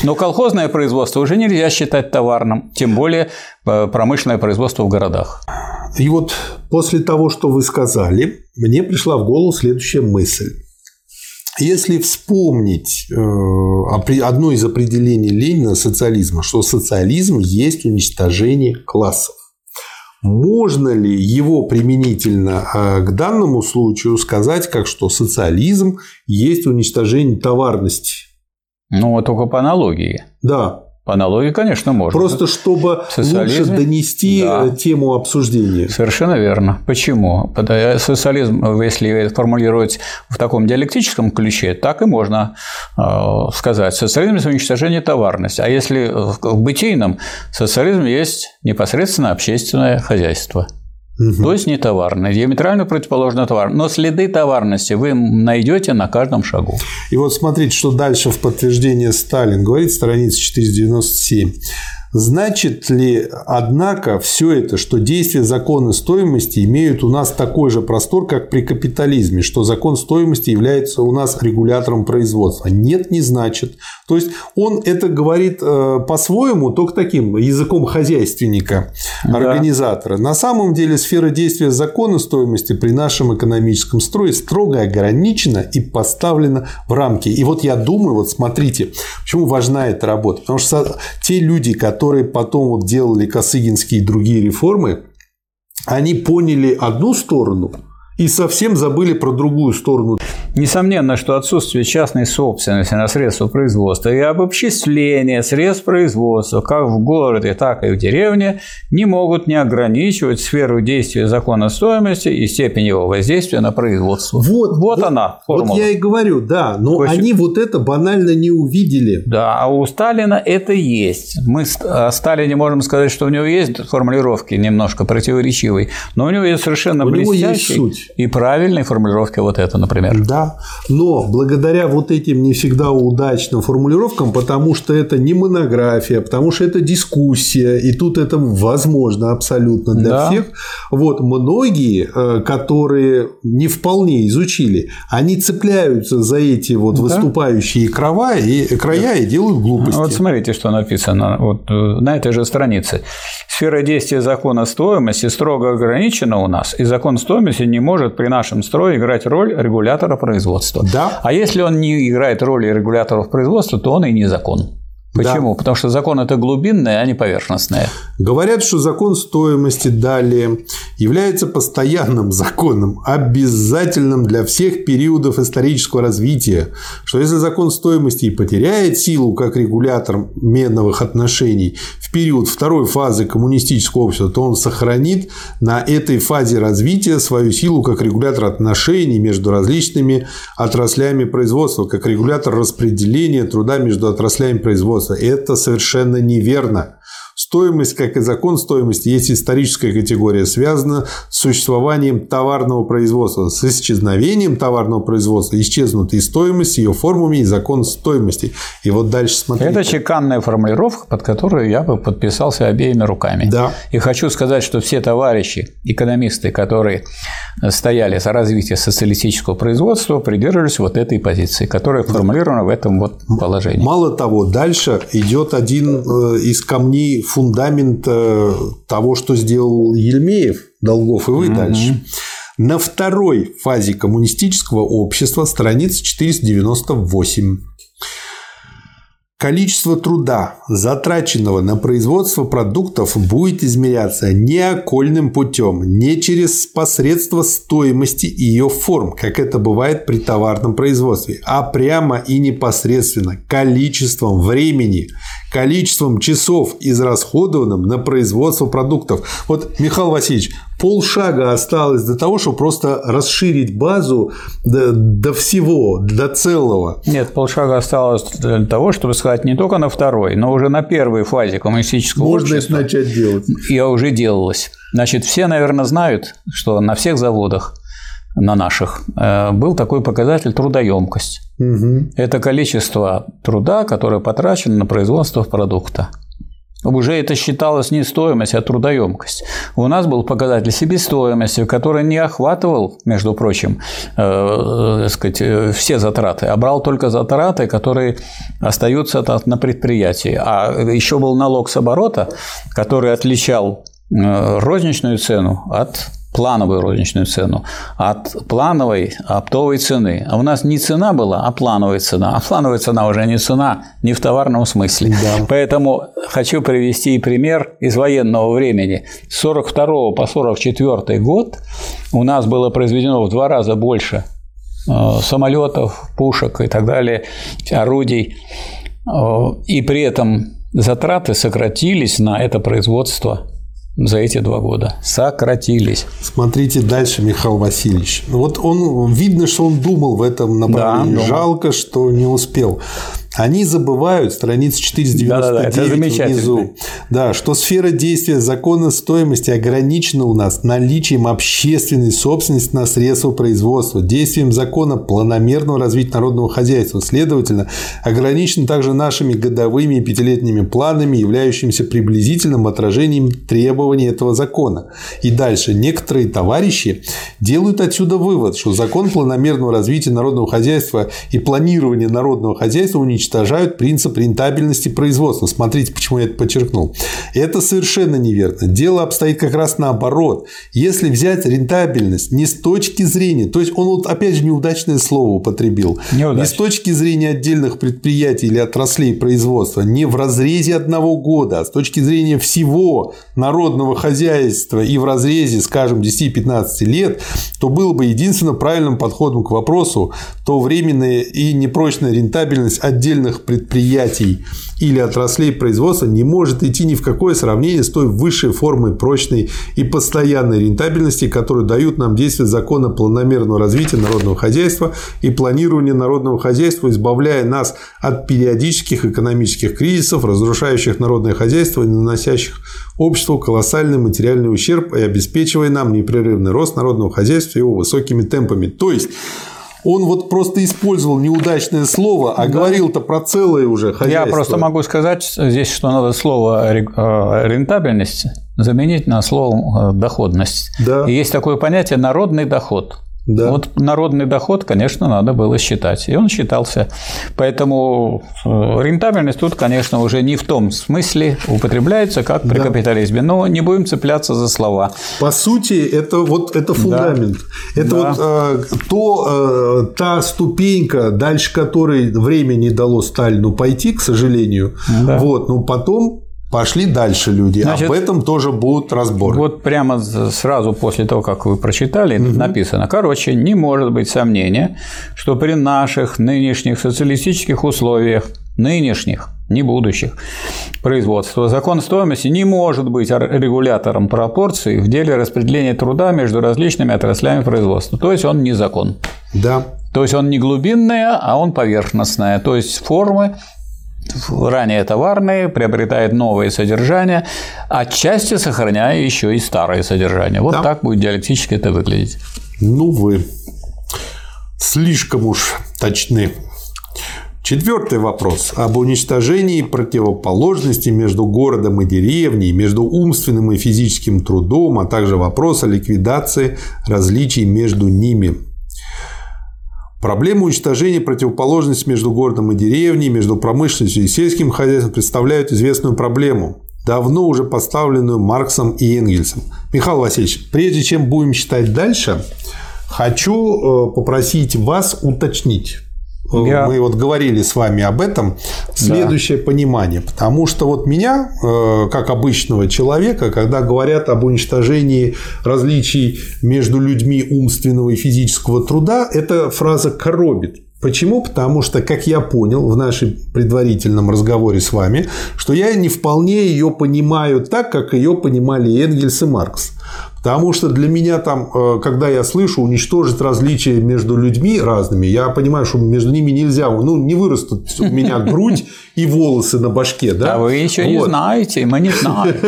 Но колхозное производство уже нельзя считать товарным, тем более э, промышленное производство в городах. И вот после того, что вы сказали, мне пришла в голову следующая мысль. Если вспомнить э, одно из определений Ленина социализма, что социализм есть уничтожение классов, можно ли его применительно э, к данному случаю сказать, как что социализм есть уничтожение товарности? Ну, только по аналогии. Да, аналогии, конечно, можно. просто чтобы В социализме? лучше донести Да. э, тему обсуждения. Совершенно верно. Почему? Социализм, если формулировать в таком диалектическом ключе, так и можно э, сказать. Социализм – это уничтожение товарности. А если в бытийном, социализм есть непосредственно общественное хозяйство. Мгм. То есть не товарное, диаметрально противоположно товар. Но следы товарности вы найдете на каждом шагу. И вот смотрите, что дальше в подтверждение Сталин говорит, страница 497. Значит ли, однако, все это, что действия закона стоимости имеют у нас такой же простор, как при капитализме, что закон стоимости является у нас регулятором производства? Нет, не значит. То есть он это говорит э, по-своему, только таким языком хозяйственника, Да. организатора. На самом деле сфера действия закона стоимости при нашем экономическом строе строго ограничена и поставлена в рамки. И вот я думаю, вот смотрите, почему важна эта работа. Потому что те люди, которые потом вот делали Косыгинские и другие реформы, они поняли одну сторону и совсем забыли про другую сторону. Несомненно, что отсутствие частной собственности на средства производства и обобществление средств производства как в городе, так и в деревне не могут не ограничивать сферу действия закона стоимости и степень его воздействия на производство. Вот, вот да, она, формула. Вот я и говорю, да, но есть, они вот это банально не увидели. Да, а у Сталина это есть. Мы о Сталине можем сказать, что у него есть формулировки немножко противоречивые, но у него есть совершенно у блестящие и правильные формулировки вот это, например. Да, но благодаря вот этим не всегда удачным формулировкам, потому что это не монография, потому что это дискуссия, и тут это возможно абсолютно для да. всех. Вот многие, э, которые не вполне изучили, они цепляются за эти вот да. выступающие края и, края и делают глупости. Вот смотрите, что написано вот э, на этой же странице. Сфера действия закона стоимости строго ограничена у нас, и закон стоимости не может при нашем строе играть роль регулятора производства. Да. А если он не играет роли регуляторов производства, то он и не закон. Почему? Да. Потому что закон это глубинное, а не поверхностное. Говорят, что закон стоимости далее является постоянным законом, обязательным для всех периодов исторического развития, что если закон стоимости и потеряет силу как регулятор медновых отношений в период второй фазы коммунистического общества, то он сохранит на этой фазе развития свою силу как регулятор отношений между различными отраслями производства, как регулятор распределения труда между отраслями производства производства. Это совершенно неверно. Стоимость, как и закон стоимости, есть историческая категория, связана с существованием товарного производства. С исчезновением товарного производства исчезнут и стоимость, ее формами, и закон стоимости. И вот дальше смотрите. Это чеканная формулировка, под которую я бы подписался обеими руками. Да. И хочу сказать, что все товарищи, экономисты, которые стояли за развитие социалистического производства, придерживались вот этой позиции, которая формулирована в этом вот положении. Мало того, дальше идет один э, из камней фундамент э, того, что сделал Ельмеев, Долгов и вы mm-hmm. дальше. На второй фазе коммунистического общества, страница 498. Количество труда, затраченного на производство продуктов, будет измеряться не окольным путем, не через посредство стоимости и ее форм, как это бывает при товарном производстве, а прямо и непосредственно количеством времени, количеством часов, израсходованным на производство продуктов. Вот, Михаил Васильевич, полшага осталось до того, чтобы просто расширить базу до, до всего, до целого. Нет, полшага осталось для того, чтобы сказать не только на второй, но уже на первой фазе коммунистического Можно общества. Можно начать делать. Я уже делалось. Значит, все, наверное, знают, что на всех заводах на наших, э, был такой показатель трудоемкость. Угу. Это количество труда, которое потрачено на производство продукта. Уже это считалось не стоимость, а трудоемкость. У нас был показатель себестоимости, который не охватывал, между прочим, э, э, сказать, э, все затраты, а брал только затраты, которые остаются на предприятии. А еще был налог с оборота, который отличал э, розничную цену от плановую розничную цену от плановой оптовой цены. А у нас не цена была, а плановая цена. А плановая цена уже не цена, не в товарном смысле. Да. Поэтому хочу привести пример из военного времени. С 42 по 44 год у нас было произведено в два раза больше э, самолетов, пушек и так далее, орудий. Э, и при этом затраты сократились на это производство за эти два года сократились. Смотрите дальше, Михаил Васильевич. Вот он видно, что он думал в этом направлении. Да, Жалко, что не успел. Они забывают, страница 499 да, да, внизу, да, что сфера действия закона стоимости ограничена у нас наличием общественной собственности на средства производства, действием закона планомерного развития народного хозяйства. Следовательно, ограничена также нашими годовыми и пятилетними планами, являющимися приблизительным отражением требований этого закона. И дальше. Некоторые товарищи делают отсюда вывод, что закон планомерного развития народного хозяйства и планирования народного хозяйства уничтожает уничтожают принцип рентабельности производства. Смотрите, почему я это подчеркнул. Это совершенно неверно. Дело обстоит как раз наоборот. Если взять рентабельность не с точки зрения, то есть он вот опять же неудачное слово употребил, Неудачно. не с точки зрения отдельных предприятий или отраслей производства, не в разрезе одного года, а с точки зрения всего народного хозяйства и в разрезе, скажем, 10-15 лет, то было бы единственно правильным подходом к вопросу то временная и непрочная рентабельность отдельных предприятий или отраслей производства не может идти ни в какое сравнение с той высшей формой прочной и постоянной рентабельности, которую дают нам действия закона планомерного развития народного хозяйства и планирования народного хозяйства, избавляя нас от периодических экономических кризисов, разрушающих народное хозяйство и наносящих обществу колоссальный материальный ущерб и обеспечивая нам непрерывный рост народного хозяйства его высокими темпами. То есть он вот просто использовал неудачное слово, а да. говорил-то про целое уже хозяйство. Я просто могу сказать здесь, что надо слово э, рентабельность заменить на слово э, доходность. Да. И есть такое понятие народный доход. Да. Вот народный доход, конечно, надо было считать. И он считался. Поэтому э, рентабельность тут, конечно, уже не в том смысле употребляется, как при да. капитализме. Но не будем цепляться за слова. По сути, это вот это фундамент. Да. Это да. вот э, то, э, та ступенька, дальше которой время не дало Сталину пойти, к сожалению. Да. Вот, но потом Пошли дальше люди. Значит, Об этом тоже будут разборы. Вот прямо сразу после того, как вы прочитали, угу. написано. Короче, не может быть сомнения, что при наших нынешних социалистических условиях, нынешних, не будущих, производства, закон стоимости не может быть регулятором пропорций в деле распределения труда между различными отраслями производства. То есть он не закон. Да. То есть он не глубинная, а он поверхностная. То есть формы ранее товарные, приобретает новые содержания, отчасти сохраняя еще и старое содержание. Вот да. так будет диалектически это выглядеть. Ну вы слишком уж точны. Четвертый вопрос об уничтожении противоположности между городом и деревней, между умственным и физическим трудом, а также вопрос о ликвидации различий между ними. Проблема уничтожения противоположности между городом и деревней, между промышленностью и сельским хозяйством представляют известную проблему, давно уже поставленную Марксом и Энгельсом. Михаил Васильевич, прежде чем будем читать дальше, хочу э, попросить вас уточнить я... мы вот говорили с вами об этом, следующее да. понимание. Потому что вот меня, э, как обычного человека, когда говорят об уничтожении различий между людьми умственного и физического труда, эта фраза коробит. Почему? Потому что, как я понял в нашем предварительном разговоре с вами, что я не вполне ее понимаю так, как ее понимали Энгельс и Маркс. Потому что для меня там, э, когда я слышу уничтожить различия между людьми разными, я понимаю, что между ними нельзя, ну, не вырастут у меня грудь и волосы на башке, да? А вы еще вот. не знаете, мы не знаем.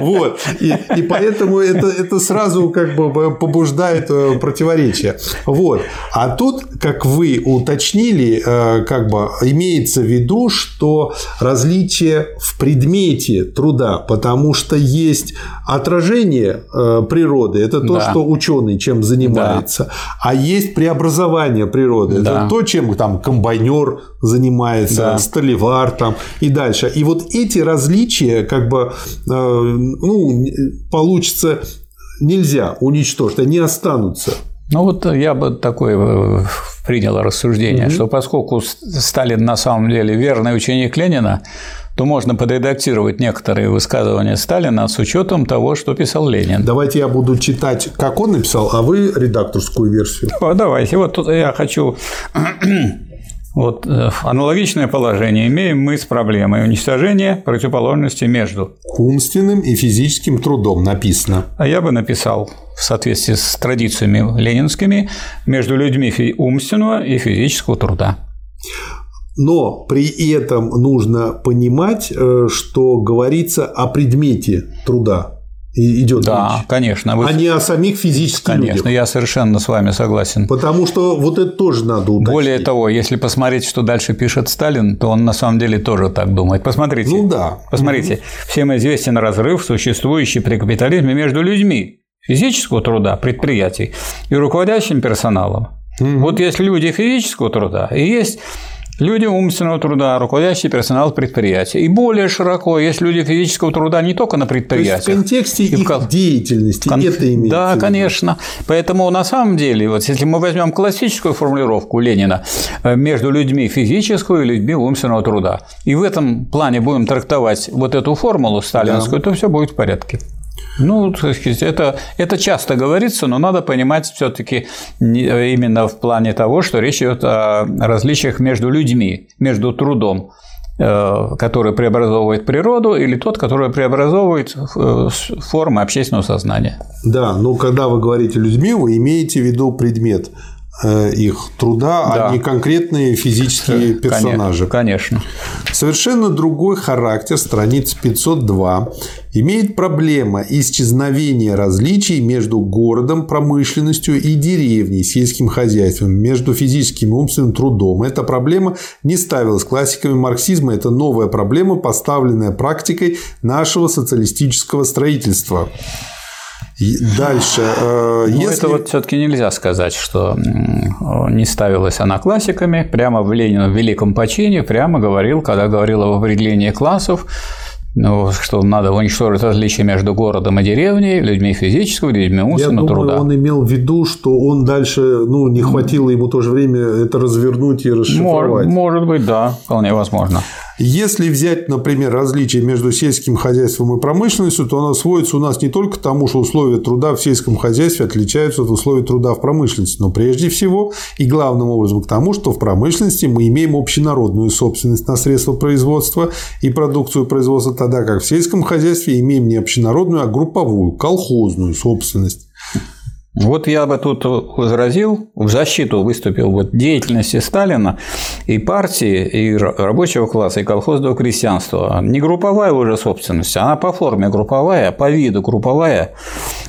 Вот. И, и поэтому это, это сразу как бы побуждает э, противоречие. Вот. А тут, как вы уточнили, э, как бы имеется в виду, что различие в предмете труда, потому что есть отражение э, природы, это то, да. что ученый чем занимается, да. а есть преобразование природы, да. это то, чем там комбайнер занимается, да. столевар там и дальше. И вот эти различия, как бы, э, ну, получится нельзя уничтожить, они останутся. Ну вот я бы такое э, принял рассуждение, угу. что поскольку Сталин на самом деле верный ученик Ленина, то можно подредактировать некоторые высказывания Сталина с учетом того, что писал Ленин. Давайте я буду читать, как он написал, а вы редакторскую версию. О, давайте. Вот тут я хочу вот э, аналогичное положение имеем мы с проблемой уничтожения противоположности между умственным и физическим трудом написано. А я бы написал в соответствии с традициями ленинскими между людьми умственного и физического труда. Но при этом нужно понимать, э, что говорится о предмете труда идет да, речь. конечно. Вы... А не о самих физических конечно, людях. Конечно, я совершенно с вами согласен. Потому что вот это тоже надо уточнить. Более того, если посмотреть, что дальше пишет Сталин, то он на самом деле тоже так думает. Посмотрите. Ну да. Посмотрите. Угу. Всем известен разрыв, существующий при капитализме между людьми физического труда, предприятий и руководящим персоналом. Угу. Вот есть люди физического труда и есть Люди умственного труда, руководящий персонал предприятия. И более широко, есть люди физического труда не только на предприятиях. То есть в контексте их в... деятельности Кон... это имеется Да, конечно. Поэтому на самом деле, вот если мы возьмем классическую формулировку Ленина э, между людьми физического и людьми умственного труда, и в этом плане будем трактовать вот эту формулу сталинскую, да. то все будет в порядке. Ну, это, это часто говорится, но надо понимать все-таки именно в плане того, что речь идет о различиях между людьми, между трудом, э, который преобразовывает природу, или тот, который преобразовывает э, формы общественного сознания. Да, но когда вы говорите людьми, вы имеете в виду предмет их труда, а да. а не конкретные физические персонажи. Конечно. Совершенно другой характер страниц 502 имеет проблема исчезновения различий между городом, промышленностью и деревней, сельским хозяйством, между физическим и умственным трудом. Эта проблема не ставилась классиками марксизма, это новая проблема, поставленная практикой нашего социалистического строительства. Дальше. Э, ну, если... Это вот все-таки нельзя сказать, что не ставилась она классиками. Прямо в Ленина в Великом почине прямо говорил, когда говорил об определении классов, ну, что надо уничтожить различия между городом и деревней, людьми физического, людьми умственного Я думаю, труда. он имел в виду, что он дальше, ну, не хватило ему тоже время это развернуть и расшифровать. Может, может быть, да, вполне возможно. Если взять, например, различие между сельским хозяйством и промышленностью, то оно сводится у нас не только к тому, что условия труда в сельском хозяйстве отличаются от условий труда в промышленности, но прежде всего и главным образом к тому, что в промышленности мы имеем общенародную собственность на средства производства и продукцию производства, тогда как в сельском хозяйстве имеем не общенародную, а групповую, колхозную собственность. Вот я бы тут возразил, в защиту выступил вот деятельности Сталина и партии, и рабочего класса, и колхозного крестьянства. Не групповая уже собственность, она по форме групповая, по виду групповая,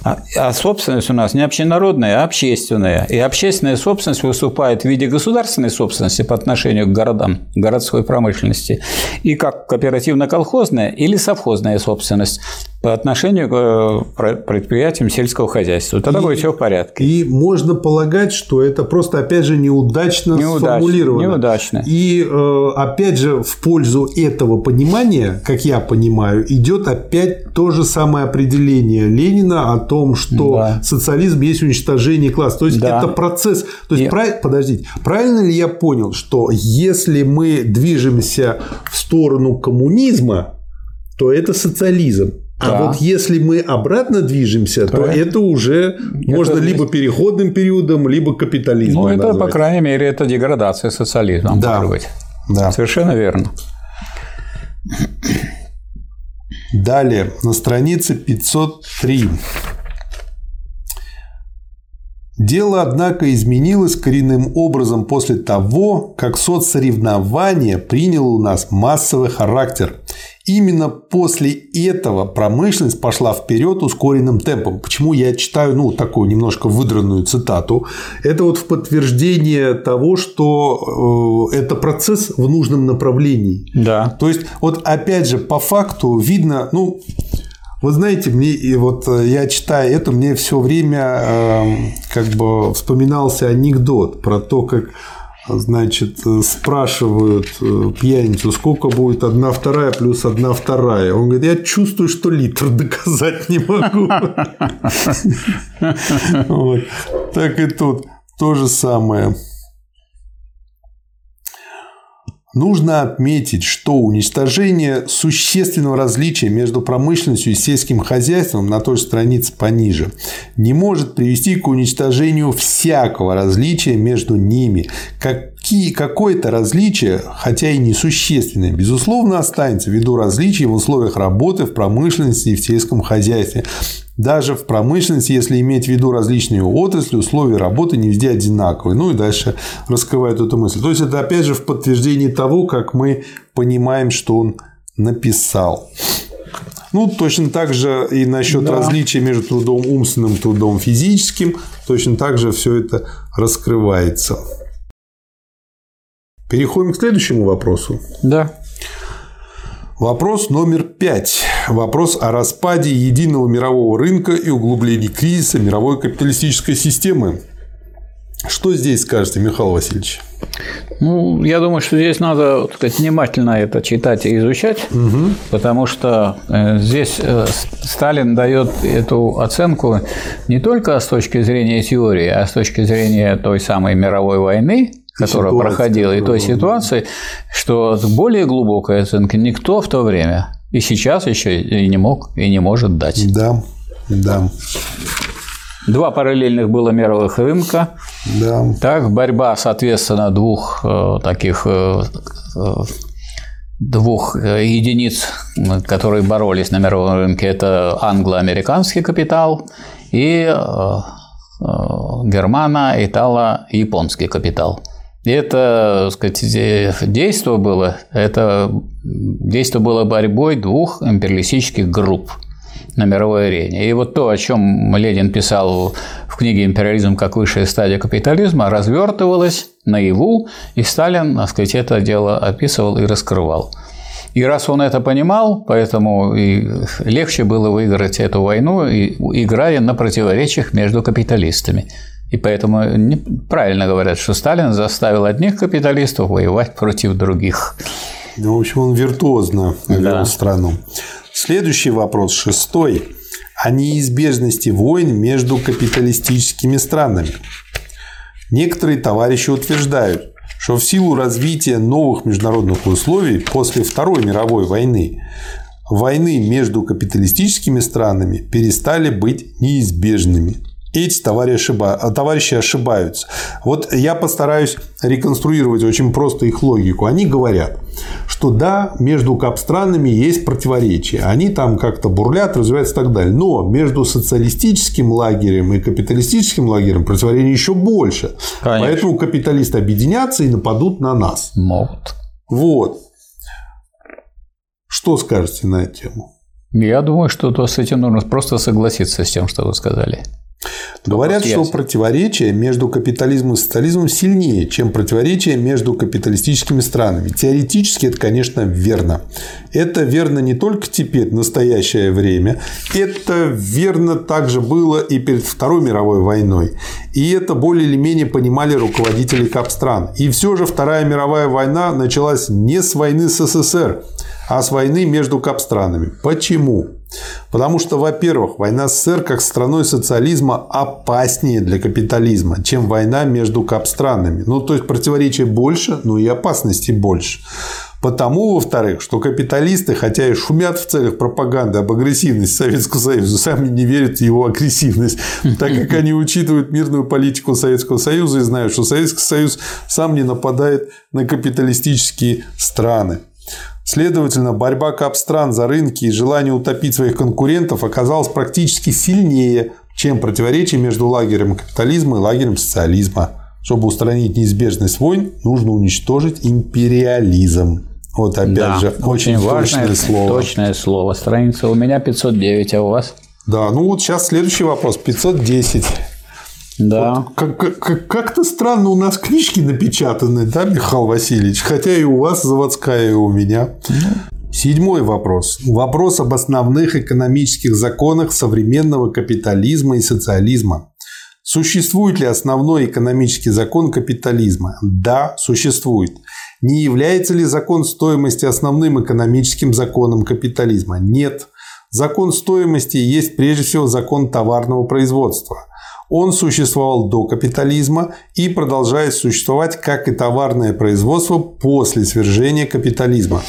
а, а собственность у нас не общенародная, а общественная. И общественная собственность выступает в виде государственной собственности по отношению к городам, городской промышленности, и как кооперативно-колхозная или совхозная собственность по отношению к э, предприятиям сельского хозяйства. Тогда и, будет все в порядке. И можно полагать, что это просто, опять же, неудачно, неудачно сформулировано. Неудачно. И, э, опять же, в пользу этого понимания, как я понимаю, идет опять то же самое определение Ленина о том, что да. социализм есть уничтожение класса. То есть, да. это процесс. То есть, прав... подождите, правильно ли я понял, что если мы движемся в сторону коммунизма, то это социализм. А да. вот если мы обратно движемся, то, то это уже это можно здесь... либо переходным периодом, либо капитализмом. Ну, это, назвать. по крайней мере, это деградация социализма, да. может быть. Да. Совершенно верно. Далее, на странице 503. Дело, однако, изменилось коренным образом после того, как соцсоревнование приняло у нас массовый характер Именно после этого промышленность пошла вперед ускоренным темпом. Почему я читаю ну, такую немножко выдранную цитату? Это вот в подтверждение того, что э, это процесс в нужном направлении. Да. То есть, вот опять же, по факту видно, ну, вы знаете, мне и вот э, я читаю это, мне все время э, как бы вспоминался анекдот про то, как значит, э, спрашивают э, пьяницу, сколько будет одна вторая плюс одна вторая. Он говорит, я чувствую, что литр доказать не могу. Так и тут то же самое. Нужно отметить, что уничтожение существенного различия между промышленностью и сельским хозяйством на той же странице пониже не может привести к уничтожению всякого различия между ними. Какие, какое-то различие, хотя и несущественное, безусловно останется ввиду различий в условиях работы в промышленности и в сельском хозяйстве. Даже в промышленности, если иметь в виду различные отрасли, условия работы не везде одинаковые. Ну и дальше раскрывает эту мысль. То есть это опять же в подтверждении того, как мы понимаем, что он написал. Ну, точно так же и насчет да. различия между трудом умственным и трудом физическим, точно так же все это раскрывается. Переходим к следующему вопросу. Да. Вопрос номер пять. Вопрос о распаде единого мирового рынка и углублении кризиса мировой капиталистической системы. Что здесь скажете, Михаил Васильевич? Ну, я думаю, что здесь надо так сказать, внимательно это читать и изучать, угу. потому что э, здесь э, Сталин дает эту оценку не только с точки зрения теории, а с точки зрения той самой мировой войны, которая ситуация, проходила, и той ситуации, что более глубокой оценки никто в то время и сейчас еще и не мог и не может дать. Да, да. Два параллельных было мировых рынка. Да. Так, борьба, соответственно, двух э, таких э, э двух единиц, которые боролись на мировом рынке, это англо-американский капитал и э, германо-итало-японский капитал. Это, сказать, действие было, это действие было борьбой двух империалистических групп – на мировой арене. И вот то, о чем Ленин писал в книге «Империализм как высшая стадия капитализма», развертывалось наяву, и Сталин, так сказать, это дело описывал и раскрывал. И раз он это понимал, поэтому и легче было выиграть эту войну, играя на противоречиях между капиталистами. И поэтому правильно говорят, что Сталин заставил одних капиталистов воевать против других. Ну, в общем, он виртуозно вел да. страну. Следующий вопрос, шестой, о неизбежности войн между капиталистическими странами. Некоторые товарищи утверждают, что в силу развития новых международных условий после Второй мировой войны войны между капиталистическими странами перестали быть неизбежными эти товарищи, товарищи ошибаются. Вот я постараюсь реконструировать очень просто их логику. Они говорят, что да, между капстранами есть противоречия. Они там как-то бурлят, развиваются и так далее. Но между социалистическим лагерем и капиталистическим лагерем противоречий еще больше. Конечно. Поэтому капиталисты объединятся и нападут на нас. Могут. Вот. Что скажете на эту тему? Я думаю, что то с этим нужно просто согласиться с тем, что вы сказали. Говорят, что противоречие между капитализмом и социализмом сильнее, чем противоречие между капиталистическими странами. Теоретически это, конечно, верно. Это верно не только теперь, в настоящее время. Это верно также было и перед Второй мировой войной. И это более или менее понимали руководители капстран. И все же Вторая мировая война началась не с войны с СССР, а с войны между капстранами. Почему? Потому что, во-первых, война с СССР как страной социализма опаснее для капитализма, чем война между капстранами. Ну, то есть противоречий больше, но и опасности больше. Потому, во-вторых, что капиталисты, хотя и шумят в целях пропаганды об агрессивности Советского Союза, сами не верят в его агрессивность, так как они учитывают мирную политику Советского Союза и знают, что Советский Союз сам не нападает на капиталистические страны. Следовательно, борьба капстран за рынки и желание утопить своих конкурентов оказалась практически сильнее, чем противоречие между лагерем капитализма и лагерем социализма. Чтобы устранить неизбежность войн, нужно уничтожить империализм. Вот опять да, же, очень, очень важное точное слово. Точное слово. Страница у меня 509, а у вас? Да, ну вот сейчас следующий вопрос. 510. Да. Вот как- как- как-то странно у нас книжки напечатаны, да, Михаил Васильевич? Хотя и у вас заводская, и у меня. Седьмой вопрос. Вопрос об основных экономических законах современного капитализма и социализма. Существует ли основной экономический закон капитализма? Да, существует. Не является ли закон стоимости основным экономическим законом капитализма? Нет. Закон стоимости есть прежде всего закон товарного производства – он существовал до капитализма и продолжает существовать как и товарное производство после свержения капитализма.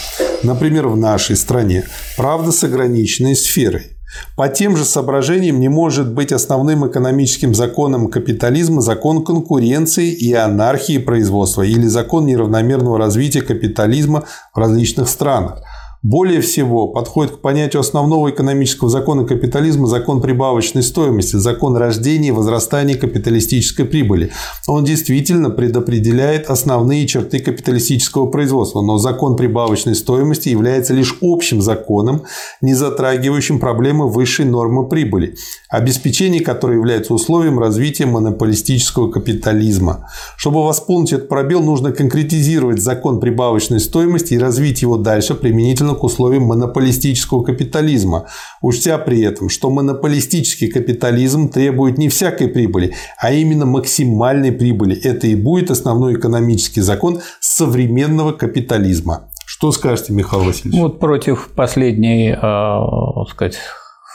Например, в нашей стране, правда с ограниченной сферой. По тем же соображениям не может быть основным экономическим законом капитализма закон конкуренции и анархии производства или закон неравномерного развития капитализма в различных странах более всего подходит к понятию основного экономического закона капитализма закон прибавочной стоимости, закон рождения и возрастания капиталистической прибыли. Он действительно предопределяет основные черты капиталистического производства, но закон прибавочной стоимости является лишь общим законом, не затрагивающим проблемы высшей нормы прибыли, обеспечение которой является условием развития монополистического капитализма. Чтобы восполнить этот пробел, нужно конкретизировать закон прибавочной стоимости и развить его дальше применительно к условиям монополистического капитализма, учтя при этом, что монополистический капитализм требует не всякой прибыли, а именно максимальной прибыли. Это и будет основной экономический закон современного капитализма. Что скажете, Михаил Васильевич? Вот против последней, э, так сказать,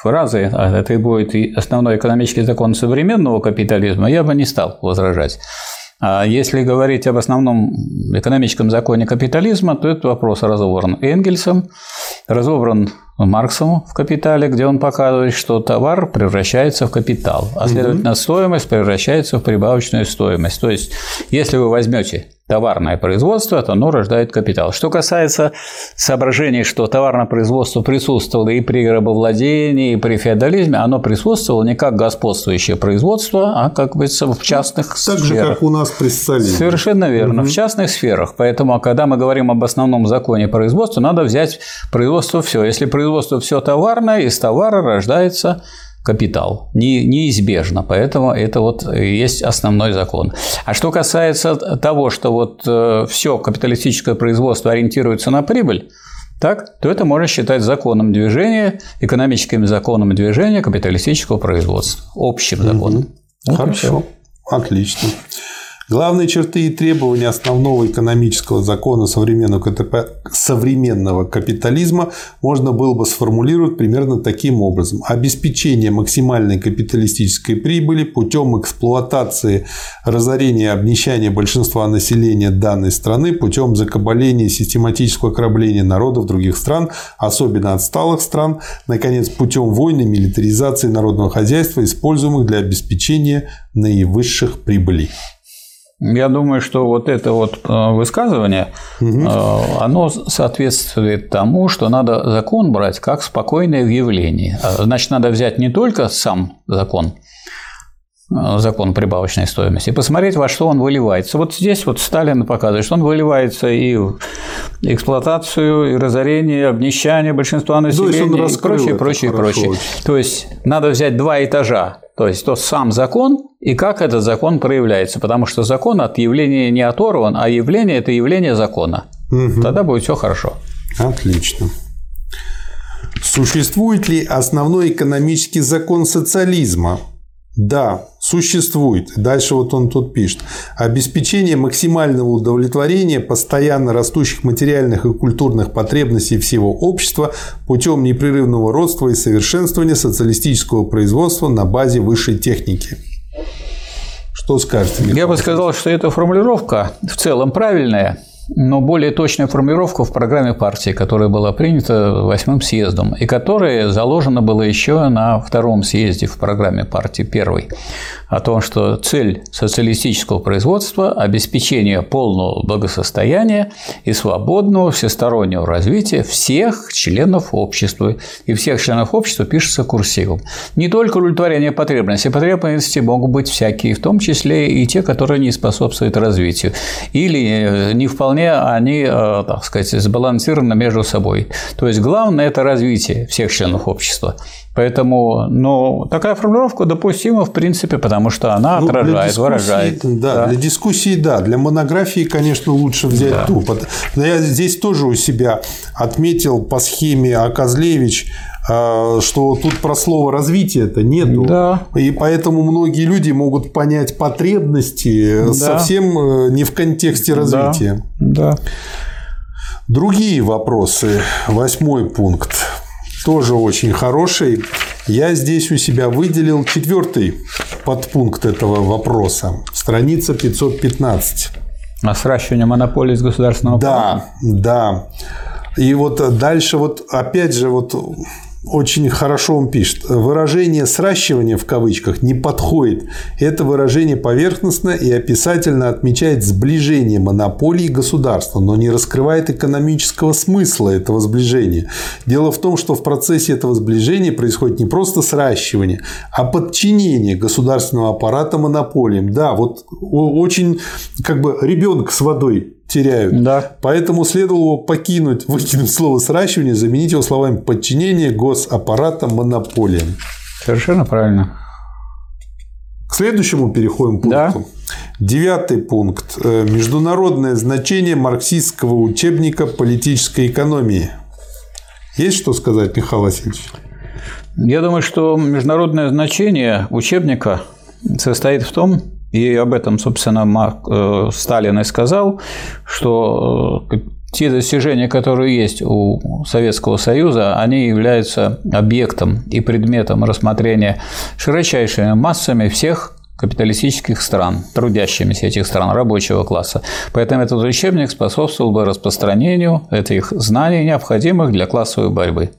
фразы, а это и будет основной экономический закон современного капитализма, я бы не стал возражать. А если говорить об основном экономическом законе капитализма, то этот вопрос разобран Энгельсом, разобран Марксом в «Капитале», где он показывает, что товар превращается в капитал, а следовательно стоимость превращается в прибавочную стоимость. То есть, если вы возьмете товарное производство, то оно рождает капитал. Что касается соображений, что товарное производство присутствовало и при рабовладении, и при феодализме, оно присутствовало не как господствующее производство, а как бы в частных так сферах. Так же, как у нас при Сталине. Совершенно верно, угу. в частных сферах. Поэтому, когда мы говорим об основном законе производства, надо взять производство все. Если производство все товарное, из товара рождается капитал. Не, неизбежно. Поэтому это вот есть основной закон. А что касается того, что вот э, все капиталистическое производство ориентируется на прибыль, так, то это можно считать законом движения, экономическим законом движения капиталистического производства, общим законом. Вот Хорошо, отлично. Главные черты и требования основного экономического закона современного, современного капитализма можно было бы сформулировать примерно таким образом. Обеспечение максимальной капиталистической прибыли путем эксплуатации, разорения и обнищания большинства населения данной страны путем закабаления и систематического окробления народов других стран, особенно отсталых стран, наконец, путем войны, милитаризации народного хозяйства, используемых для обеспечения наивысших прибылей. Я думаю, что вот это вот э, высказывание, угу. оно соответствует тому, что надо закон брать как спокойное явление. А, значит, надо взять не только сам закон, э, закон прибавочной стоимости, и посмотреть, во что он выливается. Вот здесь вот Сталин показывает, что он выливается и в эксплуатацию, и разорение, обнищание большинства населения, ну, и прочее, прочее, прочее. То есть надо взять два этажа то есть то сам закон и как этот закон проявляется, потому что закон от явления не оторван, а явление – это явление закона. Угу. Тогда будет все хорошо. Отлично. Существует ли основной экономический закон социализма, да, существует. Дальше вот он тут пишет. Обеспечение максимального удовлетворения постоянно растущих материальных и культурных потребностей всего общества путем непрерывного родства и совершенствования социалистического производства на базе высшей техники. Что скажете? Михаил? Я бы сказал, что эта формулировка в целом правильная, но более точная формулировка в программе партии, которая была принята восьмым съездом и которая заложена была еще на втором съезде в программе партии первой о том, что цель социалистического производства – обеспечение полного благосостояния и свободного всестороннего развития всех членов общества. И всех членов общества пишется курсивом. Не только удовлетворение потребностей. Потребности могут быть всякие, в том числе и те, которые не способствуют развитию. Или э, не вполне они, э, так сказать, сбалансированы между собой. То есть главное – это развитие всех членов общества. Поэтому, ну, такая формулировка допустима, в принципе, потому что она ну, отражает, выражает. Да, да, для дискуссии, да. Для монографии, конечно, лучше взять да. ту. Но я здесь тоже у себя отметил по схеме Аказлевич, что тут про слово развитие это нету. Да. И поэтому многие люди могут понять потребности да. совсем э, не в контексте развития. Да. да. Другие вопросы. Восьмой пункт тоже очень хороший. Я здесь у себя выделил четвертый подпункт этого вопроса. Страница 515. А сращивание монополии с государственного? Да, да. И вот дальше вот опять же вот очень хорошо он пишет. Выражение «сращивание» в кавычках не подходит. Это выражение поверхностно и описательно отмечает сближение монополии государства, но не раскрывает экономического смысла этого сближения. Дело в том, что в процессе этого сближения происходит не просто сращивание, а подчинение государственного аппарата монополиям. Да, вот очень как бы ребенок с водой теряют. Да. Поэтому следовало покинуть, выкинуть слово сращивание, заменить его словами подчинение госаппарата монополиям. Совершенно правильно. К следующему переходим пункту. Да. Девятый пункт. Э, международное значение марксистского учебника политической экономии. Есть что сказать, Михаил Васильевич? Я думаю, что международное значение учебника состоит в том, и об этом, собственно, Марк, э, Сталин и сказал, что э, те достижения, которые есть у Советского Союза, они являются объектом и предметом рассмотрения широчайшими массами всех капиталистических стран, трудящимися этих стран, рабочего класса. Поэтому этот учебник способствовал бы распространению этих знаний, необходимых для классовой борьбы.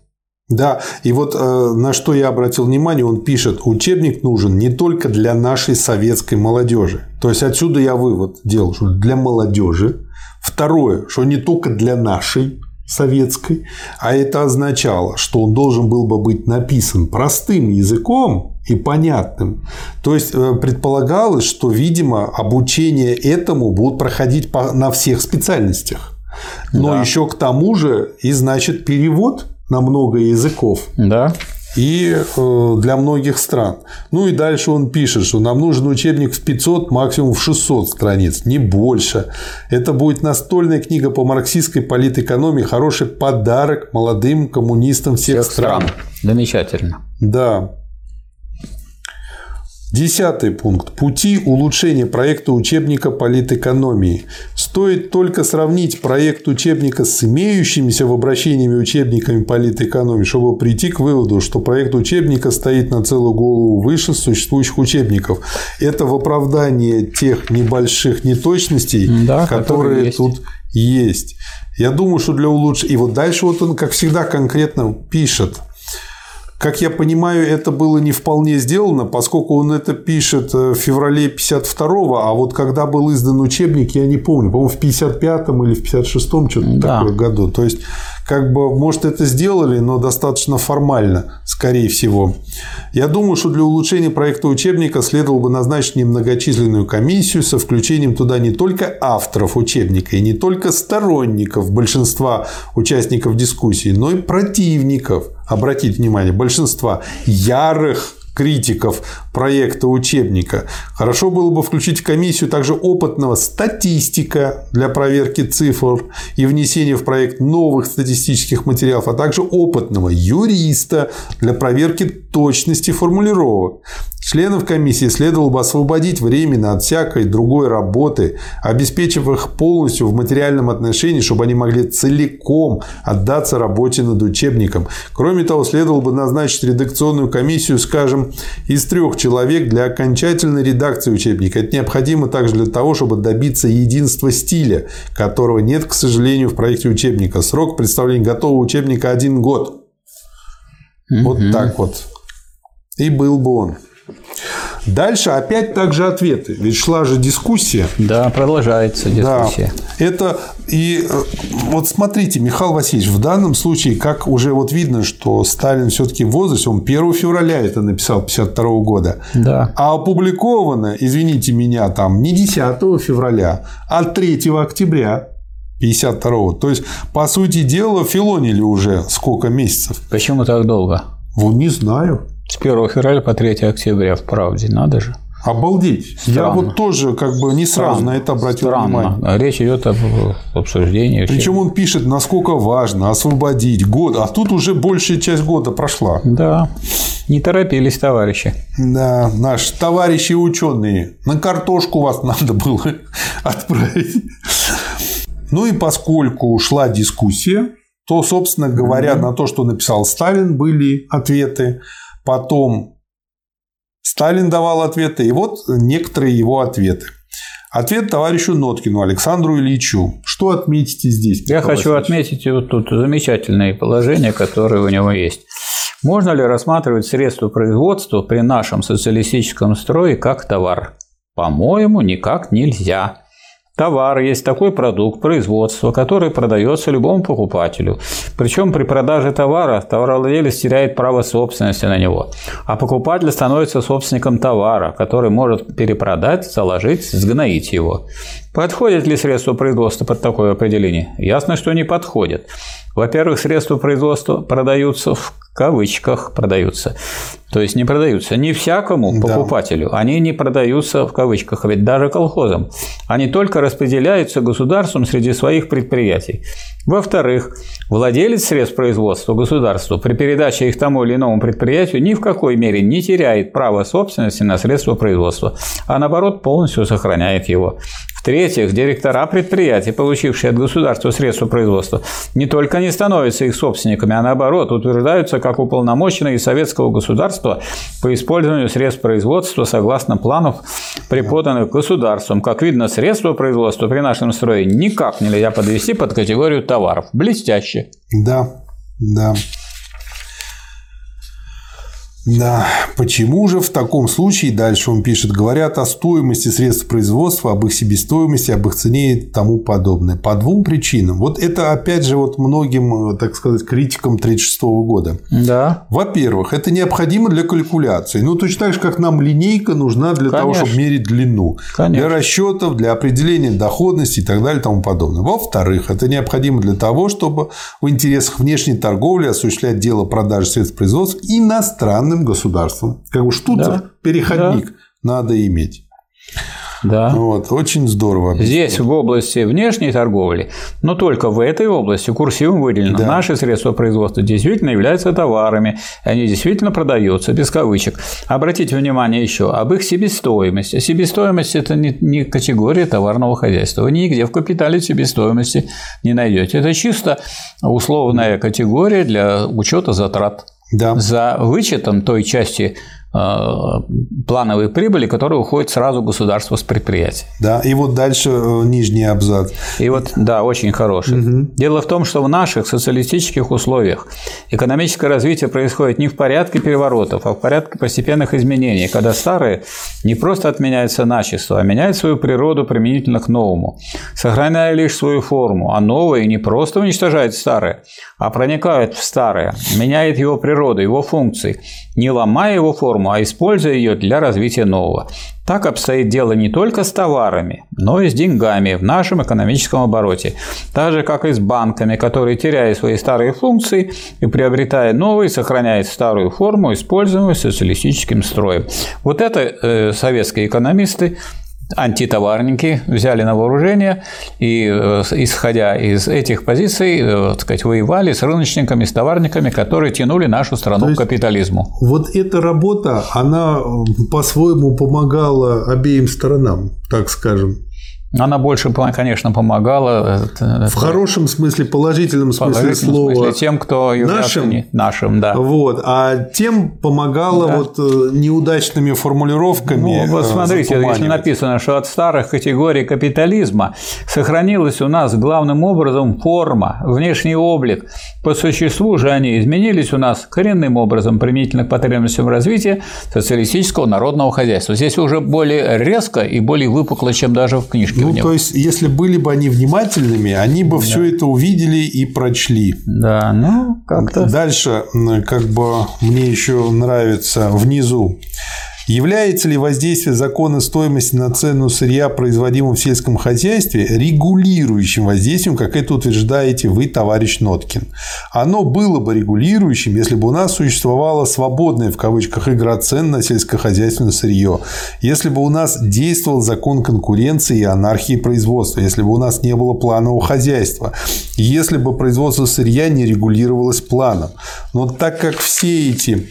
Да, и вот э, на что я обратил внимание, он пишет, учебник нужен не только для нашей советской молодежи. То есть отсюда я вывод делал, что для молодежи. Второе, что не только для нашей советской, а это означало, что он должен был бы быть написан простым языком и понятным. То есть э, предполагалось, что, видимо, обучение этому будут проходить на всех специальностях. Но да. еще к тому же и значит перевод на много языков. Да. И э, для многих стран. Ну и дальше он пишет, что нам нужен учебник в 500, максимум в 600 страниц, не больше. Это будет настольная книга по марксистской политэкономии, хороший подарок молодым коммунистам всех, всех стран. стран. Замечательно. Да. Десятый пункт. Пути улучшения проекта учебника политэкономии. Стоит только сравнить проект учебника с имеющимися в обращении учебниками политэкономии, чтобы прийти к выводу, что проект учебника стоит на целую голову выше существующих учебников. Это в оправдании тех небольших неточностей, да, которые, которые тут есть. Я думаю, что для улучшения... И вот дальше вот он, как всегда, конкретно пишет – как я понимаю, это было не вполне сделано, поскольку он это пишет э, в феврале 52-го, а вот когда был издан учебник, я не помню, по-моему, в 55-м или в 56-м что-то да. такое году. То есть как бы, может, это сделали, но достаточно формально, скорее всего. Я думаю, что для улучшения проекта учебника следовало бы назначить немногочисленную комиссию со включением туда не только авторов учебника и не только сторонников большинства участников дискуссии, но и противников, обратите внимание, большинства ярых критиков проекта учебника. Хорошо было бы включить в комиссию также опытного статистика для проверки цифр и внесения в проект новых статистических материалов, а также опытного юриста для проверки точности формулировок. Членов комиссии следовало бы освободить временно от всякой другой работы, обеспечив их полностью в материальном отношении, чтобы они могли целиком отдаться работе над учебником. Кроме того, следовало бы назначить редакционную комиссию, скажем, из трех человек для окончательной редакции учебника. Это необходимо также для того, чтобы добиться единства стиля, которого нет, к сожалению, в проекте учебника. Срок представления готового учебника один год. Вот так вот. И был бы он. Дальше опять также ответы. Ведь шла же дискуссия. Да, продолжается дискуссия. Да. Это и э, вот смотрите, Михаил Васильевич, в данном случае, как уже вот видно, что Сталин все-таки в возрасте, он 1 февраля это написал 52 года. Да. А опубликовано, извините меня, там не 10 февраля, а 3 октября 52 То есть, по сути дела, филонили уже сколько месяцев. Почему так долго? Вот не знаю. С 1 февраля по 3 октября в правде, надо же. Обалдеть. Странно. Я вот тоже как бы не сразу Странно. на это обратил Странно. внимание. Речь идет об обсуждении. Причем он пишет, насколько важно освободить год, а тут уже большая часть года прошла. Да. Не торопились, товарищи. Да, наши товарищи ученые. На картошку вас надо было отправить. Ну и поскольку ушла дискуссия, то, собственно говоря, mm-hmm. на то, что написал Сталин, были ответы. Потом Сталин давал ответы, и вот некоторые его ответы. Ответ товарищу Ноткину Александру Ильичу. Что отметите здесь? Я хочу отметить вот тут замечательное положение, которое у него есть. Можно ли рассматривать средства производства при нашем социалистическом строе как товар? По-моему, никак нельзя. Товар есть такой продукт производства, который продается любому покупателю. Причем при продаже товара товаровладелец теряет право собственности на него, а покупатель становится собственником товара, который может перепродать, заложить, сгноить его. Подходит ли средство производства под такое определение? Ясно, что не подходит. Во-первых, средства производства продаются в кавычках продаются. То есть не продаются не всякому покупателю, да. они не продаются в кавычках, ведь даже колхозам. Они только распределяются государством среди своих предприятий. Во-вторых, владелец средств производства государству при передаче их тому или иному предприятию ни в какой мере не теряет право собственности на средства производства, а наоборот полностью сохраняет его. В-третьих, директора предприятий, получившие от государства средства производства, не только не становятся их собственниками, а наоборот утверждаются как уполномоченные советского государства по использованию средств производства согласно планов, преподанных государством. Как видно, средства производства при нашем строе никак нельзя подвести под категорию товаров. Блестяще. Да, да. Да, почему же в таком случае, дальше он пишет, говорят о стоимости средств производства, об их себестоимости, об их цене и тому подобное. По двум причинам. Вот это, опять же, вот многим, так сказать, критикам 1936 года. Да. Во-первых, это необходимо для калькуляции. Ну, точно так же, как нам линейка нужна для Конечно. того, чтобы мерить длину. Конечно. Для расчетов, для определения доходности и так далее и тому подобное. Во-вторых, это необходимо для того, чтобы в интересах внешней торговли осуществлять дело продажи средств производства иностранным иностранным государством. Как бы штуцер, да. переходник да. надо иметь. Да. Вот, очень здорово. Здесь в области внешней торговли, но только в этой области курсивом выделено. Да. Наши средства производства действительно являются товарами, они действительно продаются, без кавычек. Обратите внимание еще об их себестоимости. Себестоимость – это не, не категория товарного хозяйства. Вы нигде в капитале себестоимости не найдете. Это чисто условная категория для учета затрат да. за вычетом той части Э, плановой прибыли, которая уходит сразу государству с предприятия. Да, и вот дальше э, нижний абзац. И вот, да, очень хороший. Угу. Дело в том, что в наших социалистических условиях экономическое развитие происходит не в порядке переворотов, а в порядке постепенных изменений, когда старое не просто отменяется начисто, а меняет свою природу применительно к новому, сохраняя лишь свою форму, а новое не просто уничтожает старое, а проникает в старое, меняет его природу, его функции, не ломая его форму, а используя ее для развития нового. Так обстоит дело не только с товарами, но и с деньгами в нашем экономическом обороте, так же как и с банками, которые, теряя свои старые функции и приобретая новые, сохраняют старую форму, используемую социалистическим строем. Вот это э, советские экономисты антитоварники взяли на вооружение и, э, исходя из этих позиций, э, так сказать, воевали с рыночниками, с товарниками, которые тянули нашу страну к капитализму. Вот эта работа, она э, по-своему помогала обеим сторонам, так скажем. Она больше, конечно, помогала. В хорошем смысле, положительном смысле положительном слова. Смысле, тем, кто нашим, нашим, да. Вот, а тем помогала да. вот э, неудачными формулировками. Ну, вот э, смотрите, если написано, что от старых категорий капитализма сохранилась у нас главным образом форма, внешний облик. По существу же они изменились у нас коренным образом применительно к потребностям развития социалистического народного хозяйства. Здесь уже более резко и более выпукло, чем даже в книжке. Ну, то есть, если были бы они внимательными, они бы да. все это увидели и прочли. Да, ну, как-то. Дальше, как бы мне еще нравится внизу. Является ли воздействие закона стоимости на цену сырья, производимого в сельском хозяйстве, регулирующим воздействием, как это утверждаете вы, товарищ Ноткин? Оно было бы регулирующим, если бы у нас существовала свободная в кавычках игра цен на сельскохозяйственное сырье, если бы у нас действовал закон конкуренции и анархии производства, если бы у нас не было планового хозяйства, если бы производство сырья не регулировалось планом. Но так как все эти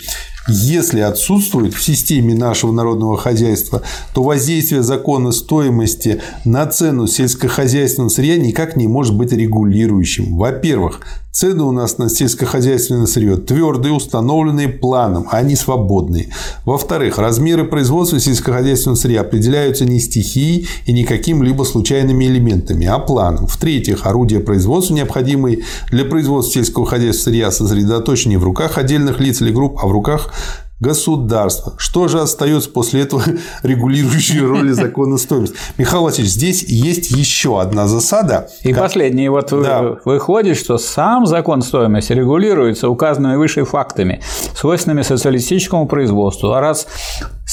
если отсутствует в системе нашего народного хозяйства, то воздействие закона стоимости на цену сельскохозяйственного сырья никак не может быть регулирующим. Во-первых, Цены у нас на сельскохозяйственное сырье твердые, установленные планом, а не свободные. Во-вторых, размеры производства сельскохозяйственного сырья определяются не стихией и не каким-либо случайными элементами, а планом. В-третьих, орудия производства, необходимые для производства сельского хозяйства сырья, сосредоточены не в руках отдельных лиц или групп, а в руках государства. Что же остается после этого регулирующей роли закона стоимости? Михаил Васильевич, здесь есть еще одна засада. И как... последний. Вот да. выходит, что сам закон стоимости регулируется указанными выше фактами, свойственными социалистическому производству. А раз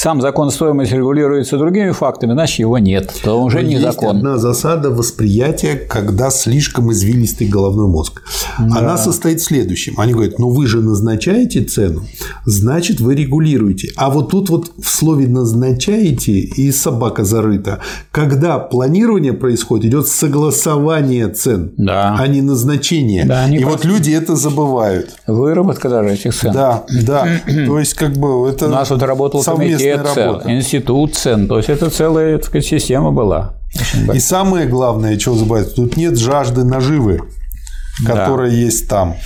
сам закон стоимости регулируется другими фактами, значит его нет, то уже Но не есть закон. одна засада восприятия, когда слишком извилистый головной мозг. Она состоит в следующем. Они говорят, ну вы же назначаете цену, значит вы регулируете. А вот тут вот в слове назначаете и собака зарыта. Когда планирование происходит, идет согласование цен, Да. а не назначение. Да, они и вот просто- люди это забывают. Выработка даже этих цен. Да, да. То есть, как бы это У нас вот работал совместная работа. институт цен, то есть это целая так сказать, система была. И самое главное, чего забывать, тут нет жажды наживы, которая есть там.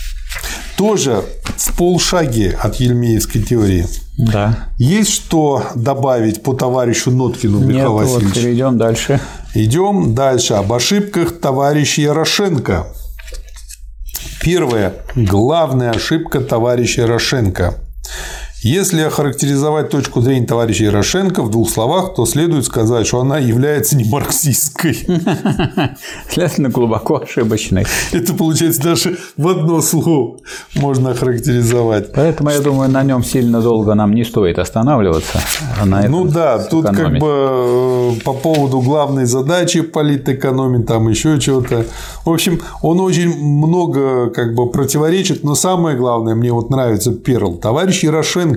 Тоже в полшаге от Ельмеевской теории. Да. Есть что добавить по товарищу Ноткину Нет, Михаилу вот перейдем дальше. Идем дальше. Об ошибках товарища Ярошенко. Первая. Главная ошибка товарища Ярошенко. Если охарактеризовать точку зрения товарища Ярошенко в двух словах, то следует сказать, что она является не марксистской. Следовательно, глубоко ошибочный. Это получается даже в одно слово можно охарактеризовать. Поэтому, я думаю, на нем сильно долго нам не стоит останавливаться. Ну да, тут как бы э, по поводу главной задачи политэкономии, там еще чего-то. В общем, он очень много как бы противоречит, но самое главное, мне вот нравится перл. Товарищ Ярошенко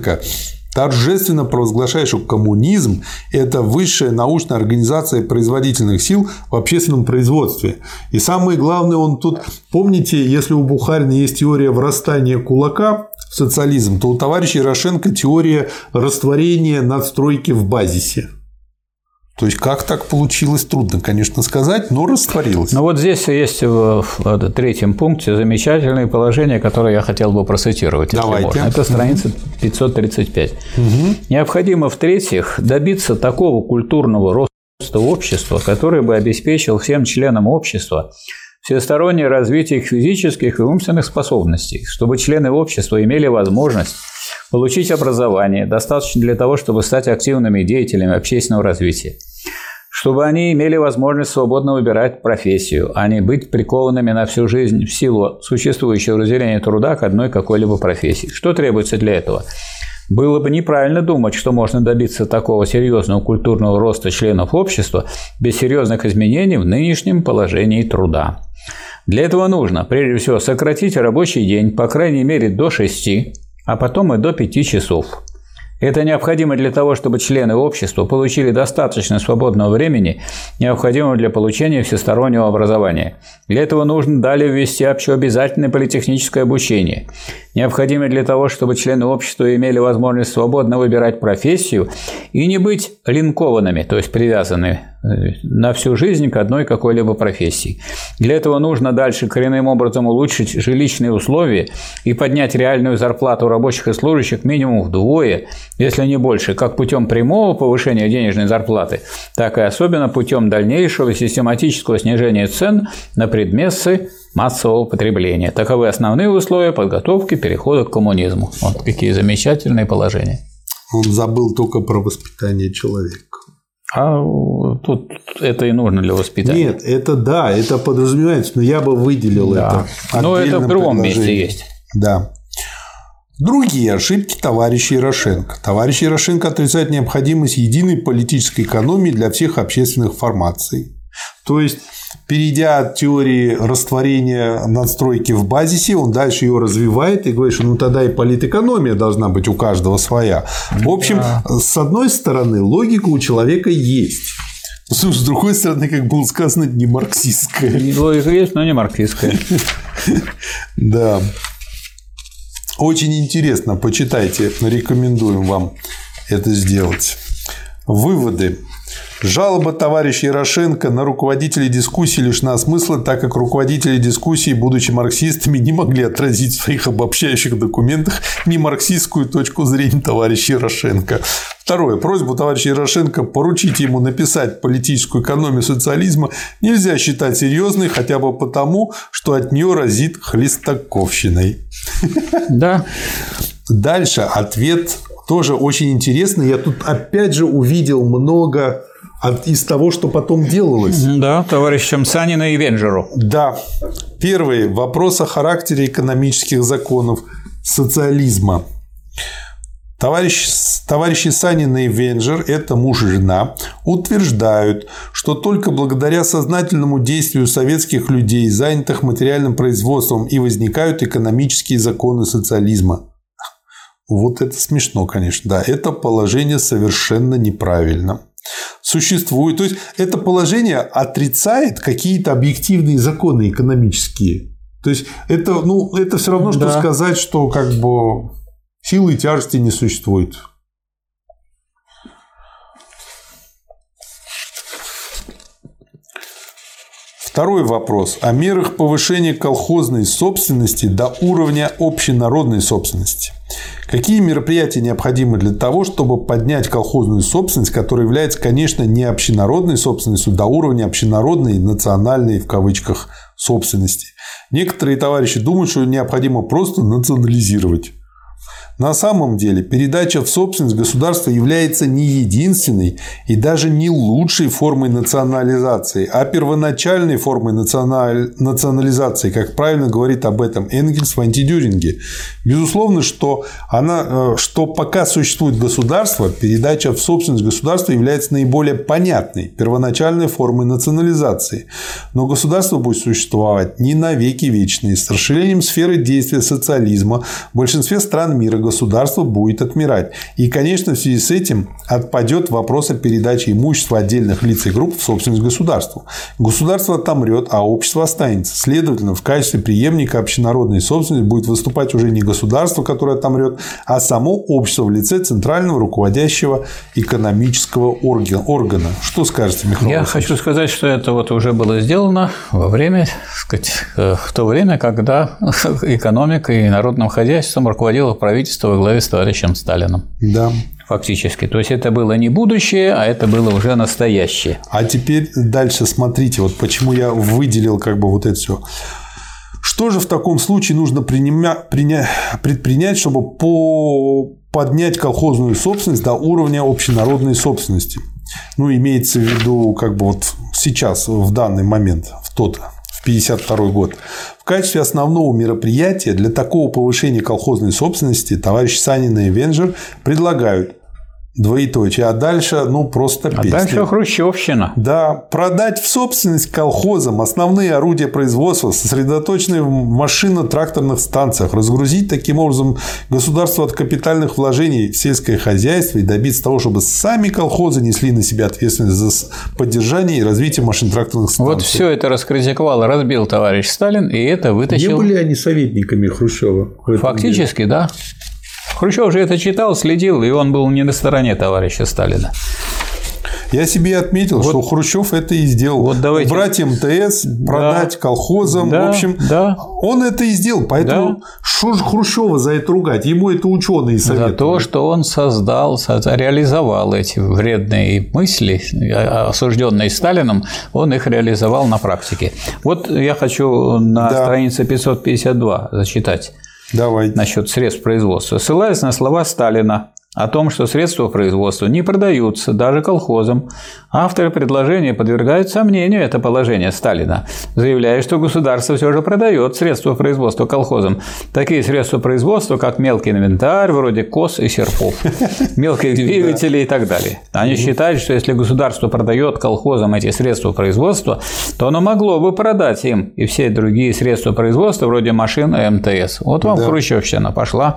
торжественно провозглашает, что коммунизм – это высшая научная организация производительных сил в общественном производстве. И самое главное, он тут, помните, если у Бухарина есть теория врастания кулака в социализм, то у товарища Ярошенко теория растворения надстройки в базисе. То есть, как так получилось, трудно, конечно, сказать, но растворилось. Ну вот здесь есть в третьем пункте замечательное положение, которое я хотел бы процитировать. если Давайте. можно. Это страница 535. Необходимо, в-третьих, добиться такого культурного роста общества, который бы обеспечил всем членам общества всестороннее развитие их физических и умственных способностей, чтобы члены общества имели возможность получить образование, достаточно для того, чтобы стать активными деятелями общественного развития чтобы они имели возможность свободно выбирать профессию, а не быть прикованными на всю жизнь в силу существующего разделения труда к одной какой-либо профессии. Что требуется для этого? Было бы неправильно думать, что можно добиться такого серьезного культурного роста членов общества без серьезных изменений в нынешнем положении труда. Для этого нужно, прежде всего, сократить рабочий день, по крайней мере, до 6, а потом и до 5 часов. Это необходимо для того, чтобы члены общества получили достаточно свободного времени, необходимого для получения всестороннего образования. Для этого нужно далее ввести общеобязательное политехническое обучение. Необходимо для того, чтобы члены общества имели возможность свободно выбирать профессию и не быть линкованными, то есть привязаны э, на всю жизнь к одной какой-либо профессии. Для этого нужно дальше коренным образом улучшить жилищные условия и поднять реальную зарплату рабочих и служащих минимум вдвое, если не больше, как путем прямого повышения денежной зарплаты, так и особенно путем дальнейшего систематического снижения цен на предметы массового потребления. Таковы основные условия подготовки перехода к коммунизму. Вот какие замечательные положения. Он забыл только про воспитание человека. А тут это и нужно для воспитания. Нет, это да, это подразумевается, но я бы выделил Да. это. Но это в другом месте есть. Да. Другие ошибки товарища Ярошенко. Товарищ Ярошенко отрицает необходимость единой политической экономии для всех общественных формаций. То есть, перейдя от теории растворения надстройки в базисе, он дальше ее развивает и говорит, что ну тогда и политэкономия должна быть у каждого своя. В общем, с одной стороны, логика у человека есть. Но С другой стороны, как было сказано, не марксистская. Логика есть, но не марксистская. Да. Очень интересно, почитайте, рекомендуем вам это сделать. Выводы. Жалоба товарища Ярошенко на руководителей дискуссии лишена смысла, так как руководители дискуссии, будучи марксистами, не могли отразить в своих обобщающих документах не марксистскую точку зрения товарища Ярошенко. Второе. Просьбу товарища Ярошенко поручить ему написать политическую экономию социализма нельзя считать серьезной хотя бы потому, что от нее разит хлестаковщиной. Да. Дальше ответ тоже очень интересный. Я тут опять же увидел много от- из того, что потом делалось. Да, товарищам Санина и Венжеру. Да. Первый вопрос о характере экономических законов социализма. Товарищ, товарищи Санин и Венджер, это муж и жена, утверждают, что только благодаря сознательному действию советских людей, занятых материальным производством, и возникают экономические законы социализма. Вот это смешно, конечно. Да, это положение совершенно неправильно. Существует. То есть, это положение отрицает какие-то объективные законы экономические. То есть, это, ну, это все равно, что да. сказать, что как бы Силы и тяжести не существует. Второй вопрос о мерах повышения колхозной собственности до уровня общенародной собственности. Какие мероприятия необходимы для того, чтобы поднять колхозную собственность, которая является, конечно, не общенародной собственностью, до уровня общенародной, национальной, в кавычках, собственности? Некоторые товарищи думают, что необходимо просто национализировать. На самом деле передача в собственность государства является не единственной и даже не лучшей формой национализации, а первоначальной формой националь... национализации, как правильно говорит об этом Энгельс в антидюринге. Безусловно, что, она, э, что пока существует государство, передача в собственность государства является наиболее понятной первоначальной формой национализации. Но государство будет существовать не на веки вечные. С расширением сферы действия социализма в большинстве стран мира государство будет отмирать. И, конечно, в связи с этим отпадет вопрос о передаче имущества отдельных лиц и групп в собственность государству. Государство отомрет, а общество останется. Следовательно, в качестве преемника общенародной собственности будет выступать уже не государство, которое отомрет, а само общество в лице центрального руководящего экономического органа. Что скажете, Михаил? Я хочу сказать, что это вот уже было сделано во время, сказать, э, в то время, когда экономикой и народным хозяйством руководило правительство правительства во главе с товарищем Сталином. Да. Фактически. То есть это было не будущее, а это было уже настоящее. А теперь дальше смотрите, вот почему я выделил как бы вот это все. Что же в таком случае нужно предпринять, чтобы по... поднять колхозную собственность до уровня общенародной собственности? Ну, имеется в виду, как бы вот сейчас, в данный момент, в тот 1952 год. В качестве основного мероприятия для такого повышения колхозной собственности товарищ Санин и Венджер предлагают Двоеточие. А дальше, ну, просто песня. А дальше хрущевщина. Да. Продать в собственность колхозам основные орудия производства, сосредоточенные в машино-тракторных станциях, разгрузить таким образом государство от капитальных вложений в сельское хозяйство и добиться того, чтобы сами колхозы несли на себя ответственность за поддержание и развитие машин-тракторных станций. Вот все это раскритиковал, разбил товарищ Сталин, и это вытащил. Не были они советниками Хрущева? Фактически, деле? да. Хрущев же это читал, следил, и он был не на стороне товарища Сталина. Я себе отметил, вот, что Хрущев это и сделал. Вот давайте. Убрать МТС, продать да, колхозам. Да, в общем, да. он это и сделал. Поэтому да. что же Хрущева за это ругать? Ему это ученые советуют. За то, что он создал, реализовал эти вредные мысли, осужденные Сталином, он их реализовал на практике. Вот я хочу на да. странице 552 зачитать. Давай. Насчет средств производства. Ссылаясь на слова Сталина о том, что средства производства не продаются даже колхозам, авторы предложения подвергают сомнению это положение Сталина, заявляя, что государство все же продает средства производства колхозам. Такие средства производства, как мелкий инвентарь, вроде кос и серпов, мелких двигателей и так далее. Они считают, что если государство продает колхозам эти средства производства, то оно могло бы продать им и все другие средства производства, вроде машин и МТС. Вот вам да. хрущевщина пошла.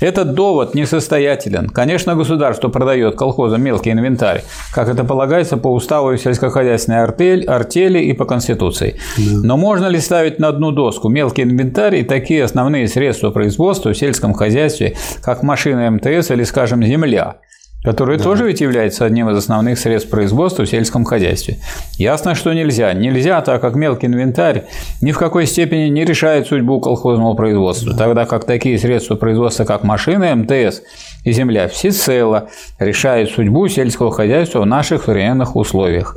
Этот довод несостоятелен. Конечно, государство продает колхозам мелкий инвентарь, как это полагается по уставу сельскохозяйственной артель, артели и по Конституции. Но можно ли ставить на одну доску мелкий инвентарь и такие основные средства производства в сельском хозяйстве, как машины МТС или, скажем, земля? Который да. тоже ведь является одним из основных средств производства в сельском хозяйстве. Ясно, что нельзя. Нельзя, так как мелкий инвентарь ни в какой степени не решает судьбу колхозного производства, да. тогда как такие средства производства, как машины, МТС и земля, всецело решают судьбу сельского хозяйства в наших современных условиях.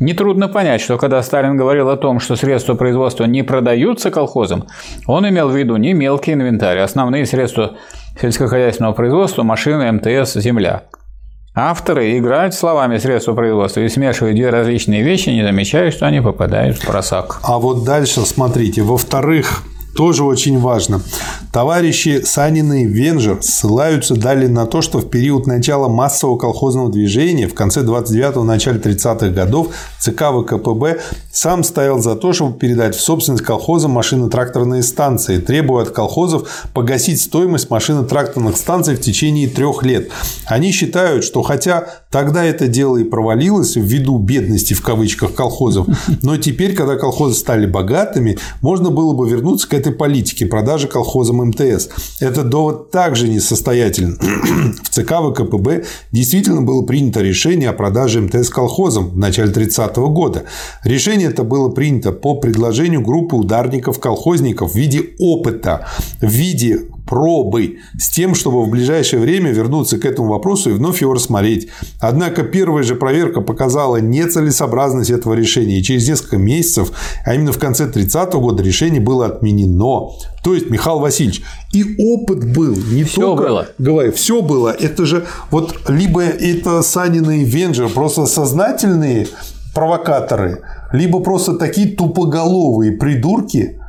Нетрудно понять, что когда Сталин говорил о том, что средства производства не продаются колхозам, он имел в виду не мелкий инвентарь, а основные средства сельскохозяйственного производства, машины, МТС, земля. Авторы играют словами средства производства и смешивают две различные вещи, не замечая, что они попадают в просак. А вот дальше смотрите. Во-вторых, тоже очень важно. Товарищи Санин и Венжер ссылаются далее на то, что в период начала массового колхозного движения в конце 29-го, начале 30-х годов ЦК ВКПБ сам стоял за то, чтобы передать в собственность колхозам машино-тракторные станции, требуя от колхозов погасить стоимость машино-тракторных станций в течение трех лет. Они считают, что хотя тогда это дело и провалилось ввиду бедности в кавычках колхозов, но теперь, когда колхозы стали богатыми, можно было бы вернуться к этой политике продажи колхозам МТС. Этот довод также несостоятелен. в ЦК ВКПБ действительно было принято решение о продаже МТС колхозам в начале 30 -го года. Решение это было принято по предложению группы ударников-колхозников в виде опыта, в виде пробы с тем, чтобы в ближайшее время вернуться к этому вопросу и вновь его рассмотреть. Однако первая же проверка показала нецелесообразность этого решения, и через несколько месяцев, а именно в конце 30 -го года, решение было отменено. То есть, Михаил Васильевич, и опыт был, не все только... было. Говорю, все было. Это же вот либо это Санины и Венджер, просто сознательные провокаторы, либо просто такие тупоголовые придурки,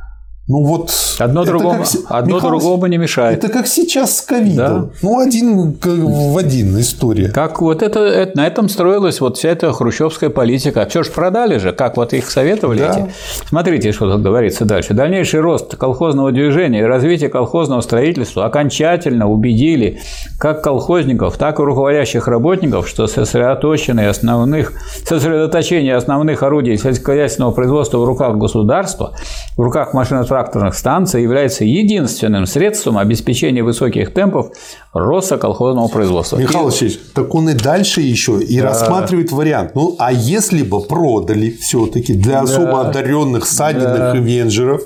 ну вот одно другому, как, одно Михаил, другому не мешает. Это как сейчас с ковидом. Да. Ну один в один история. Как вот это, это на этом строилась вот вся эта хрущевская политика. Все же продали же, как вот их советовали да. эти. Смотрите, что тут говорится дальше. Дальнейший рост колхозного движения и развитие колхозного строительства окончательно убедили как колхозников, так и руководящих работников, что сосредоточение основных сосредоточение основных орудий сельскохозяйственного производства в руках государства, в руках машиностроительства тракторных станций является единственным средством обеспечения высоких темпов роста колхозного производства. Михаил Васильевич, так он и дальше еще и да. рассматривает вариант. Ну, а если бы продали все-таки для особо да. одаренных Садиных да. и Венжеров,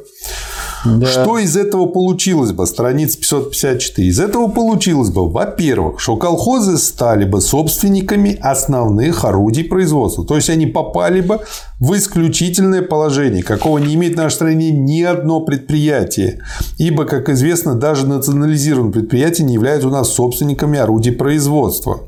да. Что из этого получилось бы? Страница 554. Из этого получилось бы, во-первых, что колхозы стали бы собственниками основных орудий производства. То есть они попали бы в исключительное положение, какого не имеет в нашей стране ни одно предприятие. Ибо, как известно, даже национализированные предприятия не являются у нас собственниками орудий производства.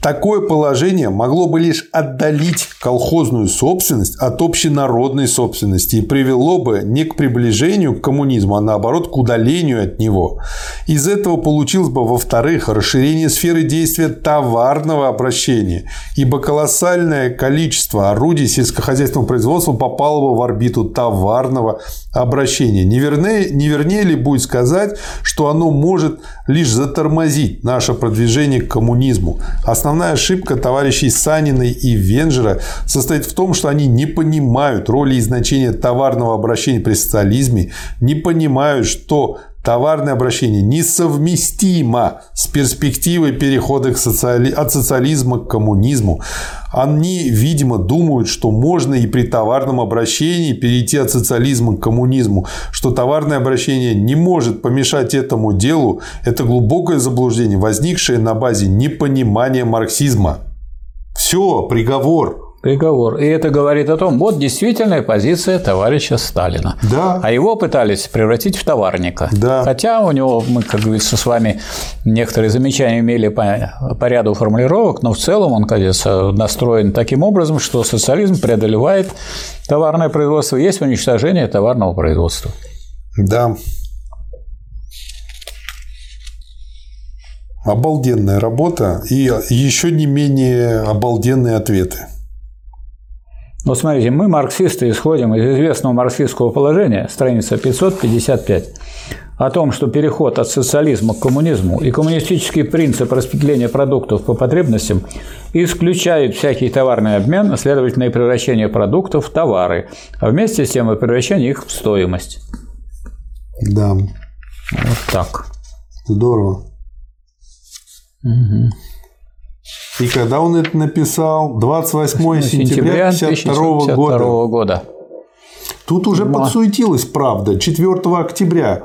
Такое положение могло бы лишь отдалить колхозную собственность от общенародной собственности и привело бы не к приближению к коммунизму, а наоборот к удалению от него. Из этого получилось бы, во-вторых, расширение сферы действия товарного обращения, ибо колоссальное количество орудий сельскохозяйственного производства попало бы в орбиту товарного обращения. Не вернее, не вернее ли будет сказать, что оно может лишь затормозить наше продвижение к коммунизму, Основная ошибка товарищей Саниной и Венжера состоит в том, что они не понимают роли и значения товарного обращения при социализме, не понимают, что товарное обращение несовместимо с перспективой перехода к социали... от социализма к коммунизму. Они, видимо, думают, что можно и при товарном обращении перейти от социализма к коммунизму, что товарное обращение не может помешать этому делу. Это глубокое заблуждение, возникшее на базе непонимания марксизма. Все, приговор приговор. И это говорит о том, вот действительная позиция товарища Сталина. Да. А его пытались превратить в товарника. Да. Хотя у него, мы, как говорится, с вами некоторые замечания имели по, по ряду формулировок, но в целом он, кажется, настроен таким образом, что социализм преодолевает товарное производство, есть уничтожение товарного производства. Да. Обалденная работа и еще не менее обалденные ответы. Вот смотрите, мы, марксисты, исходим из известного марксистского положения, страница 555, о том, что переход от социализма к коммунизму и коммунистический принцип распределения продуктов по потребностям исключают всякий товарный обмен, а следовательно и превращение продуктов в товары, а вместе с тем и превращение их в стоимость. Да. Вот так. Здорово. Угу. И когда он это написал? 28 сентября 1952 года. года. Тут уже Но... подсуетилась правда. 4 октября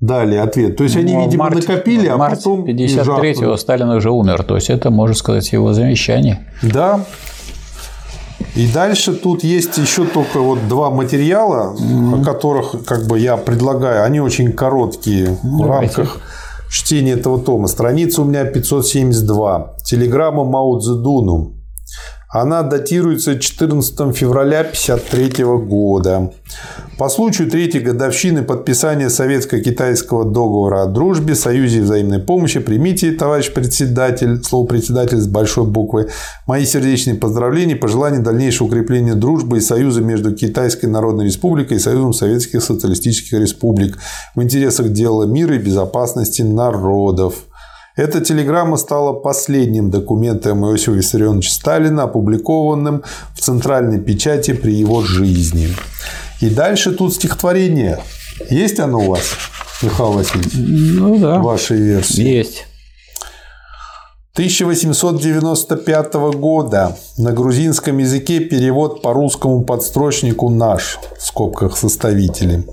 дали ответ. То есть они, ну, видимо, марте, накопили, а потом. 53-го Сталин уже умер. То есть это, можно сказать, его замещание. Да. И дальше тут есть еще только вот два материала, mm-hmm. о которых как бы я предлагаю. Они очень короткие Давайте. в рамках чтение этого тома. Страница у меня 572. Телеграмма Мао Цзэдуну. Она датируется 14 февраля 1953 года. По случаю третьей годовщины подписания Советско-Китайского договора о дружбе, союзе и взаимной помощи примите, товарищ председатель, слово председатель с большой буквы, мои сердечные поздравления и пожелания дальнейшего укрепления дружбы и союза между Китайской Народной Республикой и Союзом Советских Социалистических Республик в интересах дела мира и безопасности народов. Эта телеграмма стала последним документом Иосифа Виссарионовича Сталина, опубликованным в центральной печати при его жизни. И дальше тут стихотворение. Есть оно у вас, Михаил Васильевич? Ну да. В вашей версии. Есть. 1895 года на грузинском языке перевод по русскому подстрочнику «наш» в скобках составители.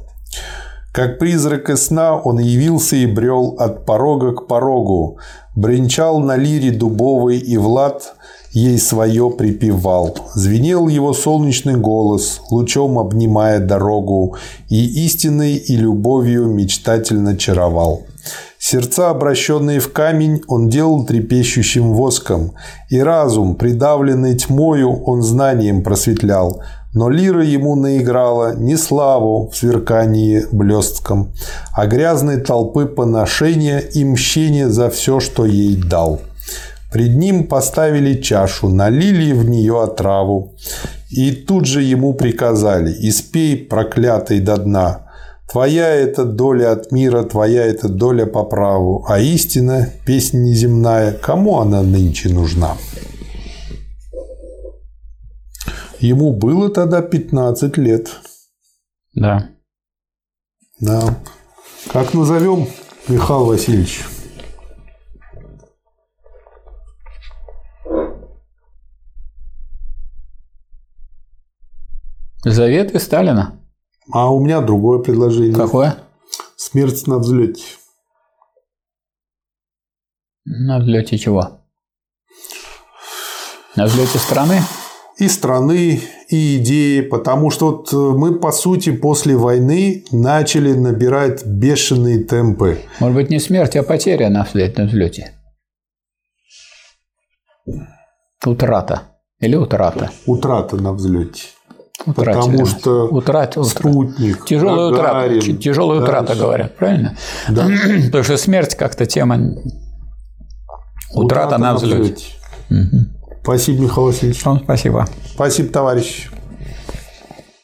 Как призрак из сна он явился и брел от порога к порогу, бренчал на лире дубовой и Влад ей свое припевал. Звенел его солнечный голос, лучом обнимая дорогу, и истиной и любовью мечтательно чаровал. Сердца, обращенные в камень, он делал трепещущим воском, и разум, придавленный тьмою, он знанием просветлял, но лира ему наиграла не славу в сверкании блестком, а грязной толпы поношения и мщения за все, что ей дал. Пред ним поставили чашу, налили в нее отраву, и тут же ему приказали «Испей, проклятый до дна, Твоя это доля от мира, твоя это доля по праву, а истина, песня неземная, кому она нынче нужна?» Ему было тогда 15 лет. Да. Да. Как назовем, Михаил Васильевич? Заветы Сталина. А у меня другое предложение. Какое? Смерть на взлете. На взлете чего? На взлете страны? И страны, и идеи, потому что вот мы, по сути, после войны начали набирать бешеные темпы. Может быть, не смерть, а потеря на взлете. На взлете. Утрата. Или утрата. Утрата на взлете. Утратили. Потому что Утрат, утрат. спутник, Тяжелая Гагарин, утрата. Тяжелая утрата, говорят, правильно? Да. Потому что смерть как-то тема утрата на взлете. Спасибо, Михаил Васильевич. Вам спасибо. Спасибо, товарищ.